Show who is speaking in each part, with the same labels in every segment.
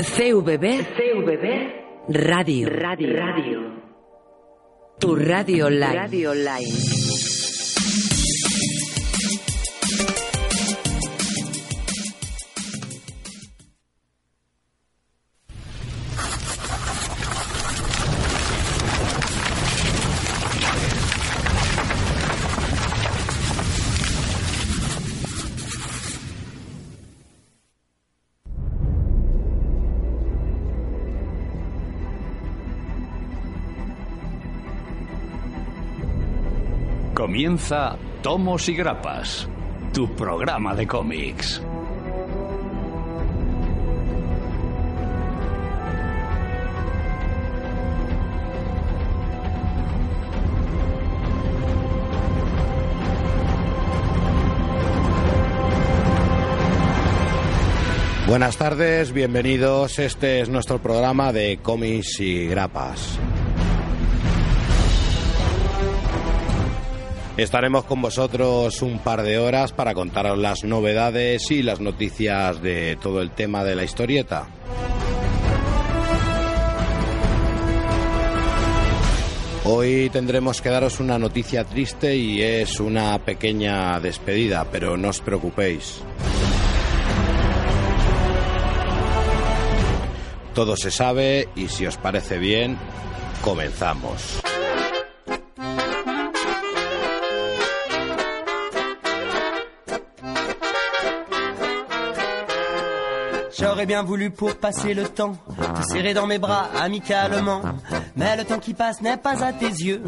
Speaker 1: CVB.
Speaker 2: CVB.
Speaker 1: Radio.
Speaker 2: Radio. Radio.
Speaker 1: Tu radio online.
Speaker 2: Radio online.
Speaker 3: Comienza Tomos y Grapas, tu programa de cómics.
Speaker 4: Buenas tardes, bienvenidos. Este es nuestro programa de cómics y grapas. Estaremos con vosotros un par de horas para contaros las novedades y las noticias de todo el tema de la historieta. Hoy tendremos que daros una noticia triste y es una pequeña despedida, pero no os preocupéis. Todo se sabe y si os parece bien, comenzamos.
Speaker 5: J'aurais bien voulu pour passer le temps te serrer dans mes bras amicalement. Mais le temps qui passe n'est pas à tes yeux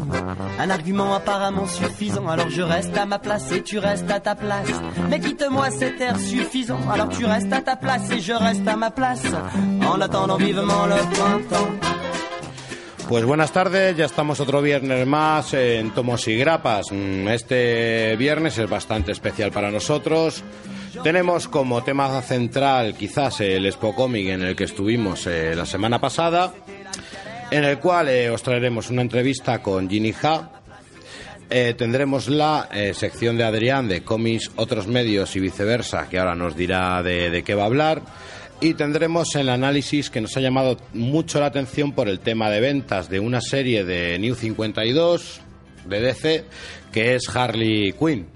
Speaker 5: un argument apparemment suffisant. Alors je reste à ma place et tu restes à ta place. Mais quitte-moi cet air suffisant. Alors tu restes à ta place et je reste à ma place. En attendant vivement le printemps.
Speaker 4: Pues buenas tardes, ya estamos otro viernes más en Tomos y Grapas. Mm, Este viernes es bastante especial para nosotros. Tenemos como tema central quizás el Expo Comic en el que estuvimos eh, la semana pasada, en el cual eh, os traeremos una entrevista con Ginny Ha. Eh, tendremos la sección de Adrián de cómics, otros medios y viceversa, que ahora nos dirá de, de qué va a hablar. Y tendremos el análisis que nos ha llamado mucho la atención por el tema de ventas de una serie de New 52 de DC, que es Harley Quinn.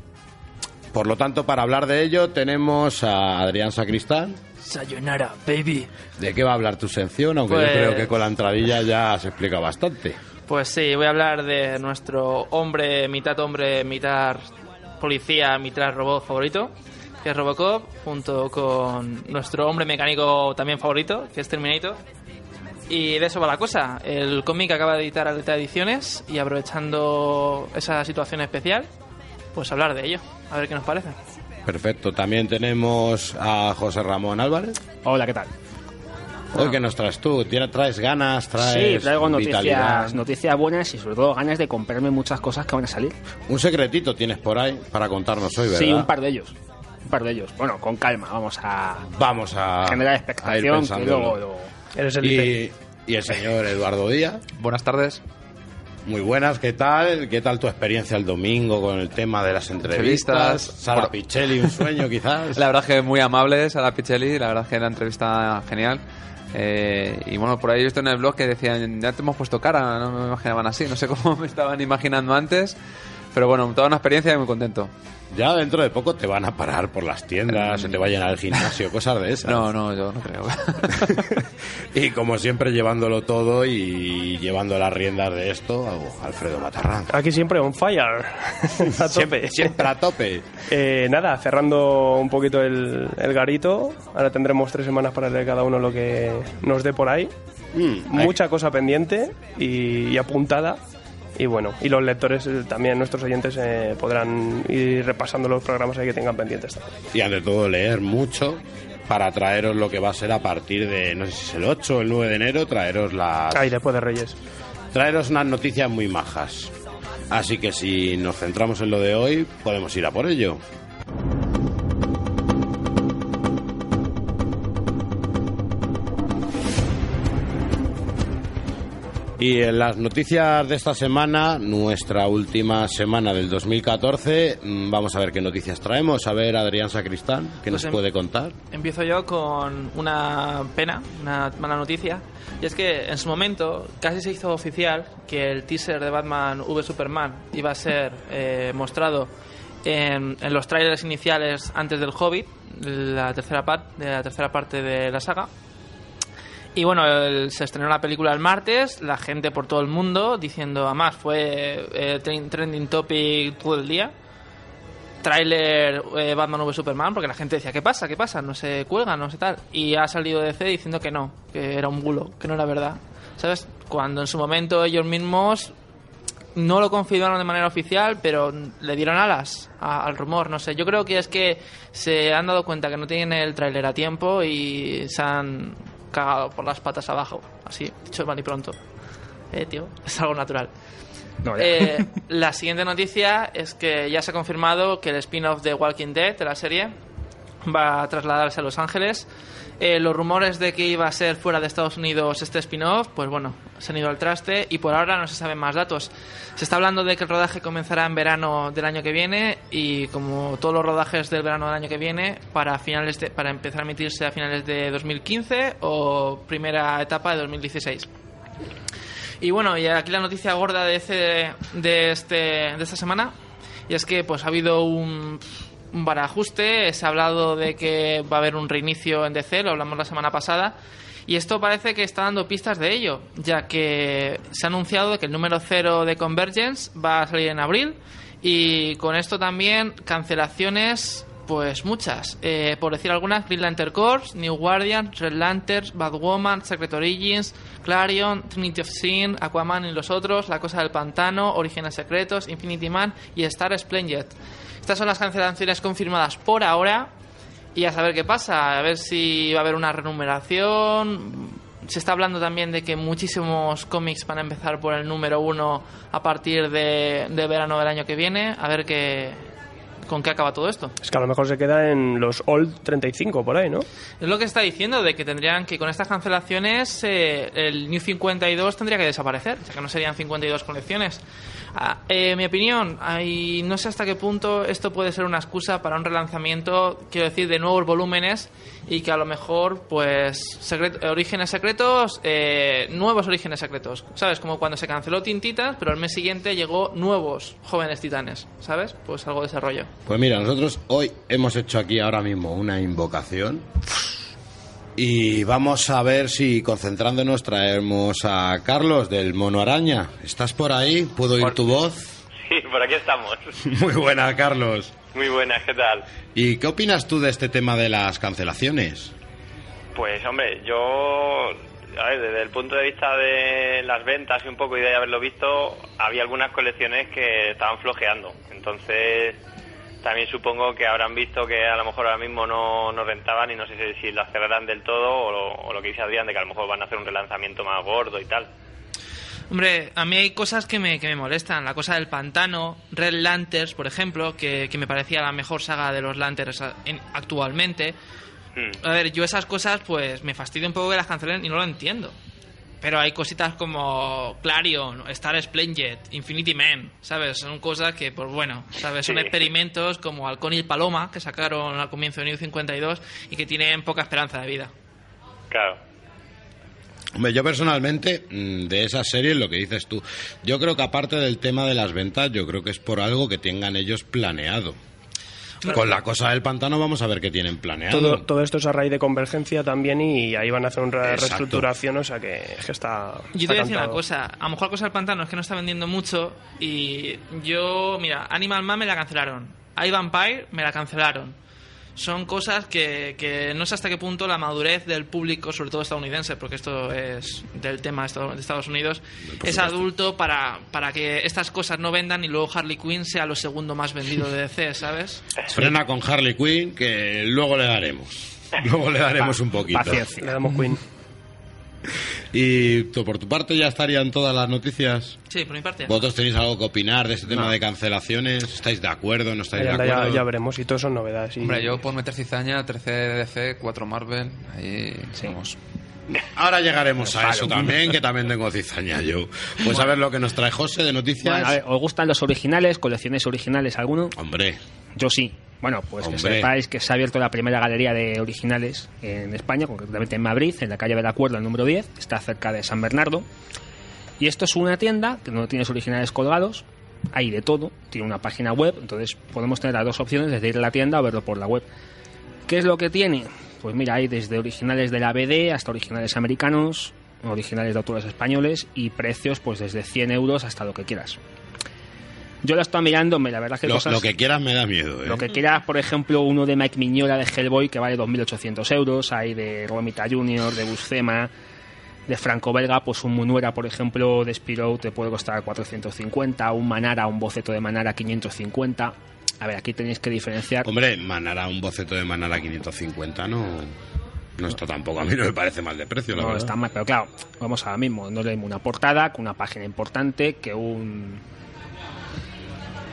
Speaker 4: Por lo tanto, para hablar de ello tenemos a Adrián Sacristán.
Speaker 6: Sayonara, baby.
Speaker 4: ¿De qué va a hablar tu sección? Aunque
Speaker 6: Pues-
Speaker 4: yo creo que con la entradilla ya se explica bastante.
Speaker 6: Pues sí, voy a hablar de nuestro hombre, mitad hombre, mitad policía, mitad robot favorito, que es Robocop, junto con nuestro hombre mecánico también favorito, que es Terminator. Y de eso va la cosa. El cómic acaba de editar Aleta Ediciones y aprovechando esa situación especial, pues hablar de ello. A ver qué nos parece.
Speaker 4: Perfecto. También tenemos a José Ramón Álvarez.
Speaker 7: Hola, ¿qué tal?
Speaker 4: Hoy que nos traes tú, ¿Tienes- traes ganas, traes
Speaker 7: Sí, traigo
Speaker 4: vitalidad.
Speaker 7: noticias, noticias buenas y sobre todo ganas de comprarme muchas cosas que van a salir.
Speaker 4: Un secretito tienes por ahí para contarnos hoy, ¿verdad?
Speaker 7: Sí, un par de ellos. Un par de ellos. Bueno, con calma, vamos a
Speaker 4: Vamos a
Speaker 7: generar
Speaker 4: a ir
Speaker 7: expectación que luego lo-
Speaker 8: Eres el
Speaker 4: Y, y el señor Eduardo Díaz.
Speaker 9: Buenas tardes.
Speaker 4: Muy buenas, ¿qué tal? ¿Qué tal tu experiencia el domingo con el tema de las entrevistas?
Speaker 9: Entrevistas.
Speaker 4: Sara
Speaker 9: Bueno.
Speaker 4: Pichelli, un sueño quizás.
Speaker 9: La verdad es que muy amables a la Pichelli, la verdad es que la entrevista genial. Eh, y bueno, por ahí he visto en el blog que decían, ya te hemos puesto cara, no me imaginaban así, no sé cómo me estaban imaginando antes. Pero bueno, toda una experiencia y muy contento.
Speaker 4: Ya dentro de poco te van a parar por las tiendas, se te va a llenar el gimnasio, cosas de esas.
Speaker 9: No, no, yo no creo.
Speaker 4: Y como siempre llevándolo todo y llevando las riendas de esto, Alfredo Matarrán.
Speaker 8: Aquí siempre on fire. a tope.
Speaker 4: Siempre, siempre a tope.
Speaker 8: Eh, nada, cerrando un poquito el, el garito. Ahora tendremos tres semanas para leer cada uno lo que nos dé por ahí.
Speaker 4: Mm,
Speaker 8: Mucha cosa pendiente y, y apuntada. Y bueno, y los lectores eh, también, nuestros oyentes, eh, podrán ir repasando los programas ahí que tengan pendientes.
Speaker 4: Y ante todo leer mucho para traeros lo que va a ser a partir de, no sé si es el 8 o el 9 de enero, traeros las...
Speaker 8: Ahí después de Reyes.
Speaker 4: traeros unas noticias muy majas. Así que si nos centramos en lo de hoy, podemos ir a por ello. Y en las noticias de esta semana, nuestra última semana del 2014, mm, vamos a ver qué noticias traemos. A ver, Adrián Sacristán, ¿qué
Speaker 6: Pues
Speaker 4: nos
Speaker 6: em-
Speaker 4: puede contar?
Speaker 6: Empiezo yo con una pena, una mala noticia. Y es que en su momento casi se hizo oficial que el teaser de Batman v Superman iba a ser eh, mostrado en, en los trailers iniciales antes del Hobbit, la tercera, par- de la tercera parte de la saga. Y bueno, el- se estrenó la película el martes, la gente por todo el mundo diciendo, además fue eh, tren- trending topic todo el día. Trailer eh, Batman v Superman, porque la gente decía, ¿qué pasa? ¿Qué pasa? No se cuelga, no sé tal. Y ha salido DC diciendo que no, que era un bulo, que no era verdad. ¿Sabes? Cuando en su momento ellos mismos no lo confirmaron de manera oficial, pero le dieron alas a- al rumor, no sé. Yo creo que es que se han dado cuenta que no tienen el tráiler a tiempo y se han cagado por las patas abajo. Así, dicho mal y pronto. Eh, tío, es algo natural.
Speaker 7: No.
Speaker 6: Eh, la siguiente noticia es que ya se ha confirmado que el spin-off de Walking Dead de la serie va a trasladarse a Los Ángeles. Eh, los rumores de que iba a ser fuera de Estados Unidos este spin-off, pues bueno, se han ido al traste y por ahora no se saben más datos. Se está hablando de que el rodaje comenzará en verano del año que viene y como todos los rodajes del verano del año que viene, para, finales de- para empezar a emitirse a finales de 2015 o primera etapa de 2016. Y bueno, y aquí la noticia gorda de, este, de, este, de esta semana, y es que pues ha habido un, un barajuste, se ha hablado de que va a haber un reinicio en DC, lo hablamos la semana pasada, y esto parece que está dando pistas de ello, ya que se ha anunciado que el número cero de Convergence va a salir en abril, y con esto también cancelaciones pues muchas. Eh, por decir algunas, Green Lantern Corps, New Guardian, Red Lantern, Batwoman, Secret Origins, Clarion, Trinity of Sin, Aquaman y los otros, La Cosa del Pantano, Orígenes Secretos, Infinity Man y Star Splendid. Estas son las cancelaciones confirmadas por ahora y a saber qué pasa, a ver si va a haber una renumeración. Se está hablando también de que muchísimos cómics van a empezar por el número uno a partir de, de verano del año que viene. A ver qué, con qué acaba todo esto.
Speaker 8: Es que a lo mejor se queda en los Old 35 por ahí, ¿no?
Speaker 6: Es lo que está diciendo, de que tendrían que con estas cancelaciones eh, el New 52 tendría que desaparecer, ya que no serían 52 colecciones. Ah, eh, mi opinión, hay- no sé hasta qué punto esto puede ser una excusa para un relanzamiento, quiero decir, de nuevos volúmenes y que a lo mejor, pues, secret- orígenes secretos, eh, nuevos orígenes secretos, ¿sabes? Como cuando se canceló Tintitas, pero al mes siguiente llegó nuevos jóvenes titanes, ¿sabes? Pues algo de ese rollo.
Speaker 4: Pues mira, nosotros hoy hemos hecho aquí ahora mismo una invocación y vamos a ver si concentrándonos traemos a Carlos del Mono Araña. ¿Estás por ahí? ¿Puedo oír tu voz?
Speaker 10: Sí, por aquí estamos.
Speaker 4: Muy buena, Carlos.
Speaker 10: Muy buenas, ¿qué tal?
Speaker 4: ¿Y qué opinas tú de este tema de las cancelaciones?
Speaker 10: Pues hombre, yo, a ver, desde el punto de vista de las ventas y un poco y de haberlo visto, había algunas colecciones que estaban flojeando. Entonces, también supongo que habrán visto que a lo mejor ahora mismo no, no rentaban y no sé si, si las cerrarán del todo o lo, o lo que dice Adrián de que a lo mejor van a hacer un relanzamiento más gordo y tal.
Speaker 6: Hombre, a mí hay cosas que me, que me molestan. La cosa del pantano, Red Lanterns, por ejemplo, que, que me parecía la mejor saga de los Lanterns actualmente.
Speaker 10: Hmm.
Speaker 6: A ver, yo esas cosas, pues me fastidia un poco que las cancelen y no lo entiendo. Pero hay cositas como Clarion, Star Splendid, Infinity Man, ¿sabes? Son cosas que, pues bueno, ¿sabes? Son
Speaker 10: Sí.
Speaker 6: experimentos como Halcón y Paloma, que sacaron al comienzo de New 52 y que tienen poca esperanza de vida.
Speaker 10: Claro.
Speaker 4: Hombre, yo personalmente, mm, de esas series, lo que dices tú, yo creo que aparte del tema de las ventas, yo creo que es por algo que tengan ellos planeado. Con la cosa del pantano vamos a ver qué tienen planeado.
Speaker 8: Todo, todo esto es a raíz de convergencia también y ahí van a hacer una
Speaker 4: Exacto.
Speaker 8: reestructuración, o sea que, es que está.
Speaker 6: Yo te voy a decir una cosa, a lo mejor Cosa del Pantano es que no está vendiendo mucho y yo, mira, Animal Man me la cancelaron, I Vampire me la cancelaron. Son cosas que, que no sé hasta qué punto la madurez del público, sobre todo estadounidense, porque esto es del tema de Estados de Estados Unidos, es adulto para, para que estas cosas no vendan y luego Harley Quinn sea lo segundo más vendido de DC, ¿sabes?
Speaker 4: Frena con Harley Quinn, que luego le daremos. Luego le daremos un poquito.
Speaker 8: Paciencia. Le damos Queen.
Speaker 4: Y tú, por tu parte ya estarían todas las noticias.
Speaker 6: Sí, por mi parte.
Speaker 4: ¿Vosotros tenéis algo que opinar de este tema de cancelaciones? ¿Estáis de acuerdo? ¿No estáis
Speaker 8: Ahí
Speaker 4: de
Speaker 8: anda,
Speaker 4: acuerdo?
Speaker 8: ya veremos, y todo son novedades. y-
Speaker 9: Hombre, yo por meter cizaña, 13 DC, 4 Marvel, ahí vamos.
Speaker 4: Ahora llegaremos a eso también, que también tengo cizaña yo. Pues a ver lo que nos trae José de noticias.
Speaker 7: Bueno, a ver, ¿os gustan los originales? ¿Colecciones originales alguno?
Speaker 4: Hombre,
Speaker 7: Yo sí. Bueno, pues que sepáis que se ha abierto la primera galería de originales en España, concretamente en Madrid, en la calle del Acuerdo, el número 10, está cerca de San Bernardo. Y esto es una tienda que no tienes originales colgados, hay de todo, tiene una página web, entonces podemos tener las dos opciones, desde ir a la tienda o verlo por la web. ¿Qué es lo que tiene? Pues mira, hay desde originales de la BD hasta originales americanos, originales de autores españoles y precios pues desde 100 euros hasta lo que quieras. Yo lo estoy mirando, la verdad es que
Speaker 4: lo,
Speaker 7: cosas-
Speaker 4: lo que quieras me da miedo, ¿eh?
Speaker 7: lo que quieras, por ejemplo, uno de Mike Miñola de Hellboy que vale 2.800 euros, hay de Romita Jr., de Buscema, de Franco Belga, pues un Munuera, por ejemplo, de Spiro te puede costar 450, un Manara, un boceto de Manara 550. A ver, aquí tenéis que diferenciar.
Speaker 4: Hombre, Manara, un boceto de Manara 550 no, no está tampoco. A mí no me parece mal de precio, la
Speaker 7: No
Speaker 4: verdad.
Speaker 7: está mal, pero claro, vamos ahora mismo, no leemos una portada, con una página importante, que un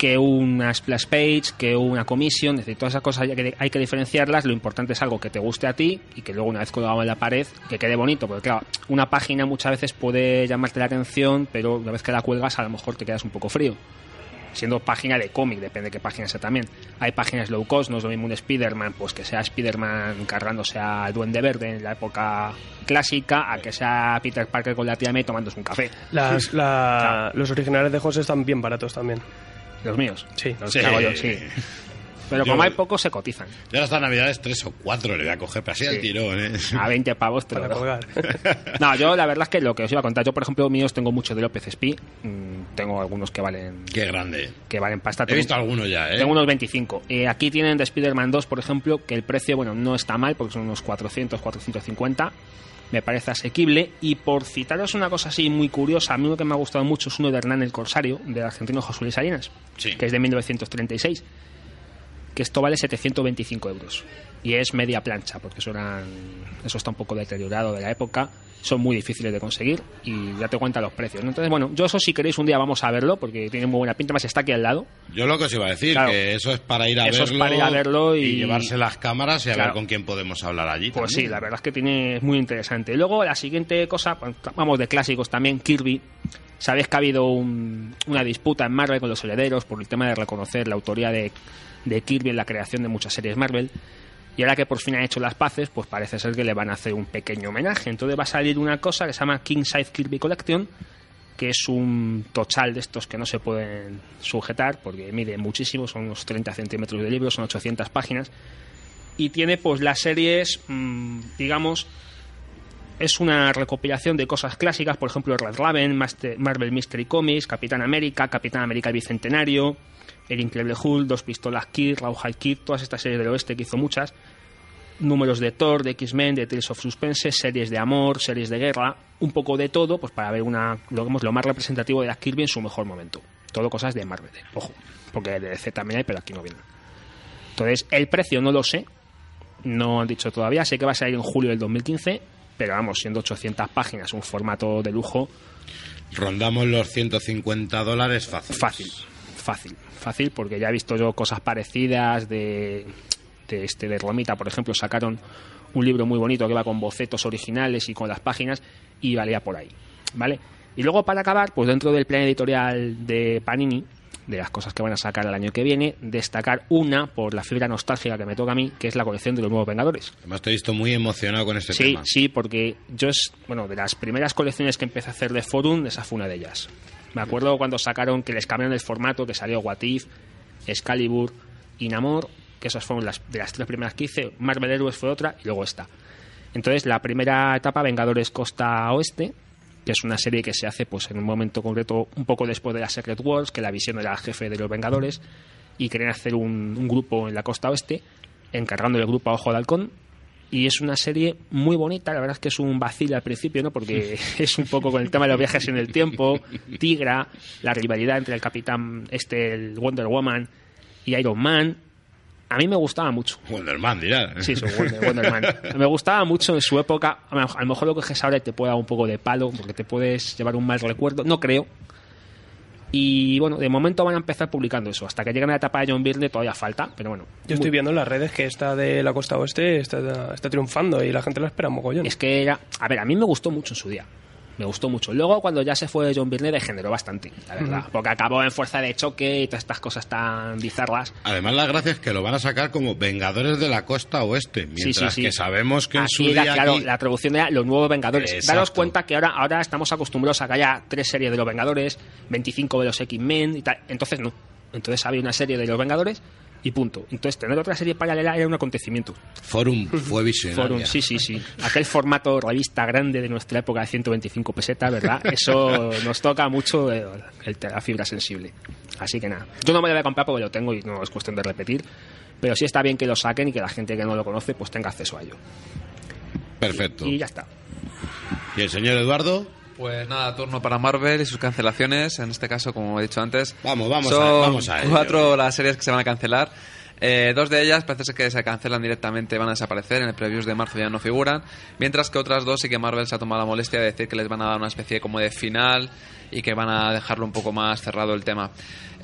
Speaker 7: que una splash page, que una comisión, es decir, todas esas cosas hay que, hay que diferenciarlas, lo importante es algo que te guste a ti y que luego una vez colgado en la pared, que quede bonito, porque claro, una página muchas veces puede llamarte la atención, pero una vez que la cuelgas a lo mejor te quedas un poco frío. Siendo página de cómic, depende de qué página sea también. Hay páginas low cost, no es lo mismo un Spider-Man, pues que sea Spider-Man cargándose al Duende Verde en la época clásica, a que sea Peter Parker con la tía May tomándose un café.
Speaker 8: Las, la- Los originales de José están bien baratos también.
Speaker 7: Los míos.
Speaker 8: Sí.
Speaker 7: Los
Speaker 4: Sí.
Speaker 7: que hago yo, sí. Pero
Speaker 4: Yo-
Speaker 7: como hay pocos, se cotizan.
Speaker 4: Yo ahora estas navidades tres o cuatro le voy a coger, pero así al
Speaker 7: Sí.
Speaker 4: tirón, ¿eh?
Speaker 7: A 20 pavos te lo
Speaker 8: Para
Speaker 7: dejo.
Speaker 8: colgar.
Speaker 7: No, yo la verdad es que lo que os iba a contar, yo por ejemplo míos tengo muchos de López Espí, mm, tengo algunos que valen
Speaker 4: Qué grande.
Speaker 7: que valen pasta.
Speaker 4: He
Speaker 7: Tengo-
Speaker 4: visto algunos ya, ¿eh?
Speaker 7: Tengo unos 25. Eh, aquí tienen de Spider-Man 2, por ejemplo, que el precio, bueno, no está mal, porque son unos 400, 450. Me parece asequible. Y por citaros una cosa así muy curiosa, a mí lo que me ha gustado mucho es uno de Hernán el Corsario, del argentino José Luis Salinas,
Speaker 4: Sí.
Speaker 7: que es de 1936. Que esto vale 725 euros. Y es media plancha, porque eso, eran, eso está un poco deteriorado de la época. Son muy difíciles de conseguir y ya te cuenta los precios. ¿no? Entonces, bueno, yo eso si queréis un día vamos a verlo, porque tiene muy buena pinta, más está aquí al lado.
Speaker 4: Yo lo que os iba a decir,
Speaker 7: Claro.
Speaker 4: que eso es para ir a
Speaker 7: Eso es
Speaker 4: verlo.
Speaker 7: para ir a verlo y-
Speaker 4: llevarse las cámaras y a
Speaker 7: Claro.
Speaker 4: ver con quién podemos hablar allí.
Speaker 7: Pues
Speaker 4: también.
Speaker 7: sí, la verdad es que tiene es muy interesante. Luego la siguiente cosa, pues, vamos de clásicos también, Kirby. Sabéis que ha habido un- una disputa en Marvel con los herederos por el tema de reconocer la autoría de, de Kirby en la creación de muchas series Marvel. Y ahora que por fin han hecho las paces, pues parece ser que le van a hacer un pequeño homenaje. Entonces va a salir una cosa que se llama King Size Kirby Collection, que es un tochal de estos que no se pueden sujetar porque mide muchísimo, son unos 30 centímetros de libro, son 800 páginas y tiene pues las series, mm, digamos, es una recopilación de cosas clásicas, por ejemplo Red Raven, Marvel Mystery Comics, Capitán América, Capitán América el Bicentenario, El Increíble Hulk, Dos Pistolas Kid, Rawhide Kid, todas estas series del oeste que hizo muchas, números de Thor, de X-Men, de Tales of Suspense, series de amor, series de guerra, un poco de todo, pues para ver una, lo, lo más representativo de la Kirby en su mejor momento. Todo cosas de Marvel, ojo, porque de DC también hay, pero aquí no viene. Entonces, el precio no lo sé, no han dicho todavía, sé que va a salir en julio del 2015, pero vamos, siendo 800 páginas, un formato de lujo,
Speaker 4: Rondamos los 150 dólares fácil.
Speaker 7: fácil, fácil, fácil, porque ya he visto yo cosas parecidas de, de este de Romita, por ejemplo, sacaron un libro muy bonito que va con bocetos originales y con las páginas y valía por ahí, ¿vale? Y luego para acabar, pues dentro del plan editorial de Panini, de las cosas que van a sacar el año que viene, destacar una por la fibra nostálgica que me toca a mí, que es la colección de los nuevos Vengadores.
Speaker 4: Además te he visto muy emocionado con este
Speaker 7: Sí,
Speaker 4: tema.
Speaker 7: sí, porque yo es, bueno, de las primeras colecciones que empecé a hacer de Forum, esa fue una de ellas. Me acuerdo cuando sacaron que les cambiaron el formato, que salió What If, Excalibur y Namor, que esas fueron las de las tres primeras que hice. Marvel Heroes fue otra y luego esta. Entonces, la primera etapa, Vengadores Costa Oeste, que es una serie que se hace pues en un momento concreto, un poco después de la Secret Wars, que la visión era jefe de los Vengadores, y querían hacer un, un grupo en la costa oeste, encargando el grupo a Ojo de Halcón, y es una serie muy bonita, la verdad es que es un vacil al principio, ¿no? Porque es un poco con el tema de los viajes en el tiempo, Tigra, la rivalidad entre el Capitán, este, el Wonder Woman y Iron Man. A mí me gustaba mucho.
Speaker 4: Wonderman, dirá.
Speaker 7: Sí, su Wonder, Wonder Man. Me gustaba mucho en su época. A lo mejor lo coges ahora y te puede dar un poco de palo, porque te puedes llevar un mal recuerdo. No creo. Y bueno, de momento van a empezar publicando eso. Hasta que lleguen a la etapa de John Byrne todavía falta, pero bueno.
Speaker 8: Yo estoy viendo en las redes que esta de la costa oeste está, está triunfando y la gente la espera mogollón.
Speaker 7: Es que era. A ver, a mí me gustó mucho en su día. Me gustó mucho. Luego, cuando ya se fue John Byrne, degeneró bastante, la verdad. Porque acabó en fuerza de choque y todas estas cosas tan bizarras.
Speaker 4: Además, la gracia es que lo van a sacar como Vengadores de la Costa Oeste, mientras
Speaker 7: sí.
Speaker 4: que sabemos que en su
Speaker 7: era,
Speaker 4: día
Speaker 7: claro,
Speaker 4: aquí-
Speaker 7: la traducción era Los Nuevos Vengadores.
Speaker 4: Exacto.
Speaker 7: Daros cuenta que ahora, ahora estamos acostumbrados a que haya tres series de los Vengadores, 25 de los X-Men y tal. Entonces no. Entonces había una serie de los Vengadores y punto. Entonces tener otra serie paralela era un acontecimiento.
Speaker 4: Forum fue visionaria.
Speaker 7: Forum, sí, sí, sí. Aquel formato revista grande de nuestra época de 125 pesetas, ¿verdad? Eso nos toca mucho el, el- la fibra sensible. Así que nada. Yo no me lo voy a comprar porque lo tengo y no es cuestión de repetir. Pero sí está bien que lo saquen y que la gente que no lo conoce pues tenga acceso a ello.
Speaker 4: Perfecto.
Speaker 7: Y ya está.
Speaker 4: ¿Y el señor Eduardo?
Speaker 9: Pues nada, turno para Marvel y sus cancelaciones. En este caso, como he dicho antes,
Speaker 4: Vamos, vamos
Speaker 9: son
Speaker 4: a- vamos a ello.
Speaker 9: cuatro las series que se van a cancelar. Eh, dos de ellas parece ser que se cancelan directamente, van a desaparecer. En el previews de marzo ya no figuran. Mientras que otras dos sí que Marvel se ha tomado la molestia de decir que les van a dar una especie como de final y que van a dejarlo un poco más cerrado el tema.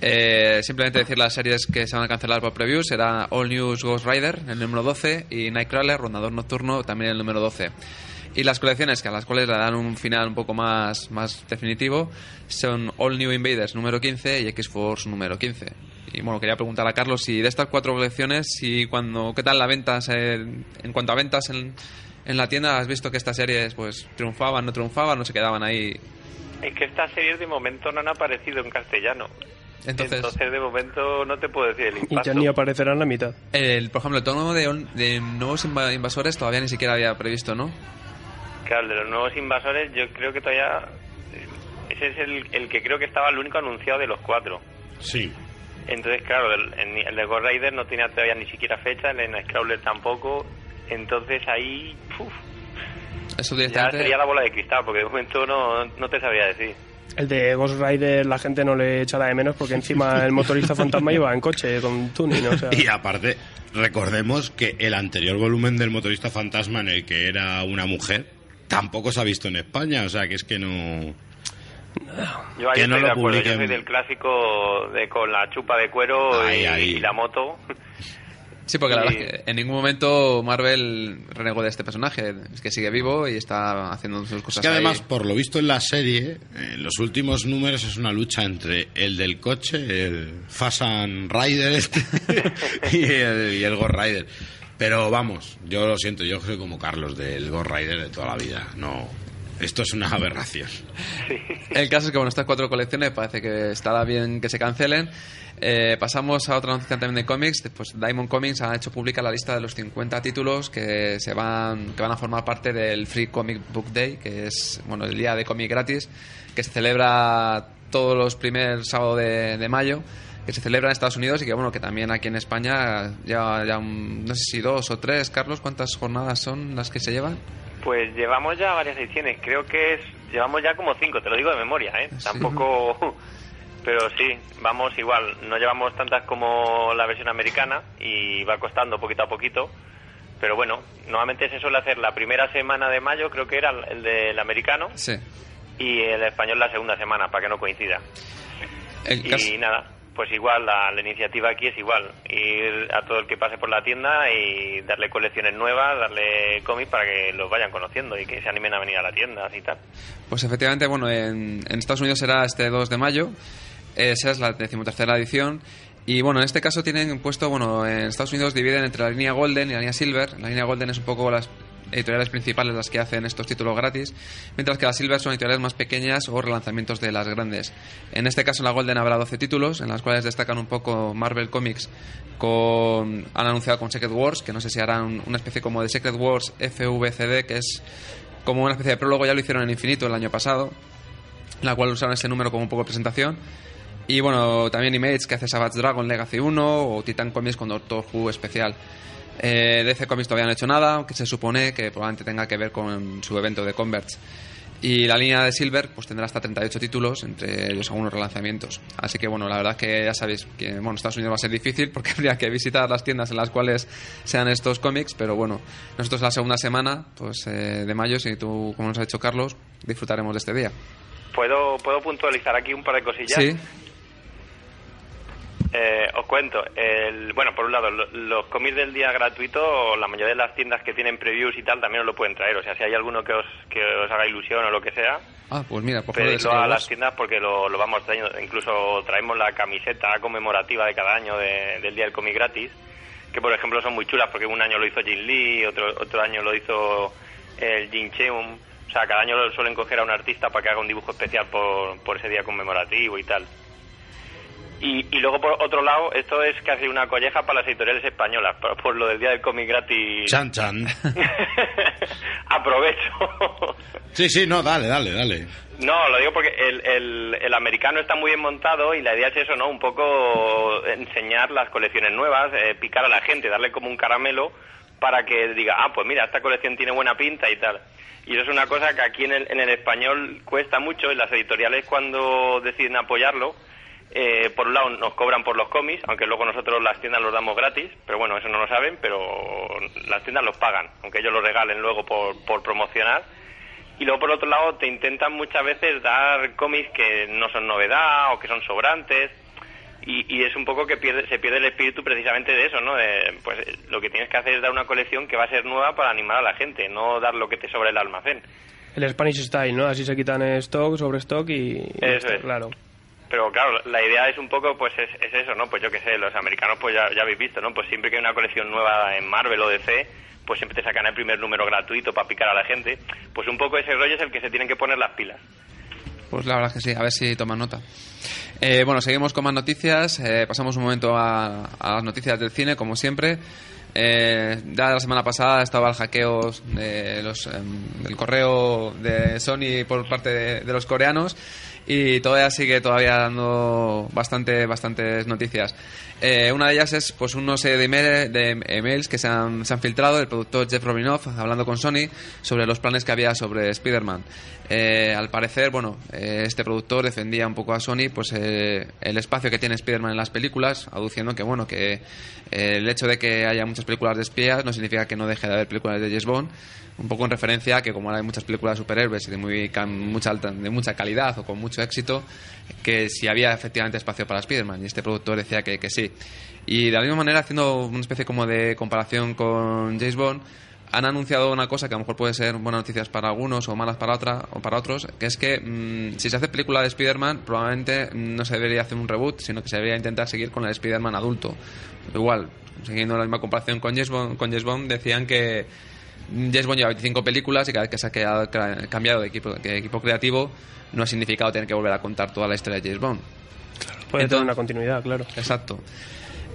Speaker 9: Eh, simplemente decir las series que se van a cancelar por previews será All News Ghost Rider, el número 12, y Nightcrawler, Rondador Nocturno, también el número 12. Y las colecciones que a las cuales le dan un final un poco más, más definitivo son All New Invaders número 15 y X-Force número 15. Y bueno, quería preguntar a Carlos si de estas cuatro colecciones, si cuando, ¿qué tal las ventas? eh, en cuanto a ventas en, en la tienda, ¿has visto que estas series pues triunfaban, no triunfaban, no se quedaban ahí?
Speaker 10: Es que estas series de momento no han aparecido en castellano.
Speaker 9: Entonces,
Speaker 10: de momento no te puedo decir el
Speaker 8: Y
Speaker 10: impacto.
Speaker 8: ya ni aparecerán la mitad.
Speaker 9: el, por ejemplo, el tono de, de nuevos inva- invasores todavía ni siquiera había previsto, ¿no?
Speaker 10: Claro, el de los nuevos invasores yo creo que todavía... Ese es el, el que creo que estaba el único anunciado de los cuatro.
Speaker 4: Sí.
Speaker 10: Entonces, claro, el, el, el de Ghost Rider no tenía todavía ni siquiera fecha, el de Nightcrawler tampoco. Entonces ahí... uf,
Speaker 9: Eso
Speaker 10: ya sería la bola de cristal, porque de momento no, no te sabría decir.
Speaker 8: El de Ghost Rider la gente no le echará de menos porque encima el motorista fantasma iba en coche con tuning, o sea...
Speaker 4: Y aparte, recordemos que el anterior volumen del motorista fantasma en el que era una mujer tampoco se ha visto en España, o sea que es que no...
Speaker 10: Yo ahí
Speaker 4: Que
Speaker 10: estoy
Speaker 4: no
Speaker 10: de
Speaker 4: lo
Speaker 10: acuerdo, yo
Speaker 4: publiquen.
Speaker 10: soy del clásico de con la chupa de cuero
Speaker 4: Ahí,
Speaker 10: y,
Speaker 4: ahí.
Speaker 10: y la moto.
Speaker 9: Sí, porque la verdad es que en ningún momento Marvel renegó de este personaje. Es que sigue vivo y está haciendo sus
Speaker 4: Es
Speaker 9: cosas
Speaker 4: que además,
Speaker 9: ahí.
Speaker 4: por lo visto en la serie, en los últimos números es una lucha entre el del coche, el Fasan Rider este, y, el, y el Ghost Rider. Pero vamos, yo lo siento, yo soy como Carlos del Ghost Rider de toda la vida. No, esto es una aberración.
Speaker 9: El caso es que, bueno, estas cuatro colecciones parece que estará bien que se cancelen. Eh, pasamos a otra noticia también de cómics. Pues Diamond Comics ha hecho pública la lista de los 50 títulos que se van que van a formar parte del Free Comic Book Day, que es bueno el día de cómic gratis, que se celebra todos los primeros sábados de, de mayo que se celebra en Estados Unidos y que bueno que también aquí en España ya, no sé si dos o tres. Carlos cuántas jornadas son las que se llevan
Speaker 10: Pues llevamos ya varias ediciones, creo que es llevamos ya como cinco, te lo digo de memoria, ¿eh? Tampoco... Pero sí, vamos igual, no llevamos tantas como la versión americana y va costando poquito a poquito. Pero bueno, normalmente se suele hacer la primera semana de mayo, creo que era el del americano,
Speaker 9: sí.
Speaker 10: y el español la segunda semana, para que no coincida.
Speaker 9: El
Speaker 10: y
Speaker 9: caso-
Speaker 10: nada, pues igual, la, la iniciativa aquí es igual, ir a todo el que pase por la tienda y darle colecciones nuevas, darle cómics para que los vayan conociendo y que se animen a venir a la tienda y tal.
Speaker 9: Pues efectivamente, bueno, en, en Estados Unidos será este 2 de mayo. Esa es la decimotercera edición. Y bueno, en este caso tienen puesto, bueno, en Estados Unidos dividen entre la línea Golden y la línea Silver. La línea Golden es un poco las editoriales principales las que hacen estos títulos gratis, mientras que la Silver son editoriales más pequeñas o relanzamientos de las grandes. En este caso en la Golden habrá 12 títulos, en las cuales destacan un poco Marvel Comics con han anunciado con Secret Wars, que no sé si harán una especie como de Secret Wars FVCD, que es como una especie de prólogo, ya lo hicieron en Infinito el año pasado, en la cual usaron ese número como un poco de presentación. Y bueno, también Image que hace Savage Dragon Legacy 1 o Titan Comics con Doctor Who especial. Eh, DC Comics todavía no ha hecho nada, aunque se supone que probablemente tenga que ver con su evento de Converge. Y la línea de Silver pues tendrá hasta 38 títulos, entre ellos algunos relanzamientos. Así que bueno, la verdad que ya sabéis que bueno, Estados Unidos va a ser difícil porque habría que visitar las tiendas en las cuales sean estos cómics, pero bueno, nosotros la segunda semana pues eh, de mayo, si tú, como nos ha dicho Carlos, disfrutaremos de este día.
Speaker 10: ¿Puedo, ¿Puedo puntualizar aquí un par de cosillas?
Speaker 9: Sí.
Speaker 10: Eh, os cuento. El, bueno, por un lado, lo- los cómics del día gratuito, la mayoría de las tiendas que tienen previews y tal también os lo pueden traer. O sea, si hay alguno que os, que os haga ilusión o lo que sea,
Speaker 9: Ah, pues mira,
Speaker 10: pedidlo a las tiendas porque lo, lo vamos trayendo. Incluso traemos la camiseta conmemorativa de cada año de- del día del cómic gratis, que por ejemplo son muy chulas porque un año lo hizo Jin Lee, otro, otro año lo hizo el Jin Cheung. O sea, cada año lo suelen coger a un artista para que haga un dibujo especial por, por ese día conmemorativo y tal. Y, y luego, por otro lado, esto es casi una colleja para las editoriales españolas, por, por lo del día del cómic gratis.
Speaker 4: Chan, chan.
Speaker 10: Aprovecho.
Speaker 4: Sí, sí, no, dale, dale, dale.
Speaker 10: No, lo digo porque el, el, el americano está muy bien montado y la idea es eso, ¿no? Un poco enseñar las colecciones nuevas, eh, picar a la gente, darle como un caramelo para que diga, ah, pues mira, esta colección tiene buena pinta y tal. Y eso es una cosa que aquí en el, en el español cuesta mucho, en las editoriales cuando deciden apoyarlo, eh, por un lado nos cobran por los cómics, aunque luego nosotros las tiendas los damos gratis, pero bueno, eso no lo saben, pero las tiendas los pagan, aunque ellos lo regalen luego por, por promocionar. Y luego, por otro lado, te intentan muchas veces dar cómics que no son novedad o que son sobrantes. Y, y es un poco que pierde, se pierde el espíritu precisamente de eso, ¿no? De, pues lo que tienes que hacer es dar una colección que va a ser nueva para animar a la gente, no dar lo que te sobra el almacén.
Speaker 8: El Spanish Style, ¿no? Así se quitan stock sobre stock y... y
Speaker 10: Eso es.
Speaker 8: Claro.
Speaker 10: Pero claro, la idea es un poco, pues es, es eso, ¿no? Pues yo qué sé, los americanos pues ya, ya habéis visto, ¿no? Pues siempre que hay una colección nueva en Marvel o DC, pues siempre te sacan el primer número gratuito para picar a la gente. Pues un poco ese rollo es el que se tienen que poner las pilas.
Speaker 9: Pues la verdad es que sí, a ver si toman nota. Eh, bueno, seguimos con más noticias. eh, pasamos un momento a, a las noticias del cine, como siempre. Eh, ya la semana pasada estaba el hackeo de los, em, del correo de Sony por parte de los coreanos y todavía sigue todavía dando bastante bastantes noticias. Eh, una de ellas es pues unos serie de, email- de emails que se han, se han filtrado del productor Jeff Robinoff hablando con Sony sobre los planes que había sobre Spider-Man. Eh, al parecer, bueno, eh, este productor defendía un poco a Sony pues eh, el espacio que tiene Spider-Man en las películas, aduciendo que bueno que eh, el hecho de que haya muchas películas de espías no significa que no deje de haber películas de James Bond, un poco en referencia a que como ahora hay muchas películas de superhéroes y de muy mucha alta- de mucha calidad o con mucho éxito, que si había efectivamente espacio para Spider-Man y este productor decía que, sí. Y de la misma manera, haciendo una especie como de comparación con James Bond, han anunciado una cosa que a lo mejor puede ser buenas noticias para algunos o malas para otra o para otros, que es que mm, si se hace película de Spider-Man, probablemente no se debería hacer un reboot, sino que se debería intentar seguir con el Spider-Man adulto. Igual, siguiendo la misma comparación con James Bond, con James Bond decían que James Bond lleva 25 películas y cada vez que se ha quedado- cambiado de equipo, de equipo creativo no ha significado tener que volver a contar toda la historia de James Bond.
Speaker 8: Puede
Speaker 9: Entonces-
Speaker 8: tener una continuidad, claro.
Speaker 9: Exacto.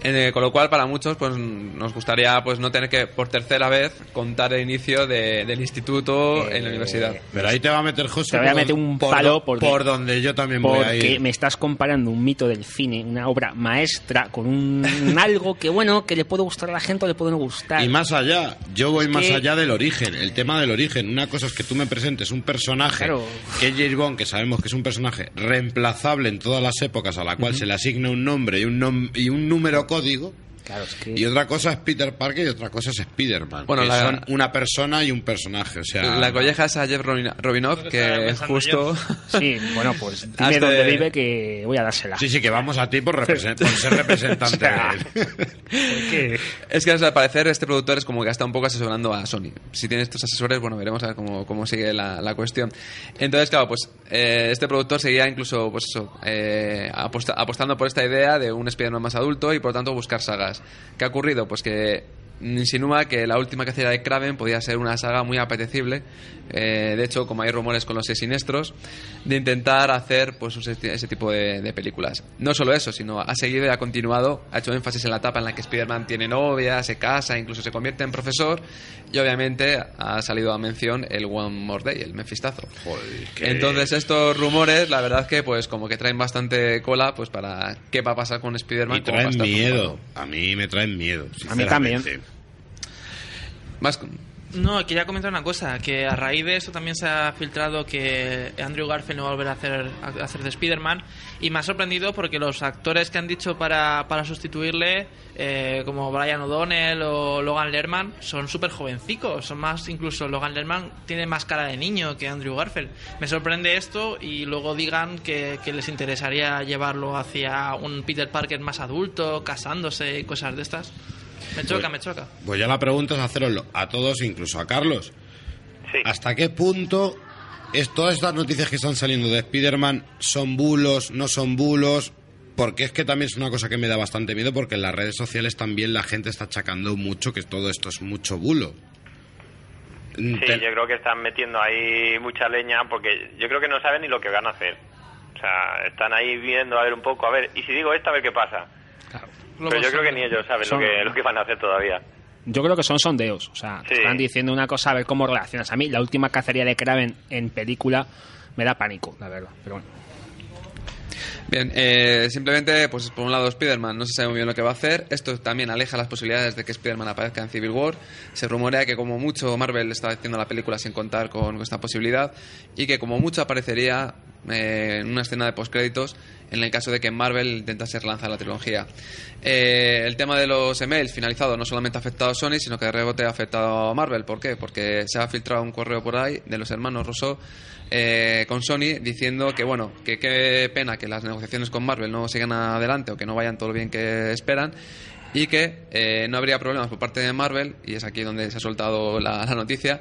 Speaker 9: Eh, con lo cual, para muchos, pues nos gustaría pues no tener que por tercera vez contar el inicio de- del instituto en la universidad.
Speaker 4: Pero ahí te va a meter José.
Speaker 7: Te voy a
Speaker 4: por
Speaker 7: meter un
Speaker 4: por
Speaker 7: palo porque,
Speaker 4: por donde yo también voy a
Speaker 7: porque me estás comparando un mito del cine, una obra maestra, con un algo que, bueno, que le puede gustar a la gente o le puede no gustar.
Speaker 4: Y más allá, yo voy
Speaker 7: Es
Speaker 4: más
Speaker 7: que-
Speaker 4: allá del origen, el tema del origen. Una cosa es que tú me presentes un personaje
Speaker 7: Claro.
Speaker 4: que es James Bond, que sabemos que es un personaje reemplazable en todas las épocas, a la cual se le asigna un nombre y un, nom- y un número código.
Speaker 7: Claro, es que...
Speaker 4: Y otra cosa es Peter Parker y otra cosa es Spider-Man.
Speaker 9: Bueno,
Speaker 4: que
Speaker 9: la-
Speaker 4: son una persona y un personaje. O sea,
Speaker 9: La colleja es a Jeff Robin- Robinoff, que
Speaker 6: pensando
Speaker 9: justo...
Speaker 7: Sí, bueno, pues dime
Speaker 9: Hazte-
Speaker 7: dónde vive que voy a dársela.
Speaker 4: Sí, sí, que vamos a ti por, represen- por ser representante
Speaker 7: O sea,
Speaker 4: de él.
Speaker 9: Es que al parecer este productor es como que está un poco asesorando a Sony. Si tiene estos asesores, bueno, veremos a ver cómo, cómo sigue la, la cuestión. Entonces, claro, pues eh, este productor seguía incluso, pues eso, eh, aposta- apostando por esta idea de un Spider-Man más adulto y por lo tanto buscar sagas. ¿Qué ha ocurrido? Pues que insinúa que la última hacía de Kraven podía ser una saga muy apetecible. Eh, de hecho, como hay rumores con los seis siniestros, de intentar hacer pues ese, tipo de, de películas. No solo eso, sino ha seguido y ha continuado, ha hecho énfasis en la etapa en la que Spider-Man tiene novia, se casa, incluso se convierte en profesor, y obviamente ha salido a mención el One More Day, el mefistazo.
Speaker 4: Joder, qué-
Speaker 9: Entonces estos rumores, la verdad que pues como que traen bastante cola pues para qué va a pasar con Spider-Man.
Speaker 4: Y traen miedo. A mí me traen miedo.
Speaker 7: A mí también.
Speaker 9: Más,
Speaker 6: No, quería comentar una cosa, que a raíz de eso también se ha filtrado que Andrew Garfield no va a volver a hacer, de Spider-Man y me ha sorprendido porque los actores que han dicho para, para sustituirle, eh, como Brian O'Donnell o Logan Lerman, son súper jovencicos, son más, incluso Logan Lerman tiene más cara de niño que Andrew Garfield. Me sorprende esto y luego digan que, que les interesaría llevarlo hacia un Peter Parker más adulto, casándose y cosas de estas. Me choca, me choca.
Speaker 4: Pues ya la pregunta es haceroslo a todos, incluso a Carlos.
Speaker 10: Sí.
Speaker 4: ¿Hasta qué punto es todas estas noticias que están saliendo de Spider-Man son bulos, no son bulos? Porque es que también es una cosa que me da bastante miedo porque en las redes sociales también la gente está achacando mucho que todo esto es mucho bulo.
Speaker 10: Sí,
Speaker 4: Te-
Speaker 10: yo creo que están metiendo ahí mucha leña porque yo creo que no saben ni lo que van a hacer. O sea, están ahí viendo a ver un poco, a ver, y si digo esto, a ver qué pasa. Pero yo creo que ni ellos saben
Speaker 7: Son-
Speaker 10: lo, que, lo que van a hacer todavía.
Speaker 7: Yo creo que son sondeos. O sea,
Speaker 10: Sí.
Speaker 7: están diciendo una cosa a ver cómo relacionas. A mí, la última cacería de Kraven en película me da pánico, la verdad. Pero bueno.
Speaker 9: Bien, eh, simplemente, pues por un lado Spider-Man no se sabe muy bien lo que va a hacer. Esto también aleja las posibilidades de que Spider-Man aparezca en Civil War. Se rumorea que como mucho Marvel está haciendo la película sin contar con esta posibilidad y que como mucho aparecería eh, en una escena de postcréditos en el caso de que Marvel intentase relanzar la trilogía. Eh, el tema de los emails finalizado no solamente ha afectado a Sony, sino que de rebote ha afectado a Marvel. ¿Por qué? Porque se ha filtrado un correo por ahí de los hermanos Rousseau eh, con Sony diciendo que bueno, que qué pena que las negociaciones con Marvel no sigan adelante o que no vayan todo lo bien que esperan y que eh, no habría problemas por parte de Marvel, y es aquí donde se ha soltado la, la noticia,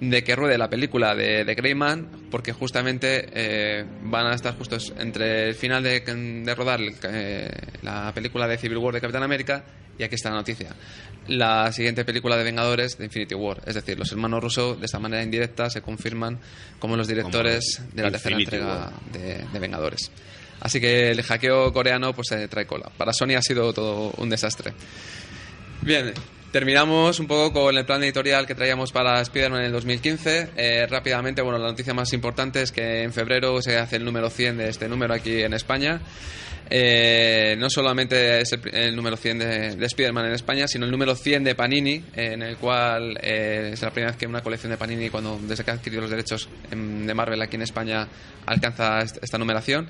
Speaker 9: de que ruede la película de, de Greyman, porque justamente eh, van a estar justos entre el final de, de rodar eh, la película de Civil War de Capitán América y aquí está la noticia. La siguiente película de Vengadores de Infinity War, es decir, los hermanos Russo de esta manera indirecta se confirman como los directores
Speaker 4: Como
Speaker 9: de la tercera entrega de Vengadores. Así que el hackeo coreano pues se trae cola. Para Sony ha sido todo un desastre. Bien, terminamos un poco con el plan editorial que traíamos para Spider-Man en el 2015. Eh, rápidamente, bueno, la noticia más importante es que en febrero se hace el número 100 de este número aquí en España. Eh, no solamente es el, número 100 de, de Spider-Man en España, sino el número 100 de Panini, en el cual eh, es la primera vez que una colección de Panini, cuando desde que ha adquirido los derechos em, de Marvel aquí en España, alcanza est- esta numeración.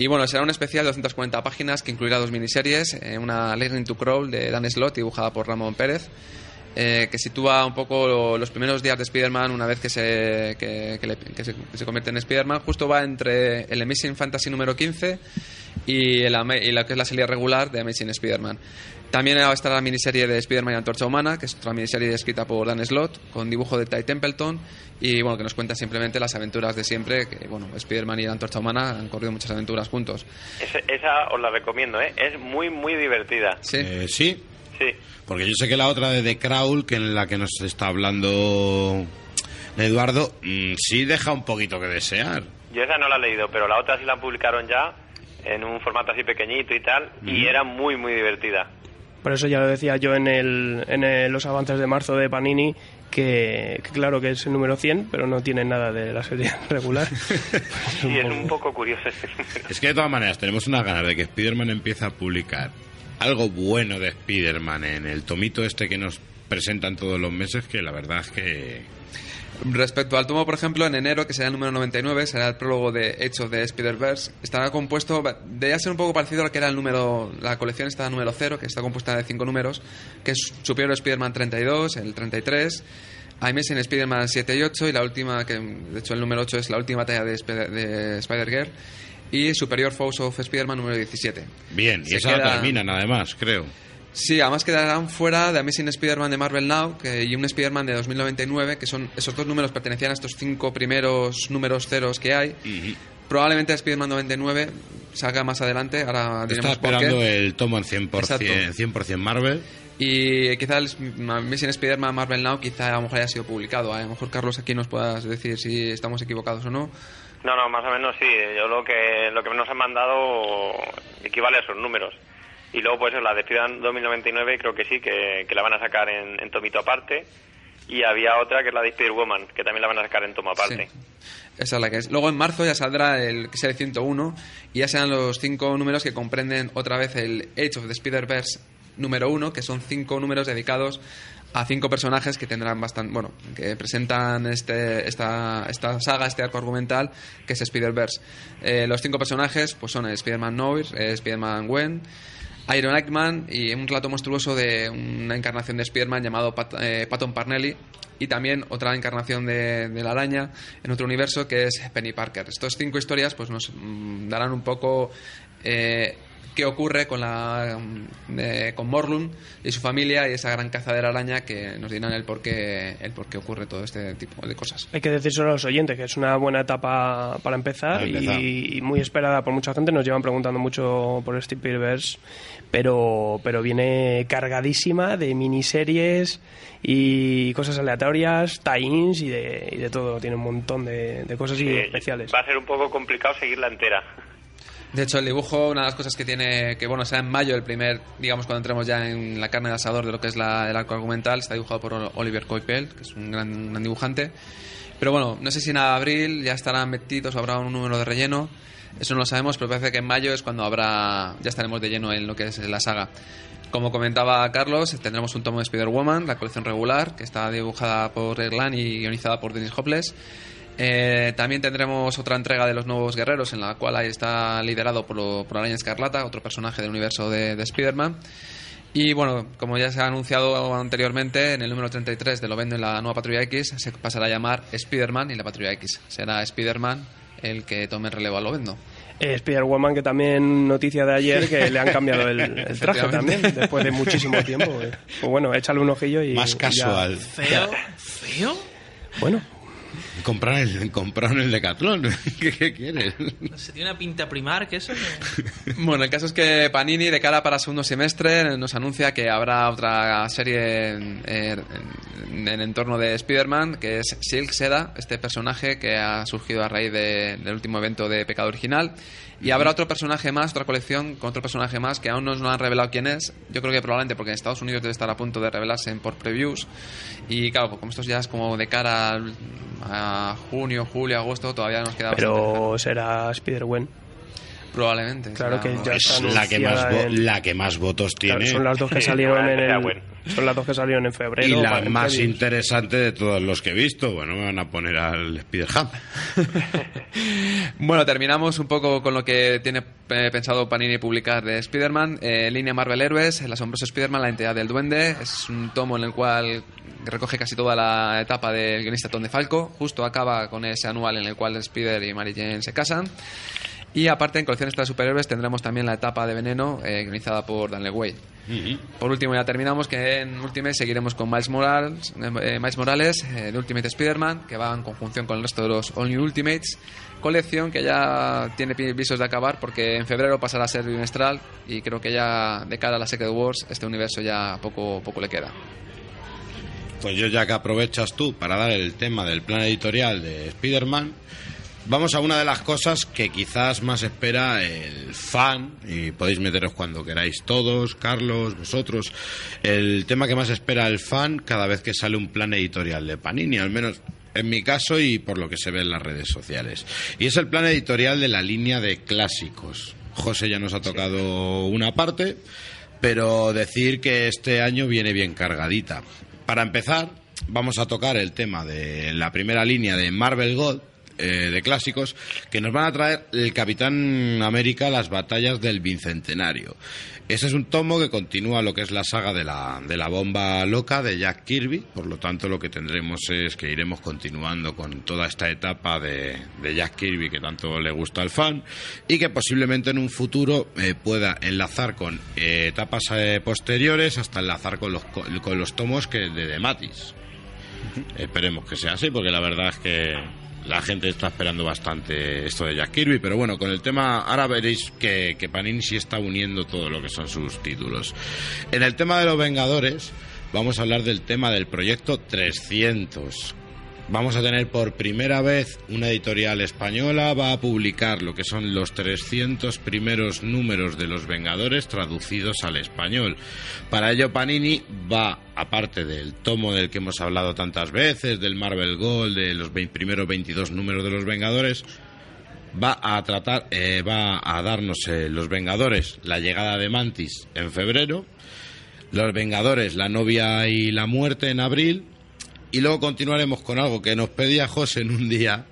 Speaker 9: Y bueno, será un especial de 240 páginas que incluirá dos miniseries, eh, una Lightning to Crawl de Dan Slott, dibujada por Ramón Pérez, eh, que sitúa un poco lo- los primeros días de Spider-Man una vez que se, se, convierte en Spider-Man. Justo va entre el Amazing Fantasy número 15 y, el, y la que es la serie regular de Amazing Spider-Man. También va a estar la miniserie de Spider-Man y Antorcha Humana, que es otra miniserie escrita por Dan Slott, con dibujo de Ty Templeton, y bueno, que nos cuenta simplemente las aventuras de siempre, que bueno, Spider-Man y la Antorcha Humana han corrido muchas aventuras juntos.
Speaker 10: Ese- esa os la recomiendo, ¿eh? Es muy, muy divertida.
Speaker 9: Sí.
Speaker 4: Eh, sí,
Speaker 10: Sí.
Speaker 4: porque yo sé que la otra de The Crawl, que en la que nos está hablando Eduardo, mm, sí deja un poquito que desear.
Speaker 10: Yo esa no la he leído, pero la otra sí la publicaron ya en un formato así pequeñito y tal, y era muy, muy divertida.
Speaker 8: Por eso ya lo decía yo en, el, en el- los avances de marzo de Panini, que, que claro que es el número 100, pero no tiene nada de la serie regular.
Speaker 10: Sí, es un poco curioso ese número.
Speaker 4: Es que de todas maneras tenemos una ganas de que Spider-Man empiece a publicar algo bueno de Spider-Man en el tomito este que nos presentan todos los meses, que la verdad es que...
Speaker 9: Respecto al tomo, por ejemplo, en enero, que será el número 99, será el prólogo de Hechos de Spider-Verse. Estará compuesto, debería ser un poco parecido a lo que era el número, la colección está número 0, que está compuesta de cinco números, que es Superior Spider-Man 32, el 33, Amazing Spider-Man 7 y 8, y la última, que de hecho el número 8 es la última talla de, Sp- de Spider-Girl, y Superior Foes of Spider-Man número 17.
Speaker 4: Bien, y esa la
Speaker 9: queda-
Speaker 4: terminan además, creo.
Speaker 9: Sí, además quedarán fuera de Amazing Spider-Man de Marvel Now que, y un Spider-Man de 2099, que son esos dos números pertenecían a estos cinco primeros números ceros que hay. Probablemente Spider-Man 99 salga más adelante, ahora
Speaker 4: Está
Speaker 9: diremos por
Speaker 4: esperando
Speaker 9: qué.
Speaker 4: el tomo en 100%,
Speaker 9: Exacto.
Speaker 4: 100% Marvel.
Speaker 9: Y quizá el Amazing Spider-Man Marvel Now quizá a lo mejor haya sido publicado. A lo mejor, Carlos, aquí nos puedas decir si estamos equivocados o no.
Speaker 10: No, no, más o menos sí. Yo lo que lo que nos han mandado equivale a esos números. Y luego, pues, la de Spider-Man 2099 creo que sí, que, que la van a sacar en, tomito aparte. Y había otra que es la de Spider-Woman, que también la van a sacar en tomo aparte.
Speaker 9: Esa es la que es. Luego en marzo ya saldrá el que sea el 101 y ya serán los cinco números que comprenden otra vez el Age of the Spider-Verse número uno, que son cinco números dedicados a cinco personajes que tendrán bastante, bueno, que presentan este, esta, esta saga, este arco argumental, que es Spider-Verse. Eh, los cinco personajes pues son Spider-Man Noir, Spider-Man Gwen, Iron Eggman y un relato monstruoso de una encarnación de Spider-Man llamado eh, Patton Parnelli y también otra encarnación de, de la araña en otro universo que es Penny Parker. Estas cinco historias pues nos mm, darán un poco eh, qué ocurre con la mm, eh, con Morlun y su familia y esa gran cazadera araña que nos dirán el por qué el por qué ocurre todo este tipo de cosas.
Speaker 8: Hay que decírselo a los oyentes, que es una buena etapa para empezar. Y, y muy esperada por mucha gente. Nos llevan preguntando mucho por Spider-Verse, pero, pero viene cargadísima de miniseries y cosas aleatorias, tie-ins y de, y de todo. Tiene un montón de, de cosas y
Speaker 10: Sí,
Speaker 8: especiales.
Speaker 10: Va a ser un poco complicado seguirla entera.
Speaker 9: De hecho, el dibujo, una de las cosas que tiene, que bueno, será en mayo el primer, digamos, cuando entremos ya en la carne de asador de lo que es la- el arco argumental, está dibujado por Oliver Coipel, que es un gran, dibujante. Pero bueno, no sé si en abril ya estarán metidos o habrá un número de relleno. Eso no lo sabemos, pero parece que en mayo es cuando habrá, ya estaremos de lleno en lo que es la saga. Como comentaba Carlos, tendremos un tomo de Spider-Woman, la colección regular, que está dibujada por Erlan y guionizada por Dennis Hopeless. Eh, también tendremos otra entrega de los nuevos guerreros, en la cual ahí está liderado por, lo- por Araña Escarlata, otro personaje del universo de, de Spider-Man. Y bueno, como ya se ha anunciado anteriormente, en el número 33 de Lo Vendo en la nueva Patrulla X se pasará a llamar Spider-Man y la Patrulla X. Será Spider-Man el que tome el relevo a Lo Vendo.
Speaker 8: Eh, Spider-Woman, que también noticia de ayer, que le han cambiado el, el traje también, después de muchísimo tiempo. eh. Pues bueno, échale un ojillo y...
Speaker 4: Más
Speaker 8: y ya-
Speaker 4: casual.
Speaker 6: ¿Feo? ¿Feo?
Speaker 8: Bueno,
Speaker 4: Compraron el, compraron el Decathlon. ¿Qué, qué quieres?
Speaker 6: Sé, tiene una pinta primar que eso. que-
Speaker 9: Bueno, el caso es que Panini, de cara para segundo semestre, nos anuncia que habrá otra serie en, en- en el entorno de Spider-Man, que es Silk Seda, este personaje que ha surgido a raíz de- del último evento de Pecado Original. Y habrá otro personaje más, otra colección con otro personaje más, que aún no nos han revelado quién es. Yo creo que probablemente porque en Estados Unidos debe estar a punto de revelarse en por previews. Y claro, como estos ya es como de cara a junio, julio, agosto, todavía nos queda
Speaker 8: pero será Spider-Gwen.
Speaker 9: Probablemente.
Speaker 8: Claro que ya
Speaker 4: Es la que, más
Speaker 8: en-
Speaker 4: la que más votos
Speaker 8: Claro,
Speaker 4: tiene.
Speaker 8: son las dos que salieron en el,
Speaker 10: bueno.
Speaker 8: son las dos que salieron en febrero.
Speaker 4: y la más interesante de todos los que he visto. Bueno, me van a poner al Spider-Ham.
Speaker 9: Bueno, terminamos un poco con lo que tiene eh, pensado Panini publicar de Spider-Man. Eh, línea Marvel Héroes, El asombroso Spider-Man, la entidad del duende. Es un tomo en el cual recoge casi toda la etapa del guionista Tom DeFalco. Justo acaba con ese anual en el cual Spider y Mary Jane se casan. Y aparte, en colecciones para superhéroes tendremos también la etapa de Veneno, eh, guionizada por Dan Way. Por último, ya terminamos que en Ultimate seguiremos con Miles Morales, eh, Miles Morales eh, de Ultimate Spider-Man, que va en conjunción con el resto de los All New Ultimates. Colección que ya tiene visos de acabar porque en febrero pasará a ser bimestral y creo que ya de cara a la Secret Wars este universo ya poco, poco le queda.
Speaker 4: Pues yo ya que aprovechas tú para dar el tema del plan editorial de Spider-Man, vamos a una de las cosas que quizás más espera el fan, y podéis meteros cuando queráis todos, Carlos, vosotros, el tema que más espera el fan cada vez que sale un plan editorial de Panini, al menos en mi caso y por lo que se ve en las redes sociales. Y es el plan editorial de la línea de clásicos. José ya nos ha tocado una parte, pero decir que este año viene bien cargadita. Para empezar, vamos a tocar el tema de la primera línea de Marvel Gold, eh, de clásicos, que nos van a traer el Capitán América, las batallas del Bicentenario. Ese es un tomo que continúa lo que es la saga de la, de la bomba loca de Jack Kirby, por lo tanto lo que tendremos es que iremos continuando con toda esta etapa de, de Jack Kirby que tanto le gusta al fan y que posiblemente en un futuro eh, pueda enlazar con eh, etapas posteriores hasta enlazar con los, con los tomos que de, de Matis. Esperemos que sea así, porque la verdad es que la gente está esperando bastante esto de Jack Kirby, pero bueno, con el tema ahora veréis que, que Panini sí está uniendo todo lo que son sus títulos. En el tema de los Vengadores, vamos a hablar del tema del proyecto 300. Vamos a tener por primera vez una editorial española, va a publicar lo que son los 300 primeros números de los Vengadores traducidos al español. Para ello Panini va, aparte del tomo del que hemos hablado tantas veces, del Marvel Gold, de los vein- primeros 22 números de los Vengadores, va a tratar, eh, va a darnos eh, los Vengadores la llegada de Mantis en febrero. Los Vengadores, la novia y la muerte en abril. Y luego continuaremos con algo que nos pedía José en un día,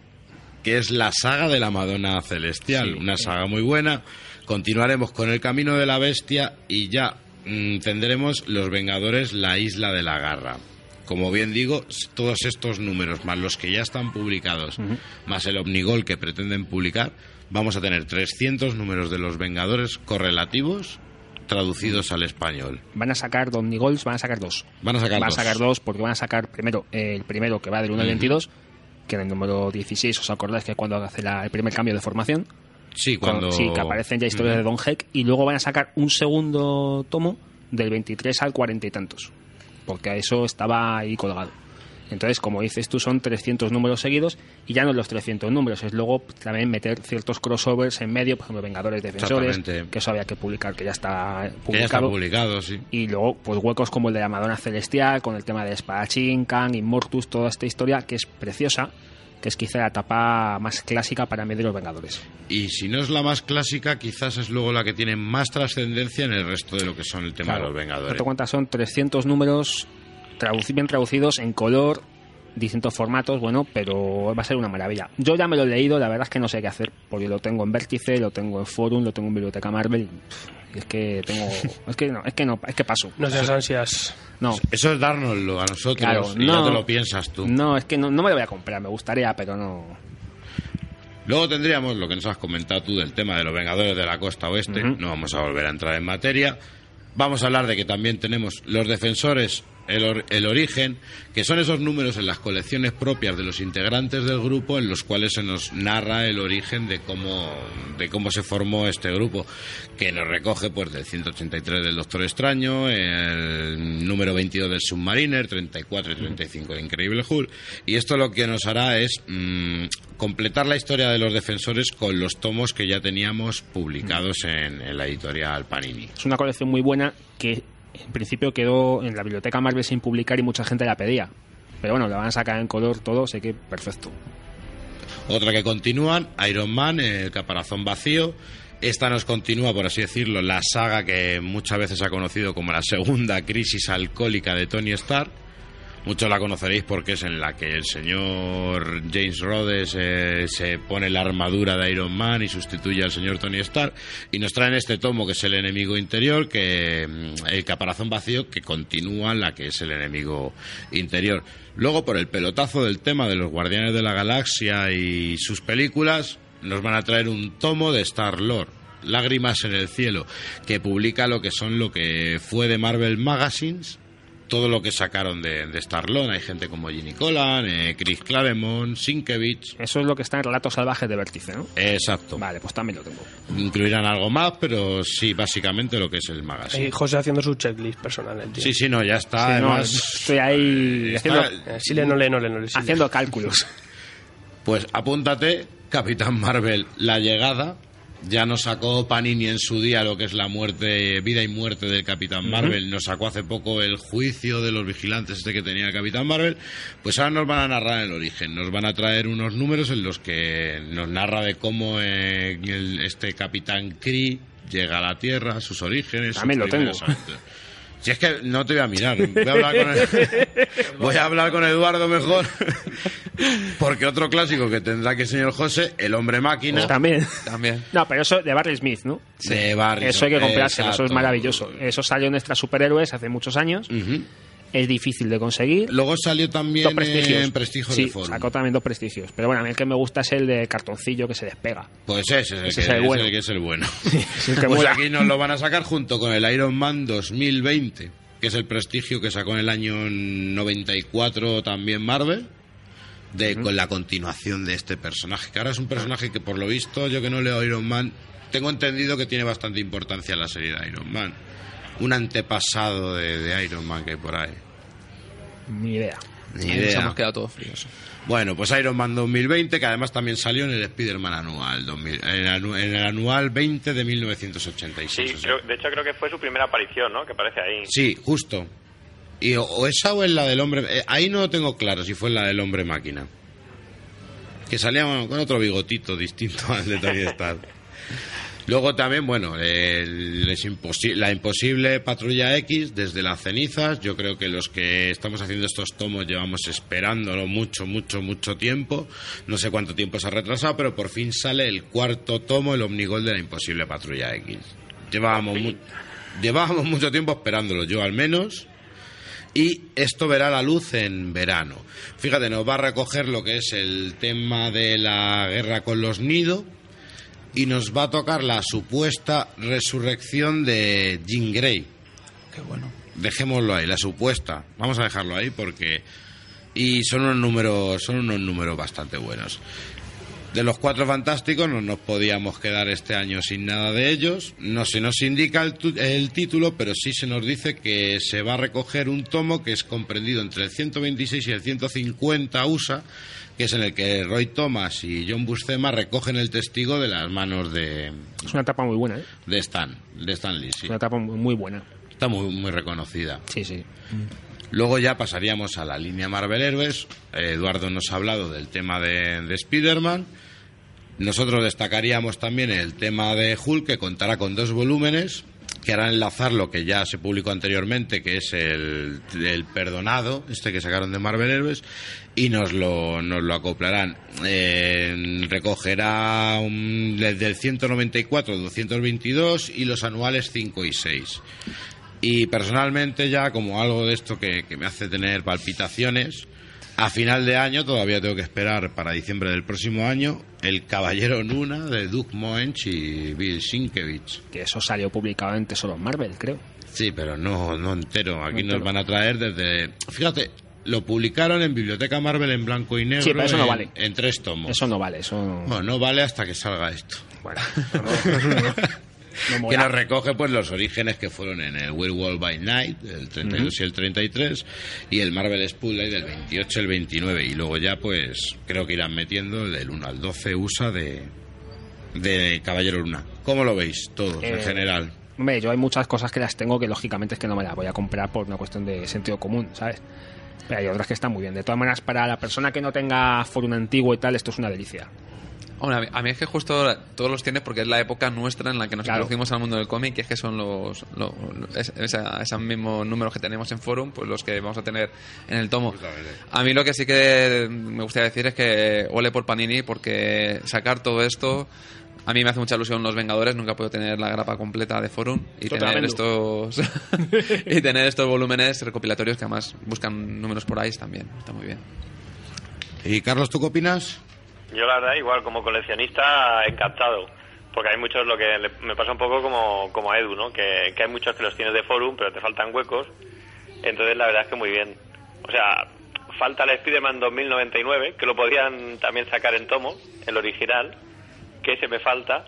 Speaker 4: que es la saga de la Madonna Celestial. una saga muy buena. Continuaremos con El Camino de la Bestia y ya mm, tendremos Los Vengadores, la Isla de la Garra. Como bien digo, todos estos números, más los que ya están publicados, más el Omnigol que pretenden publicar, vamos a tener 300 números de los Vengadores correlativos traducidos al español.
Speaker 7: Van a sacar dos Goals, van a sacar dos.
Speaker 4: Van a sacar
Speaker 7: van
Speaker 4: dos.
Speaker 7: a sacar dos porque van a sacar primero eh, el primero que va del 1 al
Speaker 4: Ujú.
Speaker 7: 22, que en el número 16, ¿os acordáis que es cuando hace la- el primer cambio de formación?
Speaker 4: Sí,
Speaker 7: Con-
Speaker 4: cuando...
Speaker 7: sí, que aparecen ya historias de Don Heck y luego van a sacar un segundo tomo del 23 al 40 y tantos, porque a eso estaba ahí colgado. Entonces, como dices tú, son 300 números seguidos y ya no los 300 números, es luego también meter ciertos crossovers en medio, por ejemplo, Vengadores Defensores, que eso había que publicar, que ya está publicado.
Speaker 4: Que ya está publicado, sí.
Speaker 7: Y luego, pues huecos como el de la Madonna Celestial, con el tema de Espadachín, Kang, Immortus, toda esta historia que es preciosa, que es quizá la etapa más clásica para mí de los Vengadores.
Speaker 4: Y si no es la más clásica, quizás es luego la que tiene más trascendencia en el resto de lo que son el tema
Speaker 7: Claro,
Speaker 4: de los Vengadores.
Speaker 7: Date cuenta, son 300 números traduci- bien traducidos en color, distintos formatos, bueno, pero va a ser una maravilla. Yo ya me lo he leído, la verdad es que no sé qué hacer, porque lo tengo en Vértice, lo tengo en Forum, lo tengo en Biblioteca Marvel, y, es que tengo... es que no, es que no, es que paso.
Speaker 8: No seas ansias.
Speaker 7: No.
Speaker 4: Eso es dárnoslo a nosotros
Speaker 7: Claro,
Speaker 4: y
Speaker 7: no.
Speaker 4: ya te lo piensas tú.
Speaker 7: No, es que no, no me lo voy a comprar, me gustaría, pero no...
Speaker 4: Luego tendríamos lo que nos has comentado tú del tema de los Vengadores de la Costa Oeste. No vamos a volver a entrar en materia. Vamos a hablar de que también tenemos los defensores, el, or- el origen, que son esos números en las colecciones propias de los integrantes del grupo en los cuales se nos narra el origen de cómo, de cómo se formó este grupo, que nos recoge pues del 183 del Doctor Extraño, el número 22 del Submariner, 34 y 35 de Increíble Hulk, y esto lo que nos hará es mm, completar la historia de los defensores con los tomos que ya teníamos publicados en, en la editorial Panini.
Speaker 7: Es una colección muy buena que en principio quedó en la biblioteca Marvel sin publicar y mucha gente la pedía. Pero bueno, la van a sacar en color todo, sé que perfecto.
Speaker 4: Otra que continúan, Iron Man, el caparazón vacío. Esta nos continúa, por así decirlo, la saga que muchas veces ha conocido como la segunda crisis alcohólica de Tony Stark. Muchos la conoceréis porque es en la que el señor James Rhodes eh, se pone la armadura de Iron Man y sustituye al señor Tony Stark. Y nos traen este tomo que es el enemigo interior, que mm, el caparazón vacío, que continúa la que es el enemigo interior. Luego, por el pelotazo del tema de los Guardianes de la Galaxia y sus películas, nos van a traer un tomo de Star Lord. Lágrimas en el cielo, que publica lo que son lo que fue de Marvel Magazines, todo lo que sacaron de, de Star-Lord. Hay gente como Ginny Colan, eh, Chris Claremont, Sienkiewicz.
Speaker 7: Eso es lo que está en Relatos Salvajes de Vértice, ¿no?
Speaker 4: Exacto.
Speaker 7: Vale, pues también lo tengo.
Speaker 4: Incluirán algo más, pero sí, básicamente lo que es el magazine.
Speaker 8: Y José haciendo su checklist personal. el tío.
Speaker 4: Sí, sí, no, ya está.
Speaker 7: Sí, no,
Speaker 4: además,
Speaker 7: estoy ahí
Speaker 4: está-
Speaker 7: haciendo,
Speaker 8: Eh, sí le, no le, no le, no le. sí le.
Speaker 7: haciendo cálculos.
Speaker 4: Pues apúntate, Capitán Marvel, la llegada. Ya nos sacó Panini en su día lo que es la muerte, vida y muerte del Capitán Marvel. Nos sacó hace poco el juicio de los vigilantes este que tenía el Capitán Marvel. Pues ahora nos van a narrar el origen. Nos van a traer unos números en los que nos narra de cómo eh, el- este Capitán Kree llega a la Tierra, sus orígenes. sus
Speaker 7: También lo tengo.
Speaker 4: Si es que no te voy a mirar, voy a hablar con, el- voy a hablar con Eduardo mejor. Porque otro clásico que tendrá que el señor José, El hombre máquina,
Speaker 7: También.
Speaker 9: También.
Speaker 7: No, pero eso de Barry Smith, ¿no?
Speaker 4: de Barry.
Speaker 7: Eso hay que comprárselo, eso es maravilloso. Eso salió en Extra Superhéroes hace muchos años.
Speaker 4: Ujú.
Speaker 7: Es difícil de conseguir.
Speaker 4: Luego salió también
Speaker 7: Dos prestigios.
Speaker 4: en Prestigios
Speaker 7: sí,
Speaker 4: de Forum.
Speaker 7: sacó también dos prestigios. Pero bueno, a mí el que me gusta es el de cartoncillo que se despega.
Speaker 4: Pues ese es el,
Speaker 7: Ese
Speaker 4: que,
Speaker 7: es el bueno.
Speaker 4: ese que es el bueno.
Speaker 7: es el que
Speaker 4: pues
Speaker 7: mola.
Speaker 4: aquí nos lo van a sacar junto con el Iron Man 2020, que es el prestigio que sacó en el año 94 también Marvel. De, Con la continuación de este personaje, que ahora es un personaje que por lo visto, yo que no leo Iron Man, tengo entendido que tiene bastante importancia en la serie de Iron Man. Un antepasado de, de Iron Man que hay por ahí.
Speaker 7: Ni idea.
Speaker 4: Ni
Speaker 6: Ahí Nos
Speaker 4: idea.
Speaker 6: hemos quedado todos fríos.
Speaker 4: Bueno, pues Iron Man 2020, que además también salió en el Spider-Man anual, 2000 en, el anu- en el anual 20 de 1986.
Speaker 10: Sí,
Speaker 4: o sea.
Speaker 10: creo- de hecho creo que fue su primera aparición, ¿no? Que aparece ahí.
Speaker 4: Sí, justo. Y o, o esa o en la del hombre... eh, ahí no lo tengo claro si fue la del hombre máquina. Que salía bueno, con otro bigotito distinto al de Tony Stark. Luego también, bueno, el- es imposi- la imposible Patrulla X desde las cenizas. Yo creo que los que estamos haciendo estos tomos llevamos esperándolo mucho, mucho, mucho tiempo. No sé cuánto tiempo se ha retrasado, pero por fin sale el cuarto tomo, el Omnigol de la imposible Patrulla X. Llevábamos, mu- llevábamos mucho tiempo esperándolo, yo al menos. Y esto verá la luz en verano. Fíjate, nos va a recoger lo que es el tema de la guerra con los nidos y nos va a tocar la supuesta resurrección de Jean Grey.
Speaker 9: Qué bueno.
Speaker 4: Dejémoslo ahí, la supuesta. Vamos a dejarlo ahí porque y son unos números, son unos números bastante buenos. De los cuatro fantásticos no nos podíamos quedar este año sin nada de ellos. No se nos indica el, el título, pero sí se nos dice que se va a recoger un tomo que es comprendido entre el 126 y el 150 USA, que es en el que Roy Thomas y John Buscema recogen el testigo de las manos de,
Speaker 7: Es una etapa muy buena, ¿eh?
Speaker 4: de Stan, de Stan Lee, sí.
Speaker 7: Es una etapa muy, buena.
Speaker 4: Está muy, muy reconocida.
Speaker 7: Sí, sí.
Speaker 4: Luego ya pasaríamos a la línea Marvel Heroes. Eduardo nos ha hablado del tema de, de Spider-Man. Nosotros destacaríamos también el tema de Hulk, que contará con dos volúmenes, que harán enlazar lo que ya se publicó anteriormente, que es el, el Perdonado, este que sacaron de Marvel Heroes, y nos lo, nos lo acoplarán. Eh, recogerá un, desde el 194 al 222 y los anuales 5 y 6. Y personalmente ya como algo de esto que, que me hace tener palpitaciones, a final de año todavía tengo que esperar para diciembre del próximo año El Caballero Nuna de Doug Moench y Bill Sienkiewicz.
Speaker 7: Que eso salió publicado en Tesoro Marvel, creo.
Speaker 4: Sí, pero no, no entero. Aquí
Speaker 7: No
Speaker 4: nos
Speaker 7: entero.
Speaker 4: van a traer desde... Fíjate, lo publicaron en Biblioteca Marvel en blanco y negro
Speaker 7: Sí, pero eso no
Speaker 4: en,
Speaker 7: vale.
Speaker 4: en tres tomos.
Speaker 7: Eso no vale, eso...
Speaker 4: Bueno, no vale hasta que salga esto.
Speaker 7: Bueno, no, no
Speaker 4: que nos recoge pues los orígenes que fueron en el Werewolf by Night el 32 y el 33 y el Marvel Spotlight del 28 y el 29 y luego ya pues creo que irán metiendo el del 1 al 12 USA de de Caballero Luna ¿cómo lo veis todos en
Speaker 7: Eh,
Speaker 4: general?
Speaker 7: Hombre, yo hay muchas cosas que las tengo que lógicamente es que no me las voy a comprar por una cuestión de sentido común, ¿sabes? Pero hay otras que están muy bien. De todas maneras, para la persona que no tenga forum antiguo y tal, esto es una delicia.
Speaker 9: Hombre, a mí, es que justo todos los tienes porque es la época nuestra en la que nos
Speaker 7: Claro.
Speaker 9: introducimos al mundo del cómic y es que son los, lo- es- esa- esos mismos números que tenemos en forum, pues los que vamos a tener en el tomo. A mí lo que sí que me gustaría decir es que ole por Panini porque sacar todo esto a mí me hace mucha ilusión los Vengadores, nunca puedo tener la grapa completa de forum y tener estos y tener estos volúmenes recopilatorios que además buscan números por ahí también, está muy bien.
Speaker 4: ¿y Carlos tú qué opinas?
Speaker 10: Yo la verdad igual como coleccionista encantado, porque hay muchos lo que le- me pasa un poco como, como a Edu, ¿no? Que, que hay muchos que los tienes de forum pero te faltan huecos, entonces la verdad es que muy bien. O sea, falta el Spider-Man 2099, que lo podían también sacar en tomo, el original, que ese me falta,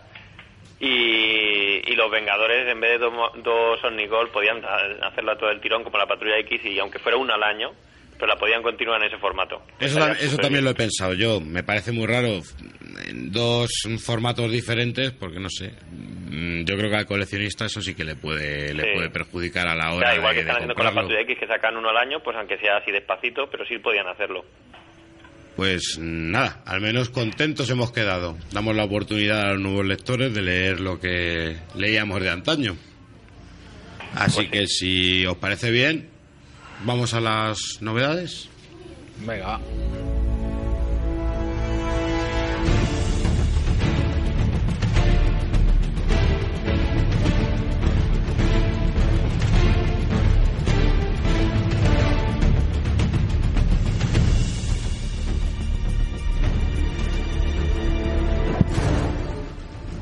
Speaker 10: y, y los Vengadores en vez de dos, dos Omnigol podían ha- hacerla todo el tirón como la Patrulla X y aunque fuera una al año, pero la podían continuar en ese formato.
Speaker 4: Eso, eso también
Speaker 10: bien.
Speaker 4: lo he pensado yo. Me parece muy raro en dos formatos diferentes porque no sé. mm, Yo creo que al coleccionista eso sí que le puede le puede perjudicar a la
Speaker 10: O
Speaker 4: hora
Speaker 10: sea, igual
Speaker 4: de,
Speaker 10: que están haciendo con la. Patrulla X que sacan uno al año, pues aunque sea así despacito, pero sí podían hacerlo.
Speaker 4: Pues nada, al menos contentos hemos quedado. Damos la oportunidad a los nuevos lectores de leer lo que leíamos de antaño. Así que si os parece bien, vamos a las novedades.
Speaker 7: Venga.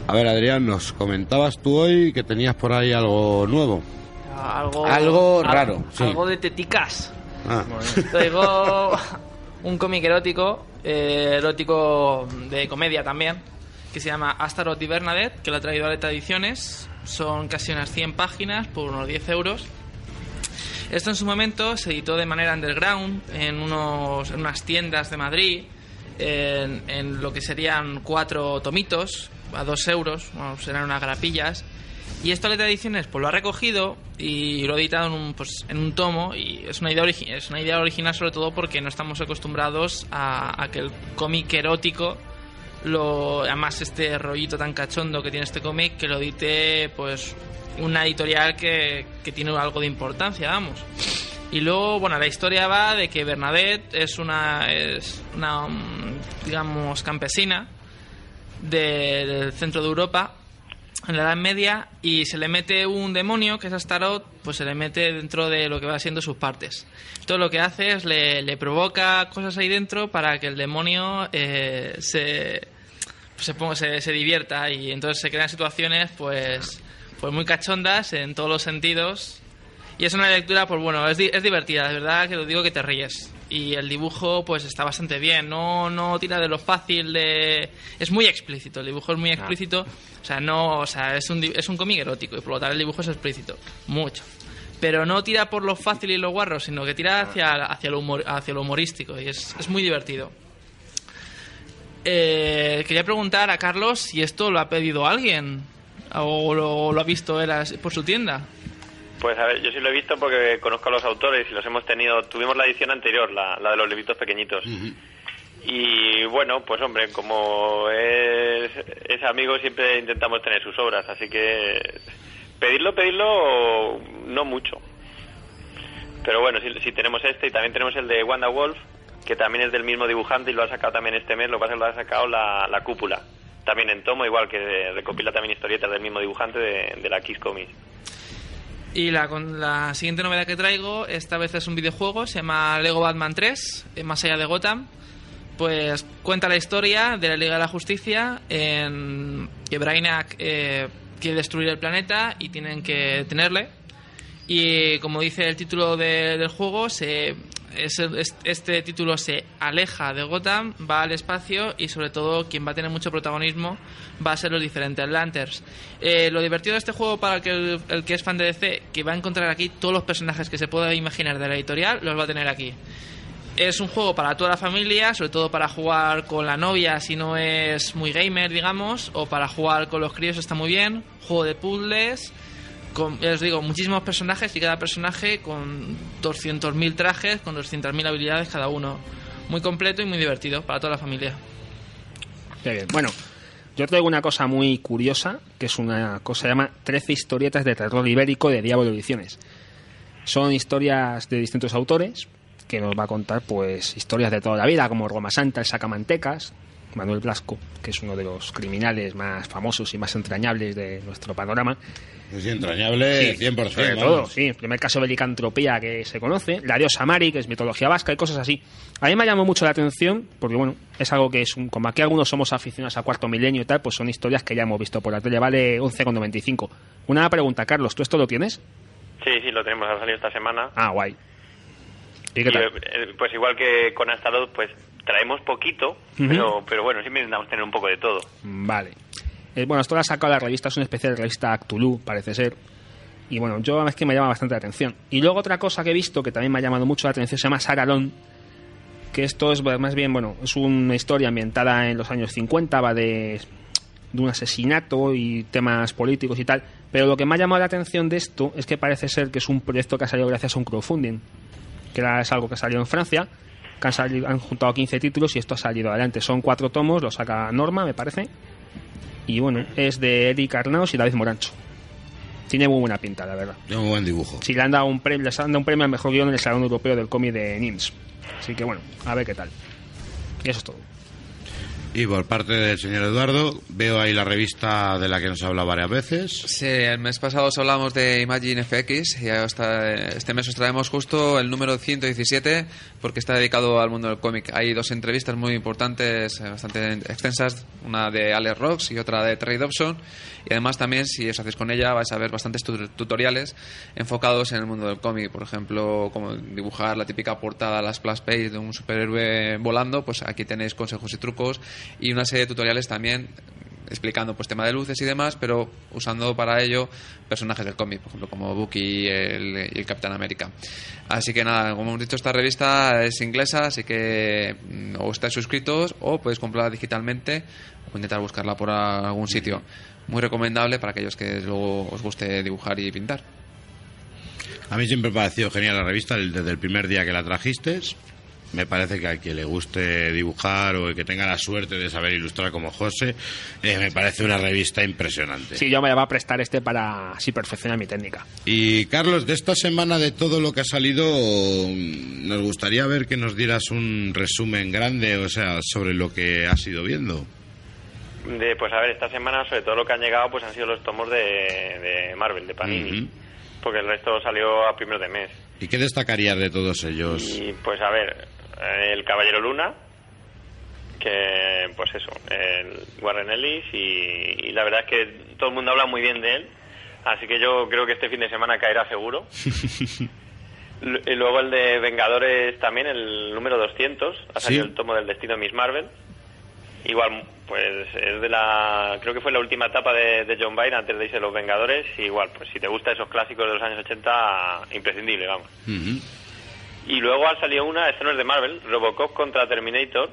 Speaker 4: A ver, Adrián, nos comentabas tú hoy que tenías por ahí algo nuevo.
Speaker 6: Algo,
Speaker 4: Algo
Speaker 6: al-
Speaker 4: raro, sí.
Speaker 6: Algo de teticas.
Speaker 4: Ah,
Speaker 6: Traigo un cómic erótico, eh, erótico de comedia también, que se llama Astaroth y Bernadette, que lo ha traído Aleta Ediciones. Son casi unas 100 páginas por unos 10 euros. Esto en su momento se editó de manera underground en, unos, en unas tiendas de Madrid, en, en lo que serían cuatro tomitos a dos euros, bueno, serán unas grapillas. Y esto Aleta Ediciones pues lo ha recogido y lo ha editado en un, pues, en un tomo y es una idea es una idea original sobre todo porque no estamos acostumbrados a, a que el cómic erótico lo además este rollito tan cachondo que tiene este cómic que lo edite pues una editorial que, que tiene algo de importancia, vamos. Y luego, bueno, la historia va de que Bernadette es una, es una um, digamos, campesina de- del centro de Europa en la Edad Media y se le mete un demonio que es Astaroth, pues se le mete dentro de lo que va siendo sus partes. Todo lo que hace es le, le provoca cosas ahí dentro para que el demonio eh, se, se divierta y entonces se crean situaciones pues, pues muy cachondas en todos los sentidos. Y es una lectura, pues bueno, es, di- es divertida, de verdad que lo digo que te ríes. Y el dibujo, pues está bastante bien, no, no tira de lo fácil de... Es muy explícito, el dibujo es muy explícito, o sea, no, o sea, es un, es un cómic erótico y por lo tanto el dibujo es explícito, mucho. Pero no tira por lo fácil y lo guarro, sino que tira hacia, hacia, lo, humor- hacia lo humorístico y es, es muy divertido. Eh, quería preguntar a Carlos si esto lo ha pedido alguien o lo, lo ha visto él por su tienda.
Speaker 10: Pues a ver, yo sí lo he visto porque conozco a los autores y los hemos tenido. Tuvimos la edición anterior, la, la de los libritos pequeñitos. Y bueno, pues hombre, como es, es amigo, siempre intentamos tener sus obras. Así que pedirlo, pedirlo, no mucho. Pero bueno, si, si tenemos este y también tenemos el de Wanda Wolf, que también es del mismo dibujante y lo ha sacado también este mes, lo que pasa que lo ha sacado la, la cúpula. También en tomo, igual que recopila también historietas del mismo dibujante de, de la Kiss Comics.
Speaker 6: Y la, con la siguiente novedad que traigo, esta vez es un videojuego, se llama Lego Batman 3, eh, más allá de Gotham. Pues cuenta la historia de la Liga de la Justicia que Brainiac eh, quiere destruir el planeta y tienen que detenerle. Y como dice el título de- del juego, se, este título se aleja de Gotham, va al espacio y sobre todo quien va a tener mucho protagonismo va a ser los diferentes Lanterns. Eh, lo divertido de este juego para el que, el, que es fan de DC, que va a encontrar aquí todos los personajes que se pueda imaginar de la editorial, los va a tener aquí. Es un juego para toda la familia, sobre todo para jugar con la novia si no es muy gamer, digamos, o para jugar con los críos está muy bien. Juego de puzzles, con, ya os digo, muchísimos personajes y cada personaje con 200.000 trajes, con 200.000 habilidades cada uno. Muy completo y muy divertido para toda la familia.
Speaker 7: Qué bien. Bueno, yo traigo una cosa muy curiosa, que es una cosa que se llama 13 historietas de terror ibérico de Diablo Ediciones. Son historias de distintos autores, que nos va a contar pues historias de toda la vida, como Roma Santa, el Sacamantecas, Manuel Blasco, que es uno de los criminales más famosos y más entrañables de nuestro panorama.
Speaker 4: Es entrañable
Speaker 7: Sí,
Speaker 4: 100%.
Speaker 7: sobre
Speaker 4: vamos.
Speaker 7: todo, sí. El primer caso de licantropía que se conoce. La diosa Mari, que es mitología vasca y cosas así. A mí me llamó mucho la atención porque, bueno, es algo que es un. Como aquí algunos somos aficionados a cuarto milenio y tal, pues son historias que ya hemos visto por la tele. Vale 11,95. Una pregunta, Carlos, ¿tú esto lo tienes?
Speaker 10: Sí, sí, lo tenemos, ha salido esta semana.
Speaker 7: Ah, guay. ¿Y qué
Speaker 10: Y,
Speaker 7: tal?
Speaker 10: eh, pues igual que con Astaroth, pues traemos poquito, pero, pero bueno, siempre intentamos tener un poco de todo.
Speaker 7: Vale. Eh, bueno, esto lo ha sacado la revista, es una especie de revista Actulú, parece ser. Y bueno, yo es que me llama bastante la atención. Y luego otra cosa que he visto que también me ha llamado mucho la atención se llama Saralón. Que esto es más bien, bueno, es una historia ambientada en los años 50, va de, de un asesinato y temas políticos y tal. Pero lo que me ha llamado la atención de esto es que parece ser que es un proyecto que ha salido gracias a un crowdfunding. Que era, es algo que salió en Francia, que han, salido- han juntado 15 títulos y esto ha salido adelante. Son cuatro tomos, lo saca Norma, me parece. Y bueno, es de Eric Arnaus y David Morancho. Tiene muy buena pinta, la verdad.
Speaker 4: Tiene un buen dibujo.
Speaker 7: Si le han dado un premio, les han dado un premio al mejor guion en el Salón Europeo del Cómic de NIMS. Así que bueno, a ver qué tal. Y eso es todo.
Speaker 4: Y por parte del señor Eduardo, veo ahí la revista de la que nos ha hablado varias veces.
Speaker 9: Sí, el mes pasado os hablamos de Imagine FX y hasta este mes os traemos justo el número 117 porque está dedicado al mundo del cómic. Hay dos entrevistas muy importantes, eh, bastante extensas, una de Alex Rocks y otra de Terry Dobson. Y además también, si os hacéis con ella, vais a ver bastantes tu- tutoriales enfocados en el mundo del cómic. Por ejemplo, cómo dibujar la típica portada, la splash page de un superhéroe volando, pues aquí tenéis consejos y trucos y una serie de tutoriales también explicando pues tema de luces y demás, pero usando para ello personajes del cómic, por ejemplo como Bucky y el, y el Capitán América. Así que nada, como hemos dicho, esta revista es inglesa, así que mm, o estáis suscritos o podéis comprarla digitalmente o intentar buscarla por algún sitio. Muy recomendable para aquellos que luego os guste dibujar y pintar.
Speaker 4: A mí siempre me ha parecido genial la revista desde el primer día que la trajiste. Me parece que a quien le guste dibujar o que tenga la suerte de saber ilustrar como José, eh, me parece una revista impresionante.
Speaker 7: Sí, yo me voy a prestar este para así perfeccionar mi técnica.
Speaker 4: Y Carlos, de esta semana, de todo lo que ha salido, nos gustaría ver que nos dieras un resumen grande, o sea, sobre lo que has ido viendo.
Speaker 10: De, pues a ver, esta semana sobre todo lo que han llegado pues han sido los tomos de, de Marvel, de Panini, porque el resto salió a primero de mes.
Speaker 4: ¿Y qué destacarías de todos ellos?
Speaker 10: Y pues a ver, el Caballero Luna, que pues eso, el Warren Ellis y, y la verdad es que todo el mundo habla muy bien de él, así que yo creo que este fin de semana caerá seguro. Y luego el de Vengadores también, el número 200, ha salido
Speaker 4: Sí.
Speaker 10: el tomo del destino de Miss Marvel. Igual, pues es de la. Creo que fue la última etapa de, de John Byrne antes de irse los Vengadores. Igual, pues si te gustan esos clásicos de los años 80, imprescindible, vamos. Y luego ha salido una, esta no es de Marvel, Robocop contra Terminator.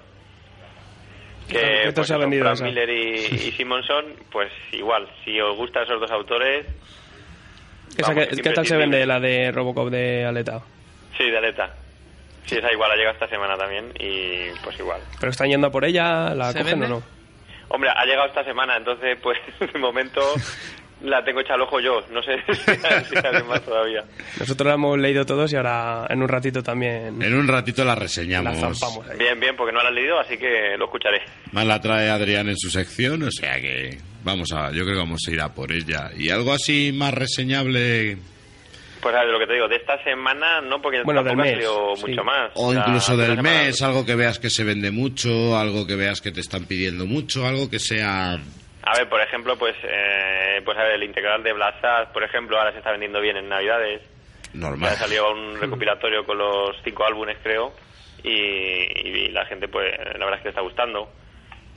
Speaker 8: ¿Qué tal-
Speaker 10: Que pues,
Speaker 8: se ha vendido
Speaker 10: Frank? Miller y, y Simonson, pues igual, si os gustan esos dos autores,
Speaker 8: Esa
Speaker 10: Vamos,
Speaker 8: que- ¿Qué tal se vende la de Robocop de Aleta?
Speaker 10: sí, de aleta. Sí, esa igual ha llegado esta semana también y pues igual.
Speaker 8: ¿Pero están yendo a por ella? ¿La
Speaker 6: ¿Se
Speaker 8: cogen
Speaker 6: vende?
Speaker 8: o no?
Speaker 10: Hombre, ha llegado esta semana, entonces pues de momento la tengo hecha al ojo yo. No sé si hay más todavía.
Speaker 8: Nosotros la hemos leído todos y ahora en un ratito también
Speaker 4: En un ratito la
Speaker 8: la
Speaker 4: reseñamos.
Speaker 8: zampamos ahí.
Speaker 10: Bien, bien, porque no la han leído, así que lo escucharé.
Speaker 4: Más la trae Adrián en su sección, o sea que vamos a, yo creo que vamos a ir a por ella. Y algo así más reseñable
Speaker 10: Pues a ver, lo que te digo, de esta semana no, porque
Speaker 8: Bueno,
Speaker 10: tampoco
Speaker 8: del
Speaker 10: ha
Speaker 8: mes,
Speaker 10: salido
Speaker 8: sí.
Speaker 10: mucho más.
Speaker 4: o
Speaker 10: sea,
Speaker 4: incluso del
Speaker 10: semana-
Speaker 4: mes, algo que veas que se vende mucho, algo que veas que te están pidiendo mucho, algo que sea
Speaker 10: A ver, por ejemplo, pues, eh, pues a ver, el integral de Blazar, por ejemplo, ahora se está vendiendo bien en Navidades. Ya
Speaker 4: normal.
Speaker 10: ha salido un recopilatorio con los cinco álbumes, creo, y, y la gente, pues, la verdad es que le está gustando.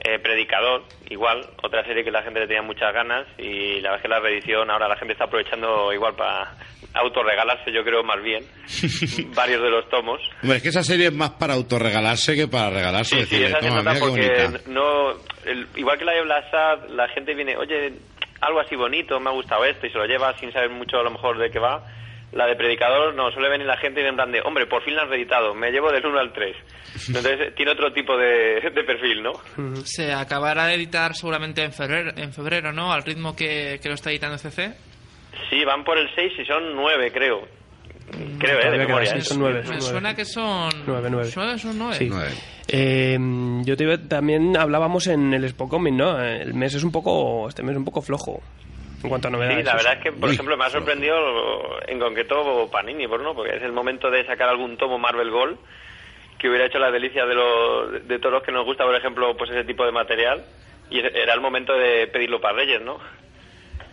Speaker 10: Eh, Predicador, igual, otra serie que la gente le tenía muchas ganas y la verdad es que la reedición ahora la gente está aprovechando igual para autorregalarse, yo creo, más bien, varios de los tomos.
Speaker 4: Hombre, es que esa serie es más para autorregalarse que para regalarse.
Speaker 10: Sí, sí,
Speaker 4: decirle,
Speaker 10: esa se
Speaker 4: "Toma,
Speaker 10: nota
Speaker 4: mira qué
Speaker 10: porque
Speaker 4: bonita".
Speaker 10: no, el- igual que la de Blasad, la gente viene, oye, algo así bonito, me ha gustado esto, y se lo lleva sin saber mucho a lo mejor de qué va. La de Predicador no, suele venir la gente y en plan de, hombre, por fin la has reeditado, me llevo del 1 al 3. Entonces tiene otro tipo de, de perfil, ¿no?
Speaker 6: Se acabará de editar seguramente en febrero, en febrero ¿no? Al ritmo que, que lo está editando CC.
Speaker 10: Sí, van por el 6 y son 9, creo. Creo, ¿eh? De memoria.
Speaker 8: queda
Speaker 10: ¿eh?
Speaker 8: son nueve, son
Speaker 6: Me
Speaker 8: nueve.
Speaker 6: suena que son...
Speaker 8: Nueve, nueve.
Speaker 6: Suena que son nueve.
Speaker 8: Sí.
Speaker 4: Nueve.
Speaker 8: Eh, yo te iba- también hablábamos en el Spocomic, ¿no? El mes es un poco, este mes es un poco flojo en cuanto a novedades.
Speaker 10: Sí, la verdad es que, por
Speaker 4: Uy,
Speaker 10: ejemplo, me ha sorprendido en concreto Panini, por uno, porque es el momento de sacar algún tomo Marvel Gold que hubiera hecho la delicia de, los, de todos los que nos gusta, por ejemplo, pues ese tipo de material. Y era el momento de pedirlo para Reyes, ¿no?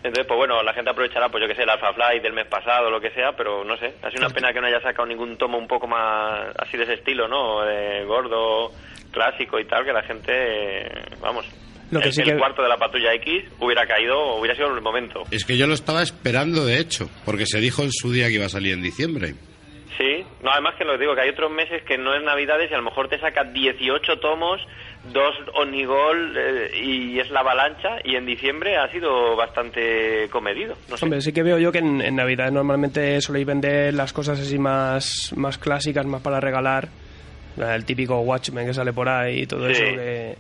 Speaker 10: Entonces, pues bueno, la gente aprovechará, pues yo que sé, el Alpha Flight del mes pasado o lo que sea, pero no sé. Ha sido una pena que no haya sacado ningún tomo un poco más así de ese estilo, ¿no? De gordo, clásico y tal, que la gente, eh, vamos,
Speaker 8: Lo que
Speaker 10: el,
Speaker 8: sí
Speaker 10: el
Speaker 8: que-
Speaker 10: cuarto de la patrulla X hubiera caído, hubiera sido el momento.
Speaker 4: Es que yo lo estaba esperando, de hecho, porque se dijo en su día que iba a salir en diciembre.
Speaker 10: Sí, no, además que lo digo, que hay otros meses que no es Navidades y a lo mejor te saca 18 tomos, dos Onigol eh, y es la avalancha y en diciembre ha sido bastante comedido. No sé.
Speaker 8: Hombre, sí que veo yo que en, en Navidad normalmente soléis vender las cosas así más, más clásicas, más para regalar. El típico Watchmen que sale por ahí y todo
Speaker 10: Sí.
Speaker 8: eso. Que,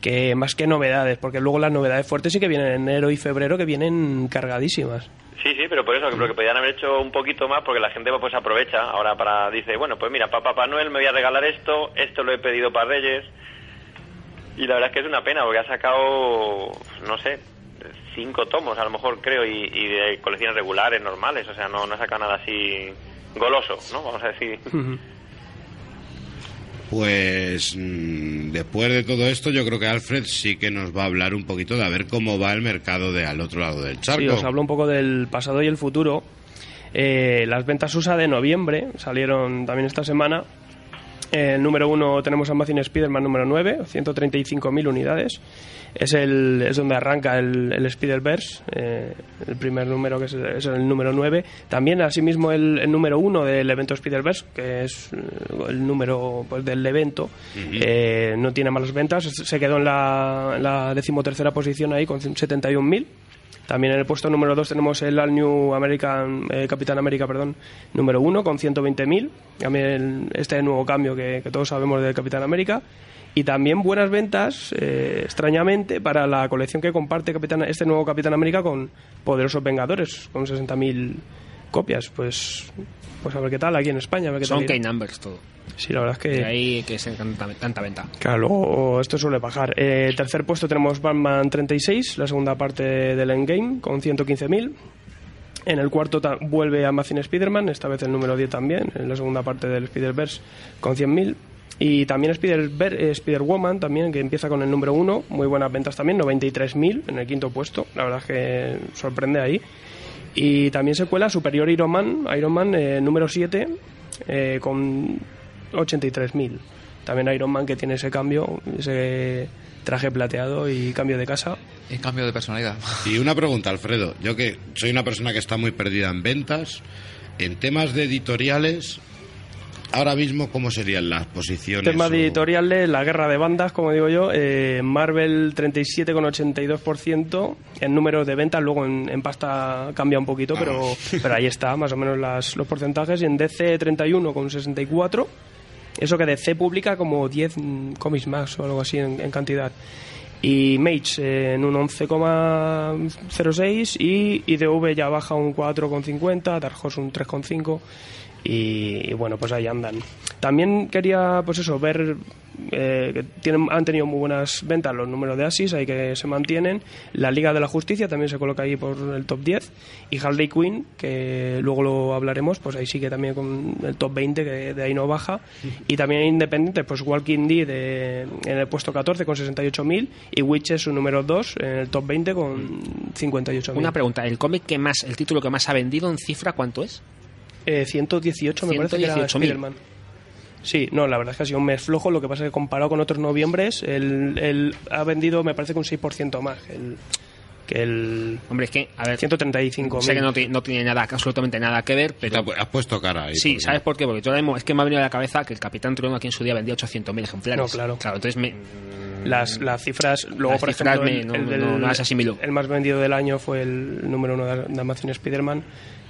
Speaker 8: que más que novedades, porque luego las novedades fuertes sí que vienen en enero y febrero que vienen cargadísimas.
Speaker 10: Sí, sí, pero por eso, que podían haber hecho un poquito más porque la gente pues aprovecha ahora para, dice, bueno, pues mira, para Papá Noel me voy a regalar esto, esto lo he pedido para Reyes. Y la verdad es que es una pena porque ha sacado, no sé, cinco tomos a lo mejor creo y, y de colecciones regulares, normales, o sea, no, no ha sacado nada así goloso, ¿no? Vamos a decir.
Speaker 4: Pues mm, después de todo esto, yo creo que Alfred sí que nos va a hablar un poquito de a ver cómo va el mercado de al otro lado del charco.
Speaker 8: Sí, os hablo un poco del pasado y el futuro. Eh, las ventas USA de noviembre salieron también esta semana. Eh, el número uno tenemos Amazon Spider-Man número 9, 135.000 unidades. Es, el, es donde arranca el, el Spider-Verse, eh, el primer número que es, es el número 9. También, asimismo, el, el número uno del evento Spider-Verse, que es eh, el número pues, del evento, eh, no tiene malas ventas. Se quedó en la, en la decimotercera posición ahí con 71.000 También en el puesto número 2 tenemos el All New American, eh, Capitán América, perdón, número 1 con 120.000. También este nuevo cambio que, todos sabemos del Capitán América. Y también buenas ventas, eh, extrañamente, para la colección que comparte Capitán, este nuevo Capitán América con Poderosos Vengadores, con 60.000 copias. Pues, pues a ver qué tal aquí en España. A ver qué
Speaker 7: Son
Speaker 8: tal.
Speaker 7: K-numbers todo.
Speaker 8: Sí, la verdad es que...
Speaker 7: De ahí que es tanta, tanta venta.
Speaker 8: Claro, luego esto suele bajar. Eh, tercer puesto tenemos Batman 36, la segunda parte del Endgame, con 115.000. En el cuarto vuelve Amazing Spider-Man, esta vez el número 10 también, en la segunda parte del Spider-Verse, con 100.000. Y también Spider- eh, Spider-Woman, también, que empieza con el número 1, muy buenas ventas también, 93.000 en el quinto puesto, la verdad es que sorprende ahí. Y también se cuela Superior Iron Man, Iron Man eh, número 7, eh, con 83.000. También Iron Man que tiene ese cambio, ese traje plateado y cambio de casa.
Speaker 9: Y cambio de personalidad.
Speaker 4: Y una pregunta, Alfredo. Yo que soy una persona que está muy perdida en ventas, en temas de editoriales, ahora mismo, ¿cómo serían las posiciones?
Speaker 8: Tema
Speaker 4: o-
Speaker 8: de editoriales, la guerra de bandas, como digo yo, eh, Marvel 37,82% en número de ventas, luego en, en pasta cambia un poquito, pero, pero ahí está, más o menos las, los porcentajes. Y en DC 31,64%, eso que DC publica como 10 mm, cómics más o algo así en, en cantidad. Y Mage eh, en un 11,06 y IDV ya baja un 4,50, Dark Horse un 3,5 y, bueno, pues ahí andan. También quería, pues eso, ver eh, que tienen, han tenido muy buenas ventas los números de Asis, ahí que se mantienen. La Liga de la Justicia también se coloca ahí por el top 10. Y Harley Quinn, que luego lo hablaremos, pues ahí sigue también con el top 20, que de ahí no baja. Y también independientes, pues Walking Dead de- en el puesto 14 con 68.000 y Witches su número 2 en el top 20 con 58.000.
Speaker 7: Una pregunta, ¿el cómic que más, el título que más ha vendido en cifra cuánto es?
Speaker 8: Eh, 118 me parece que era
Speaker 7: 118.000.
Speaker 8: Spider-Man. Sí, no, la verdad es que ha sido un mes flojo, lo que pasa es que comparado con otros noviembres, él, él ha vendido me parece que un 6% más que el, que el
Speaker 7: Hombre, es que, a ver,
Speaker 8: 135
Speaker 7: sé que no, no tiene nada, absolutamente nada que ver, pero...
Speaker 4: Te Has puesto cara ahí.
Speaker 7: Sí,
Speaker 4: porque-
Speaker 7: ¿sabes por qué? Porque yo ahora mismo es que me ha venido a la cabeza que el Capitán Trueno aquí en su día vendía 800.000 ejemplares.
Speaker 8: No, claro.
Speaker 7: Claro, entonces me...
Speaker 8: las, las cifras, luego
Speaker 7: Las
Speaker 8: por
Speaker 7: cifras
Speaker 8: ejemplo,
Speaker 7: me-
Speaker 8: el,
Speaker 7: no-
Speaker 8: el
Speaker 7: no-
Speaker 8: del-
Speaker 7: no las asimilo.
Speaker 8: el más vendido del año fue el número uno de, de Amazon Spider-Man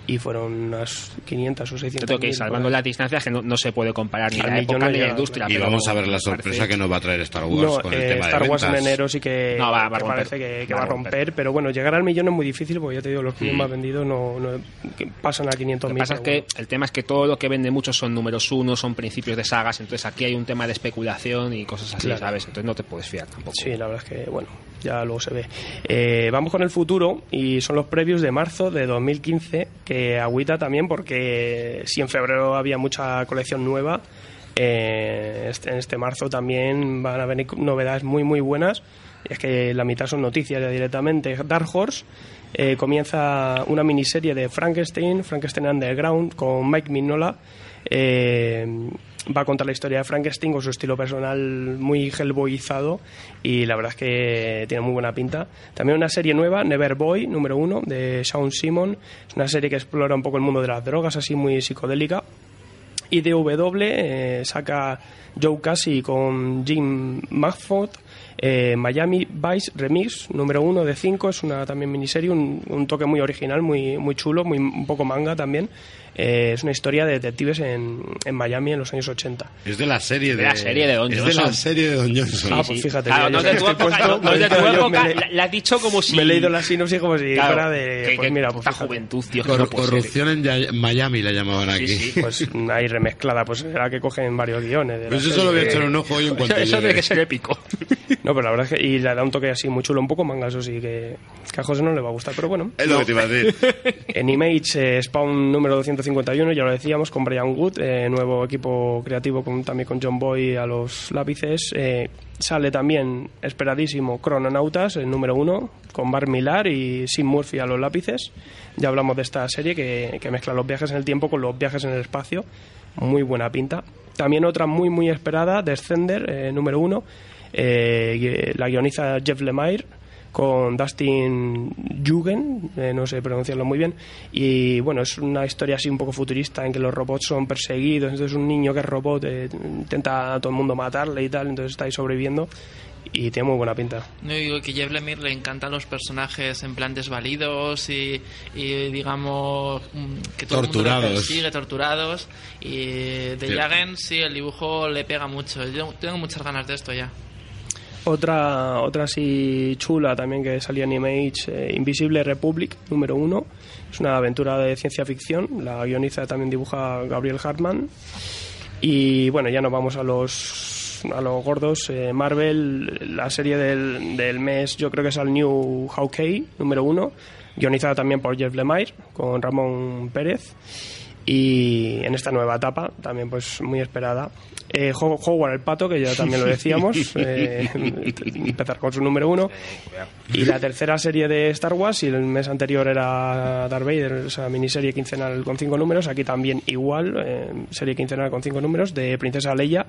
Speaker 8: y fueron unas 500 o 600.
Speaker 7: Yo creo que salvando las distancias que no, no se puede comparar ni
Speaker 8: Al
Speaker 7: la época
Speaker 8: no
Speaker 7: ni la industria.
Speaker 4: Y
Speaker 7: pero
Speaker 4: vamos a ver la sorpresa
Speaker 7: parece-
Speaker 4: que nos va a traer Star Wars
Speaker 8: No,
Speaker 4: con el
Speaker 8: eh,
Speaker 4: tema
Speaker 8: Star
Speaker 4: de
Speaker 8: Wars en
Speaker 4: ventas.
Speaker 8: enero sí que,
Speaker 7: No, va- va
Speaker 8: que
Speaker 7: romper.
Speaker 8: parece que, que
Speaker 7: Va
Speaker 8: va
Speaker 7: a
Speaker 8: romper,
Speaker 7: romper.
Speaker 8: pero bueno, llegar al millón es muy difícil porque ya te digo, los cómics más vendidos no, no- que pasan a 500
Speaker 7: Lo que
Speaker 8: mil.
Speaker 7: pasa es que el tema es que todo lo que vende mucho son números uno, son principios de sagas, entonces aquí hay un tema de especulación y cosas así,
Speaker 8: Claro.
Speaker 7: ¿sabes? Entonces no te puedes fiar tampoco.
Speaker 8: Sí, la verdad es que, bueno, ya luego se ve. Eh, vamos con el futuro y son los previos de marzo de 2015, que agüita también porque si en febrero había mucha colección nueva, eh, este- en este marzo también van a venir novedades muy, muy buenas. Y es que la mitad son noticias ya directamente. Dark Horse eh, comienza una miniserie de Frankenstein, Frankenstein Underground, con Mike Mignola. Eh, va a contar la historia de Frankenstein con su estilo personal muy hellboyizado y la verdad es que tiene muy buena pinta. También una serie nueva, Never Boy, número uno, de Shaun Simon. Es una serie que explora un poco el mundo de las drogas, así muy psicodélica. Y DW eh, saca Joe Casey con Jim Magford, eh, Miami Vice Remix, número uno de cinco, es una también miniserie, un, un toque muy original, muy, muy chulo, muy, un poco manga también. Eh, es una historia de detectives en, en Miami en los años 80.
Speaker 4: Es de la serie de,
Speaker 7: De la serie de Don
Speaker 4: es de
Speaker 7: Johnson.
Speaker 4: la serie de Don Johnson.
Speaker 8: Ah, pues fíjate.
Speaker 7: Claro, no de tu época,
Speaker 8: puesto,
Speaker 7: no es de tu
Speaker 8: yo
Speaker 7: época,
Speaker 8: me,
Speaker 7: la, la has dicho como si...
Speaker 8: me he leído la sinopsis como si
Speaker 7: Claro,
Speaker 8: fuera de...
Speaker 7: que-
Speaker 8: pues
Speaker 7: que
Speaker 8: mira, pues fíjate.
Speaker 7: juventud, tío,
Speaker 4: Cor-
Speaker 7: no
Speaker 4: corrupción en Miami la llamaban aquí.
Speaker 7: Sí, sí.
Speaker 8: Pues ahí remezclada, pues será que cogen varios guiones. de la
Speaker 4: Pues eso lo voy a echar un ojo hoy en cuanto
Speaker 7: Eso tiene que ser épico.
Speaker 8: No, pero la verdad es que y le da un toque así muy chulo, un poco manga, eso sí, que, que a José no le va a gustar, pero bueno.
Speaker 4: Es lo que te iba a decir.
Speaker 8: En Image, eh, Spawn número 251, ya lo decíamos, con Brian Wood, eh, nuevo equipo creativo también con John Boy a los lápices. Eh, sale también, esperadísimo, Crononautas, el número uno, con Bar Millar y Sim Murphy a los lápices. Ya hablamos de esta serie que, mezcla los viajes en el tiempo con los viajes en el espacio. Muy buena pinta. También otra muy, muy esperada, Descender, eh, número uno. la guioniza Jeff Lemire con Dustin Jugend, eh, no sé pronunciarlo muy bien, y bueno, es una historia así un poco futurista en que los robots son perseguidos, entonces un niño que es robot eh, intenta a todo el mundo matarle y tal, entonces está ahí sobreviviendo y tiene muy buena pinta.
Speaker 6: No digo que Jeff Lemire le encantan los personajes en plan desvalidos y, y, digamos mm, que todo el mundo
Speaker 4: Torturados.
Speaker 6: persigue, torturados y de. Jagen sí el dibujo le pega mucho. Yo tengo muchas ganas de esto ya.
Speaker 8: Otra, otra así chula también que salía en Image, eh, Invisible Republic, número uno. Es una aventura de ciencia ficción. La guioniza también dibuja Gabriel Hartman. Y bueno, ya nos vamos a los, a los gordos. Eh, Marvel, la serie del, del mes, yo creo que es el New Hawkeye, número uno. Guionizada también por Jeff Lemire, con Ramón Pérez. Y en esta nueva etapa, también pues muy esperada. Eh, Ho- Howard el Pato, que ya también lo decíamos, eh, empezar con su número uno. Y la tercera serie de Star Wars, y el mes anterior era Darth Vader, esa miniserie quincenal con cinco números, aquí también igual, eh, serie quincenal con cinco números, de Princesa Leia.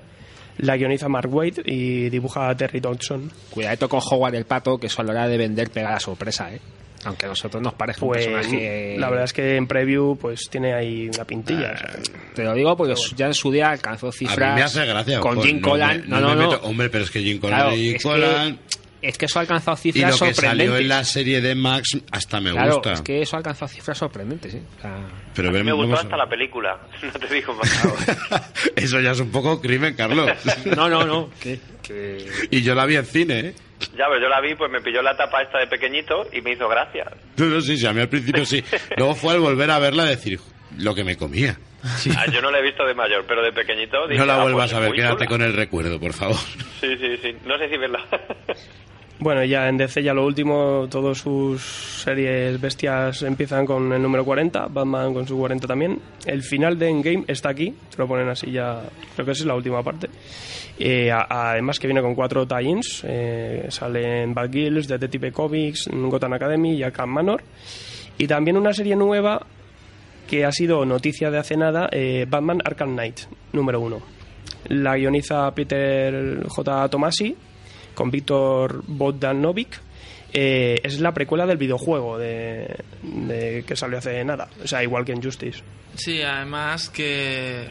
Speaker 8: La guioniza Mark Waid y dibuja Terry Dodson.
Speaker 7: Cuidadito con Howard el Pato, que eso a la hora de vender pega la sorpresa, ¿eh? Aunque a nosotros nos parezca
Speaker 8: Pues
Speaker 7: un personaje...
Speaker 8: la verdad es que en preview pues tiene ahí una pintilla. o sea,
Speaker 7: Te lo digo porque ya en su día alcanzó
Speaker 4: A
Speaker 7: cifras
Speaker 4: mí me hace gracia.
Speaker 7: con
Speaker 4: pues,
Speaker 7: Jim
Speaker 4: no
Speaker 7: Collan.
Speaker 4: me-
Speaker 7: No, no,
Speaker 4: me
Speaker 7: no.
Speaker 4: meto- Hombre, pero es que Jim Collan
Speaker 7: Claro,
Speaker 4: y
Speaker 7: es
Speaker 4: Collan...
Speaker 7: que, es que eso ha alcanzado
Speaker 4: Y
Speaker 7: cifras
Speaker 4: lo que salió
Speaker 7: sorprendentes.
Speaker 4: en la serie de Max hasta me
Speaker 7: claro,
Speaker 4: gusta.
Speaker 7: es que eso ha alcanzado cifras sorprendentes, ¿eh? O sea,
Speaker 4: Pero
Speaker 10: A mí me gustó hasta la película, no te digo más.
Speaker 4: Eso ya es un poco crimen, Carlos.
Speaker 7: no, no, no. que, que-
Speaker 4: y yo la vi en cine, ¿eh?
Speaker 10: Ya, pero yo la vi, pues me pilló la tapa esta de pequeñito y me hizo gracia.
Speaker 4: No, no, sí, sí, a mí al principio sí. Luego fue al volver a verla decir lo que me comía.
Speaker 10: Ah, yo no la he visto de mayor, pero de pequeñito dije,
Speaker 4: No la
Speaker 10: ah,
Speaker 4: vuelvas
Speaker 10: pues
Speaker 4: a ver, quédate
Speaker 10: chula.
Speaker 4: con el recuerdo, por favor.
Speaker 10: Sí, sí, sí. No sé si verla.
Speaker 8: Bueno, ya en DC ya lo último, todas sus series bestias empiezan con el número 40, Batman con su 40 también. El final de Endgame está aquí, te lo ponen así ya, creo que esa es la última parte. Eh, además que viene con cuatro tie-ins, eh, salen Bad Girls, Detective Comics, Gotham Academy y Arkham Manor. Y también una serie nueva que ha sido noticia de hace nada, eh, Batman Arkham Knight, número uno. La guioniza Peter J. Tomasi con Víctor Bogdanovic. Eh, es la precuela del videojuego de, de- que salió hace nada. O sea, igual que en Justice.
Speaker 6: Sí, además que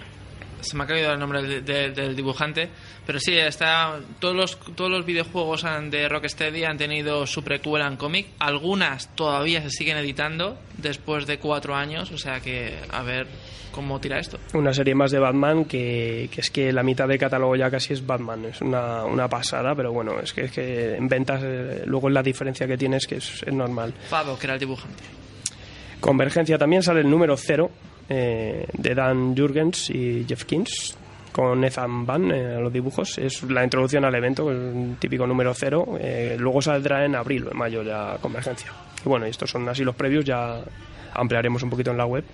Speaker 6: se me ha caído el nombre de- de- del dibujante, pero sí, está todos los todos los videojuegos de Rocksteady han tenido su precuela en cómic. Algunas todavía se siguen editando después de cuatro años, o sea que a ver cómo tira esto.
Speaker 8: Una serie más de Batman que, que es que la mitad del catálogo ya casi es Batman. Es una, una pasada, pero bueno, es que, es que en ventas eh, luego la diferencia que tienes que es, es normal.
Speaker 6: Fado, que era el dibujante.
Speaker 8: Convergencia también sale el número 0 eh, de Dan Jurgens y Jeff Kins con Ethan Van eh, los dibujos. Es la introducción al evento, el típico número 0. luego saldrá en abril o en mayo ya Convergencia. Y bueno, estos son así los previos, ya ampliaremos un poquito en la web.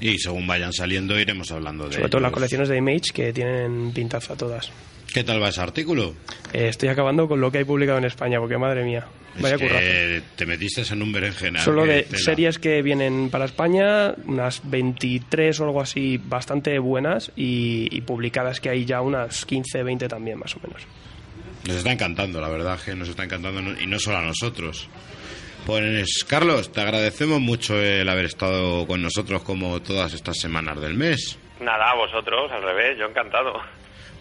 Speaker 4: Y según vayan saliendo iremos hablando de
Speaker 8: Sobre todo las colecciones de Image que tienen pintaza todas.
Speaker 4: ¿Qué tal va ese artículo?
Speaker 8: Eh, estoy acabando con lo que hay publicado en España, porque madre mía, vaya
Speaker 4: es que
Speaker 8: currazo.
Speaker 4: te metiste en un berenjenal.
Speaker 8: Solo
Speaker 4: que
Speaker 8: de
Speaker 4: tela.
Speaker 8: series que vienen para España, unas 23 o algo así, bastante buenas, y, y publicadas que hay ya unas 15, 20 también, más o menos.
Speaker 4: Nos está encantando, la verdad que nos está encantando y no solo a nosotros. Pues Carlos, te agradecemos mucho el haber estado con nosotros como todas estas semanas del mes.
Speaker 10: Nada, a vosotros, al revés, yo encantado.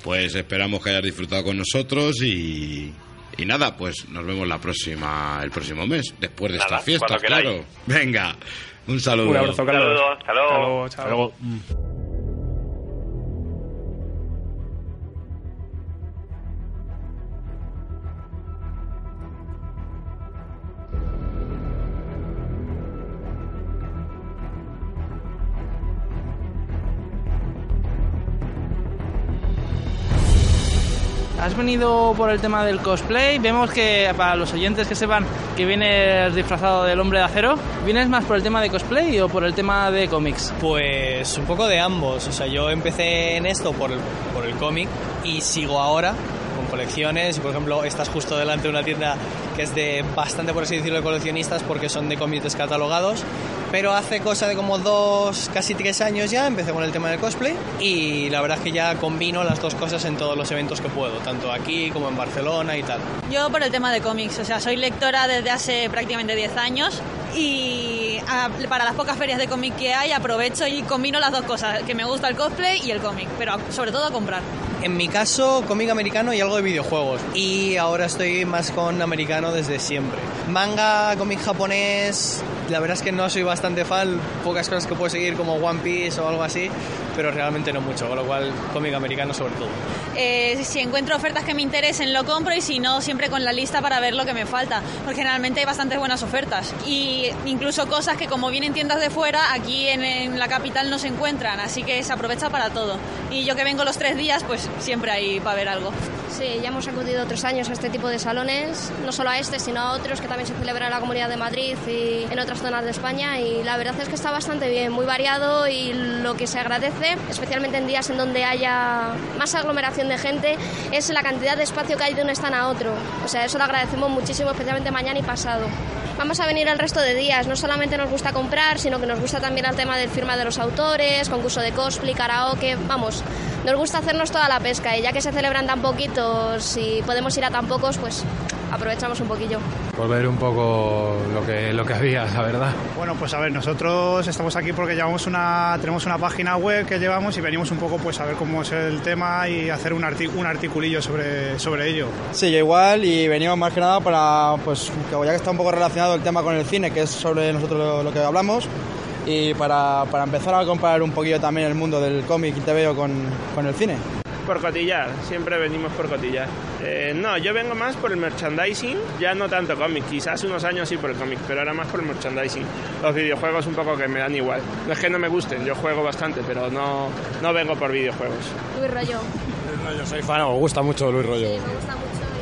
Speaker 4: Pues esperamos que hayas disfrutado con nosotros y, y nada, pues nos vemos la próxima el próximo mes, después de
Speaker 10: Nada,
Speaker 4: estas fiestas, claro. Venga, un saludo.
Speaker 8: Un abrazo, Carlos.
Speaker 10: Saludos, hasta luego.
Speaker 8: Hasta luego, chao.
Speaker 6: Has venido por el tema del cosplay. Vemos que para los oyentes que sepan que vienes disfrazado del hombre de acero, ¿vienes más por el tema de cosplay o por el tema de cómics?
Speaker 11: Pues un poco de ambos. O sea, yo empecé en esto por el, por el cómic y sigo ahora colecciones. Por ejemplo, estás justo delante de una tienda que es de bastante, por así decirlo, de coleccionistas porque son de cómics descatalogados. Pero hace cosa de como dos, casi tres años ya, empecé con el tema del cosplay y la verdad es que ya combino las dos cosas en todos los eventos que puedo, tanto aquí como en Barcelona y tal.
Speaker 12: Yo por el tema de cómics, o sea, soy lectora desde hace prácticamente 10 años y ah, para las pocas ferias de cómic que hay aprovecho y combino las dos cosas, que me gusta el cosplay y el cómic, pero sobre todo a comprar.
Speaker 11: En mi caso, cómic americano y algo de videojuegos. Y ahora estoy más con americano desde siempre. Manga, cómic japonés, la verdad es que no soy bastante fan. Pocas cosas que puedo seguir como One Piece o algo así, pero realmente no mucho. Con lo cual, cómic americano sobre todo.
Speaker 12: Eh, si encuentro ofertas que me interesen lo compro y si no siempre con la lista para ver lo que me falta porque generalmente hay bastantes buenas ofertas y incluso cosas que como vienen tiendas de fuera aquí en, en la capital no se encuentran así que se aprovecha para todo y yo que vengo los tres días pues siempre hay para ver algo
Speaker 13: Sí, ya hemos acudido otros años a este tipo de salones, no solo a este, sino a otros que también se celebran en la Comunidad de Madrid y en otras zonas de España. Y la verdad es que está bastante bien, muy variado y lo que se agradece, especialmente en días en donde haya más aglomeración de gente, es la cantidad de espacio que hay de un stand a otro. O sea, eso lo agradecemos muchísimo, especialmente mañana y pasado. Vamos a venir el resto de días, no solamente nos gusta comprar, sino que nos gusta también el tema del firma de los autores, concurso de cosplay, karaoke, vamos, nos gusta hacernos toda la pesca y ya que se celebran tan poquitos y podemos ir a tan pocos, pues aprovechamos un poquillo.
Speaker 14: Por ver un poco lo que, lo que había, la verdad.
Speaker 15: Bueno, pues a ver, nosotros estamos aquí porque llevamos una, tenemos una página web que llevamos y venimos un poco pues a ver cómo es el tema y hacer un, artic un articulillo sobre, sobre ello.
Speaker 16: Sí, yo igual y venimos más que nada para, pues ya que está un poco relacionado el tema con el cine, que es sobre nosotros lo, lo que hablamos, y para, para, empezar a comparar un poquillo también el mundo del cómic y te veo con, con el cine.
Speaker 17: Por cotillar, siempre venimos por cotillar. Eh, no, yo vengo más por el merchandising, ya no tanto cómic, quizás unos años sí por el cómic, pero ahora más por el merchandising. Los videojuegos un poco que me dan igual. No es que no me gusten, yo juego bastante, pero no, no vengo por videojuegos.
Speaker 13: Luis Rollo.
Speaker 14: Luis Rollo, soy fan, me gusta mucho Luis Rollo.
Speaker 13: Sí, me gusta mucho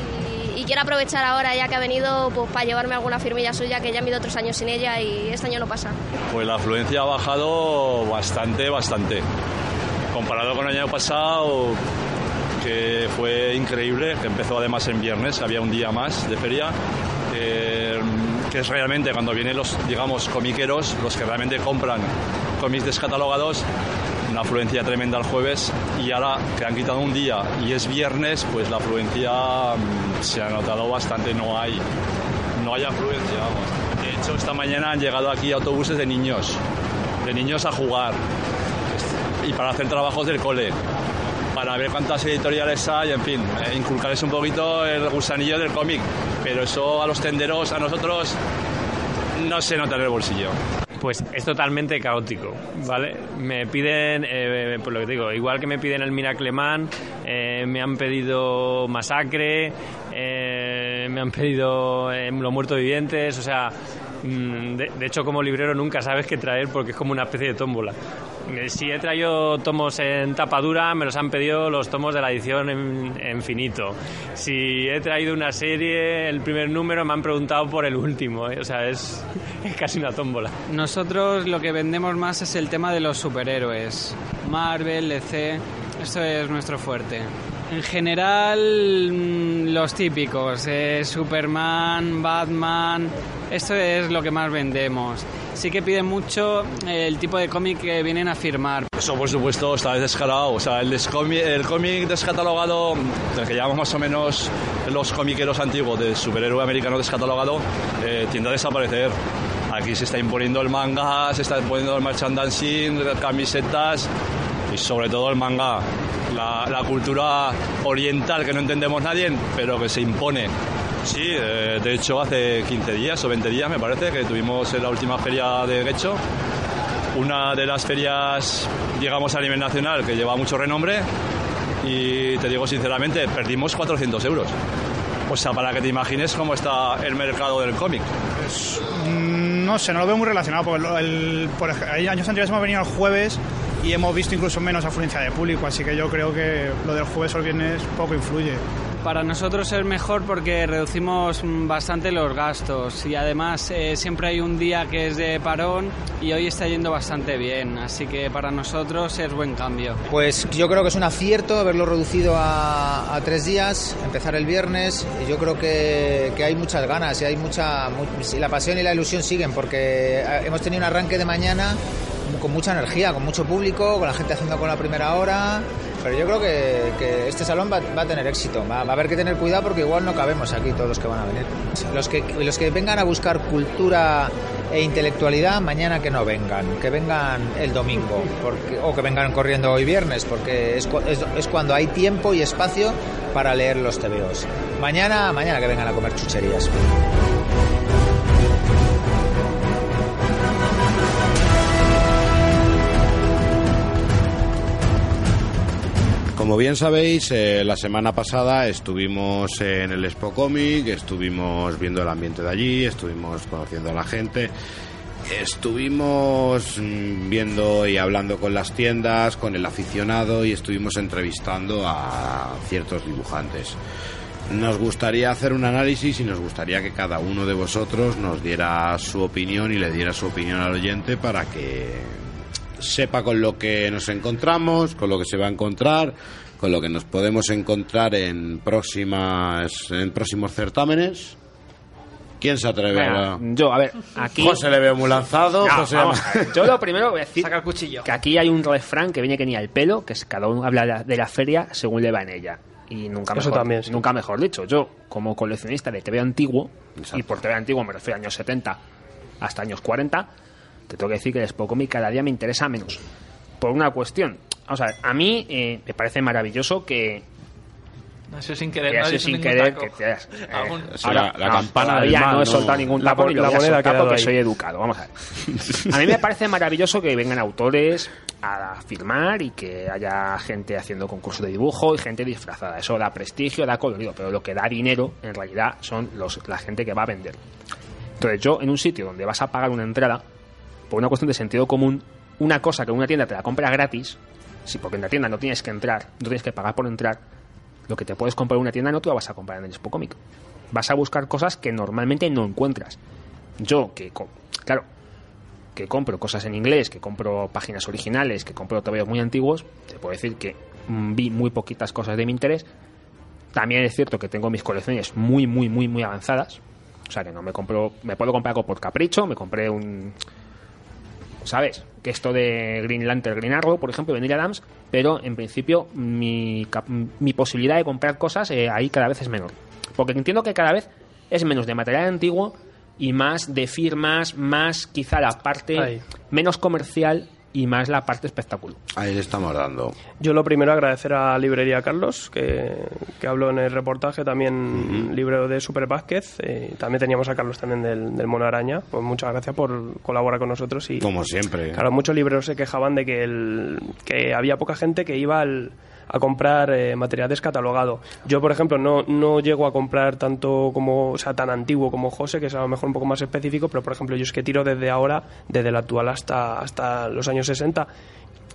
Speaker 13: y, quiero aprovechar ahora ya que ha venido pues, para llevarme alguna firmilla suya que ya he ido otros años sin ella y este año no pasa.
Speaker 18: Pues la afluencia ha bajado bastante, bastante. Comparado con el año pasado, que fue increíble, que empezó además en viernes, había un día más de feria, eh, que es realmente cuando vienen los, digamos, comiqueros, los que realmente compran cómics descatalogados, una afluencia tremenda el jueves y ahora que han quitado un día y es viernes, pues la afluencia mmm, se ha notado bastante, no hay, no hay afluencia, vamos. De hecho, esta mañana han llegado aquí autobuses de niños, de niños a jugar y para hacer trabajos del cole para ver cuántas editoriales hay, en fin, eh, inculcarles un poquito el gusanillo del cómic. Pero eso a los tenderos, a nosotros, no se nota en el bolsillo.
Speaker 19: Pues es totalmente caótico, ¿vale? Me piden, eh, por lo que digo, igual que me piden el Miracleman, eh, me han pedido Masacre, eh, me han pedido eh, Los Muertos Vivientes, o sea, de, de, hecho como librero nunca sabes qué traer porque es como una especie de tómbola. Eh, si he traído tomos en tapadura, me los han pedido los tomos de la edición en, finito. Si he traído una serie, el primer número, me han preguntado por el último. ¿eh? O sea, es, es, casi una tómbola.
Speaker 20: Nosotros lo que vendemos más es el tema de los superhéroes. Marvel, DC, esto es nuestro fuerte. En general, los típicos, eh, Superman, Batman, esto es lo que más vendemos sí que piden mucho el tipo de cómic que vienen a firmar.
Speaker 18: Eso, por supuesto, está descarado. O sea, el, el cómic descatalogado, del que llamamos más o menos los comiqueros antiguos del superhéroe americano descatalogado, eh, tiende a desaparecer. Aquí se está imponiendo el manga, se está imponiendo el merchandising, camisetas y sobre todo el manga. La, cultura oriental que no entendemos nadie, pero que se impone. Sí, eh, de hecho hace 15 días o 20 días me parece que tuvimos en la última feria de Guecho una de las ferias, digamos, a nivel nacional que lleva mucho renombre y te digo sinceramente, perdimos 400 euros. O sea, para que te imagines cómo está el mercado del cómic.
Speaker 15: Pues, no sé, no lo veo muy relacionado, porque el, por años anteriores hemos venido el jueves y hemos visto incluso menos afluencia de público, así que yo creo que lo del jueves o el viernes poco influye.
Speaker 20: Para nosotros es mejor porque reducimos bastante los gastos y además eh, siempre hay un día que es de parón y hoy está yendo bastante bien, así que para nosotros es buen cambio.
Speaker 21: Pues yo creo que es un acierto haberlo reducido a, a tres días, empezar el viernes, y yo creo que, que hay muchas ganas y hay mucha, mu la pasión y la ilusión siguen porque hemos tenido un arranque de mañana con mucha energía, con mucho público, con la gente haciendo con la primera hora. Pero yo creo que, que este salón va, va, a tener éxito. Va, va, a haber que tener cuidado porque igual no cabemos aquí todos los que van a venir. Los que, los que vengan a buscar cultura e intelectualidad, mañana que no vengan, que vengan el domingo porque, o que vengan corriendo hoy viernes, porque es, es- es cuando hay tiempo y espacio para leer los TVOs. Mañana, mañana que vengan a comer chucherías.
Speaker 4: Como bien sabéis, eh, la semana pasada estuvimos en el Expo Comic, estuvimos viendo el ambiente de allí, estuvimos conociendo a la gente, estuvimos mm, viendo y hablando con las tiendas, con el aficionado y estuvimos entrevistando a ciertos dibujantes. Nos gustaría hacer un análisis y nos gustaría que cada uno de vosotros nos diera su opinión y le diera su opinión al oyente para que sepa con lo que nos encontramos, con lo que se va a encontrar, con lo que nos podemos encontrar en próximas en próximos certámenes. ¿Quién se atreve a...
Speaker 7: yo, a ver, aquí...
Speaker 4: José le veo muy lanzado.
Speaker 7: No,
Speaker 4: José-
Speaker 7: vamos Yo lo primero voy a decir que aquí hay un refrán que viene que ni al pelo, que es cada uno habla de la, feria según le va en ella. Y nunca
Speaker 8: Eso
Speaker 7: mejor,
Speaker 8: también, sí.
Speaker 7: nunca mejor dicho. Yo, como coleccionista de TV antiguo, y por TV antiguo me refiero a años 70 hasta años 40, te tengo que decir que el Expo Comic cada día me interesa menos. Por una cuestión. Vamos a ver, a mí eh, me parece maravilloso que
Speaker 6: No sé sin querer,
Speaker 7: que
Speaker 6: no
Speaker 7: sin querer
Speaker 6: taco.
Speaker 7: que te has- eh, ahora,
Speaker 4: la- la
Speaker 7: no,
Speaker 4: campana
Speaker 7: todavía
Speaker 4: del
Speaker 7: no he
Speaker 4: no.
Speaker 7: soltado ningún
Speaker 8: La
Speaker 7: tapo ni lo
Speaker 8: la
Speaker 7: voy a soltar porque
Speaker 8: ahí.
Speaker 7: soy educado. Vamos a ver. A mí me parece maravilloso que vengan autores a firmar y que haya gente haciendo concursos de dibujo y gente disfrazada. Eso da prestigio, da colorido, pero lo que da dinero en realidad son los, la gente que va a vender. Entonces yo en un sitio donde vas a pagar una entrada, por una cuestión de sentido común, una cosa que una tienda te la compra gratis, sí, porque en la tienda no tienes que entrar, no tienes que pagar por entrar, lo que te puedes comprar en una tienda no te lo vas a comprar en el Expo Comic. Vas a buscar cosas que normalmente no encuentras. Yo, que, claro, que compro cosas en inglés, que compro páginas originales, que compro TVOs muy antiguos, te puedo decir que mm, vi muy poquitas cosas de mi interés. También es cierto que tengo mis colecciones muy, muy, muy, muy avanzadas. O sea, que no me compro, me puedo comprar algo por capricho, me compré un, ¿sabes? Que esto de Green Lantern, Green Arrow, por ejemplo, Vanilla Adams, pero en principio mi, mi posibilidad de comprar cosas eh, ahí cada vez es menor. Porque entiendo que cada vez es menos de material antiguo y más de firmas, más quizá la parte menos comercial y más la parte espectáculo.
Speaker 4: Ahí le estamos dando.
Speaker 8: Yo lo primero agradecer a Librería Carlos, que, que habló en el reportaje, también libro de Super Vázquez. eh, también teníamos a Carlos también del, del Mono Araña. Pues muchas gracias por colaborar con nosotros. y
Speaker 4: Como siempre.
Speaker 8: Claro, muchos libreros se quejaban de que, el, que había poca gente que iba al- a comprar eh, material descatalogado. Yo, por ejemplo, no, no llego a comprar tanto como, o sea, tan antiguo como José, que es a lo mejor un poco más específico, pero por ejemplo, yo es que tiro desde ahora, desde el actual hasta, hasta los años 60.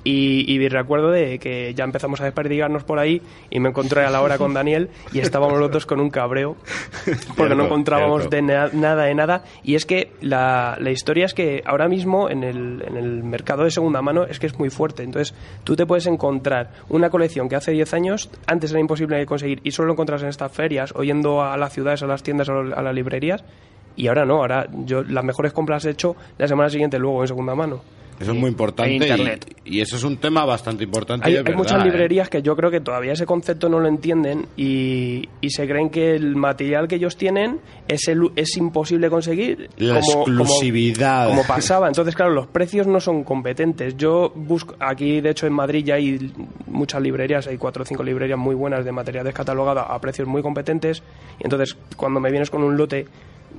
Speaker 8: Y, y recuerdo de que ya empezamos a desperdigarnos por ahí y me encontré a la hora con Daniel y estábamos los dos con un cabreo porque no encontrábamos de na- nada de nada. Y es que la, la historia es que ahora mismo en el, en el mercado de segunda mano es que es muy fuerte. Entonces tú te puedes encontrar una colección que hace 10 años antes era imposible de conseguir y solo lo encontras en estas ferias o yendo a las ciudades, a las tiendas o a las librerías. Y ahora no, ahora yo las mejores compras he hecho la semana siguiente luego en segunda mano.
Speaker 4: Eso es muy importante y, y eso es un tema bastante importante.
Speaker 8: Hay,
Speaker 4: y es
Speaker 8: hay
Speaker 4: verdad,
Speaker 8: muchas
Speaker 4: ¿eh?
Speaker 8: librerías que yo creo que todavía ese concepto no lo entienden y, y se creen que el material que ellos tienen es, el, es imposible conseguir.
Speaker 4: La
Speaker 8: como, como-
Speaker 4: exclusividad.
Speaker 8: Como, pasaba. Entonces, claro, los precios no son competentes. Yo busco, aquí de hecho en Madrid ya hay muchas librerías, hay cuatro o cinco librerías muy buenas de material descatalogado a precios muy competentes. Y entonces, cuando me vienes con un lote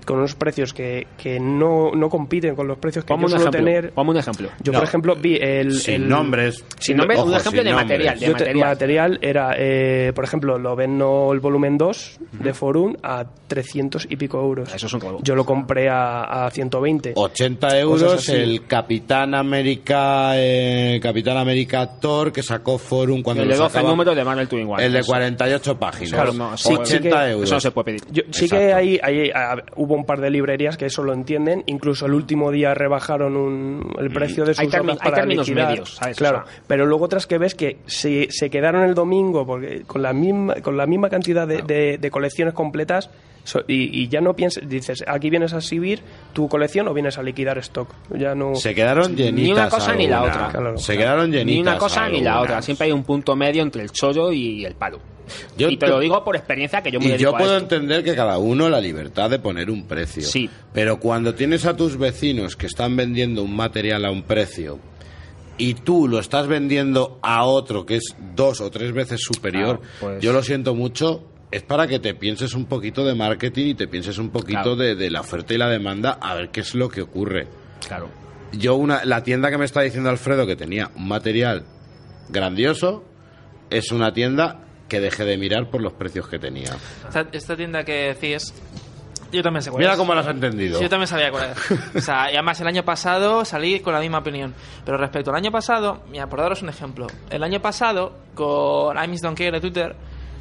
Speaker 8: con unos precios que, que no, no compiten con los precios que
Speaker 7: Ponme
Speaker 8: yo
Speaker 7: un
Speaker 8: suelo
Speaker 7: ejemplo.
Speaker 8: tener.
Speaker 7: Ponme un ejemplo.
Speaker 8: Yo,
Speaker 4: No,
Speaker 8: por ejemplo, vi el.
Speaker 4: sin
Speaker 8: el-
Speaker 4: nombres.
Speaker 7: Sin nombres, un
Speaker 4: Ojo,
Speaker 7: ejemplo
Speaker 4: sin
Speaker 7: de
Speaker 4: nombres.
Speaker 7: material. De
Speaker 8: yo te-
Speaker 7: material.
Speaker 8: material era, eh, por ejemplo, lo vendo el volumen 2 de Forum a 300 y pico euros.
Speaker 7: Eso es un.
Speaker 8: Yo lo compré a, a 120.
Speaker 4: 80 euros el Capitán América eh, Capitán América Thor que sacó Forum cuando
Speaker 7: el
Speaker 4: lo
Speaker 7: de 12
Speaker 4: sacaba.
Speaker 7: números de Marvel Twin
Speaker 4: el de
Speaker 7: Eso.
Speaker 4: 48 páginas
Speaker 7: Claro, no, eso-
Speaker 4: 80
Speaker 8: sí que-
Speaker 4: euros
Speaker 7: Eso no se puede pedir.
Speaker 8: Yo- sí que hay, hay- a- hubo un par de librerías que eso lo entienden. Incluso el último día rebajaron un- el precio de sus
Speaker 7: Hay
Speaker 8: obras para liquidar.
Speaker 7: medios, ¿sabes?
Speaker 8: Claro,
Speaker 7: O sea-
Speaker 8: pero luego otras que ves que se, se quedaron el domingo porque con la misma con la misma cantidad de, de- de colecciones completas So- y, y ya no piensas, dices, aquí vienes a exhibir tu colección o vienes a liquidar stock. Ya no.
Speaker 4: Se quedaron llenitas.
Speaker 7: Ni una cosa ni la otra.
Speaker 4: Se quedaron llenitas.
Speaker 7: Ni una cosa ni la otra. Siempre hay un punto medio entre el chollo y el palo.
Speaker 4: Yo
Speaker 7: y te
Speaker 4: te-
Speaker 7: lo digo por experiencia que yo me
Speaker 4: Y yo
Speaker 7: a
Speaker 4: puedo
Speaker 7: esto.
Speaker 4: entender que cada uno la libertad de poner un precio.
Speaker 7: Sí.
Speaker 4: Pero cuando tienes a tus vecinos que están vendiendo un material a un precio y tú lo estás vendiendo a otro que es dos o tres veces superior,
Speaker 7: Claro, pues-
Speaker 4: yo lo siento mucho. Es para que te pienses un poquito de marketing y te pienses un poquito
Speaker 7: Claro.
Speaker 4: de, de la oferta y la demanda a ver qué es lo que ocurre.
Speaker 7: Claro.
Speaker 4: Yo una, la tienda que me está diciendo Alfredo que tenía un material grandioso es una tienda que dejé de mirar por los precios que tenía.
Speaker 6: Esta, esta tienda que decís, yo también sé cuál
Speaker 4: Mira
Speaker 6: es.
Speaker 4: cómo lo has entendido.
Speaker 6: Sí, yo también sabía cuál es. O sea, y además el año pasado salí con la misma opinión. Pero respecto al año pasado, mira, por daros un ejemplo. El año pasado, con I Miss Don't Care de Twitter,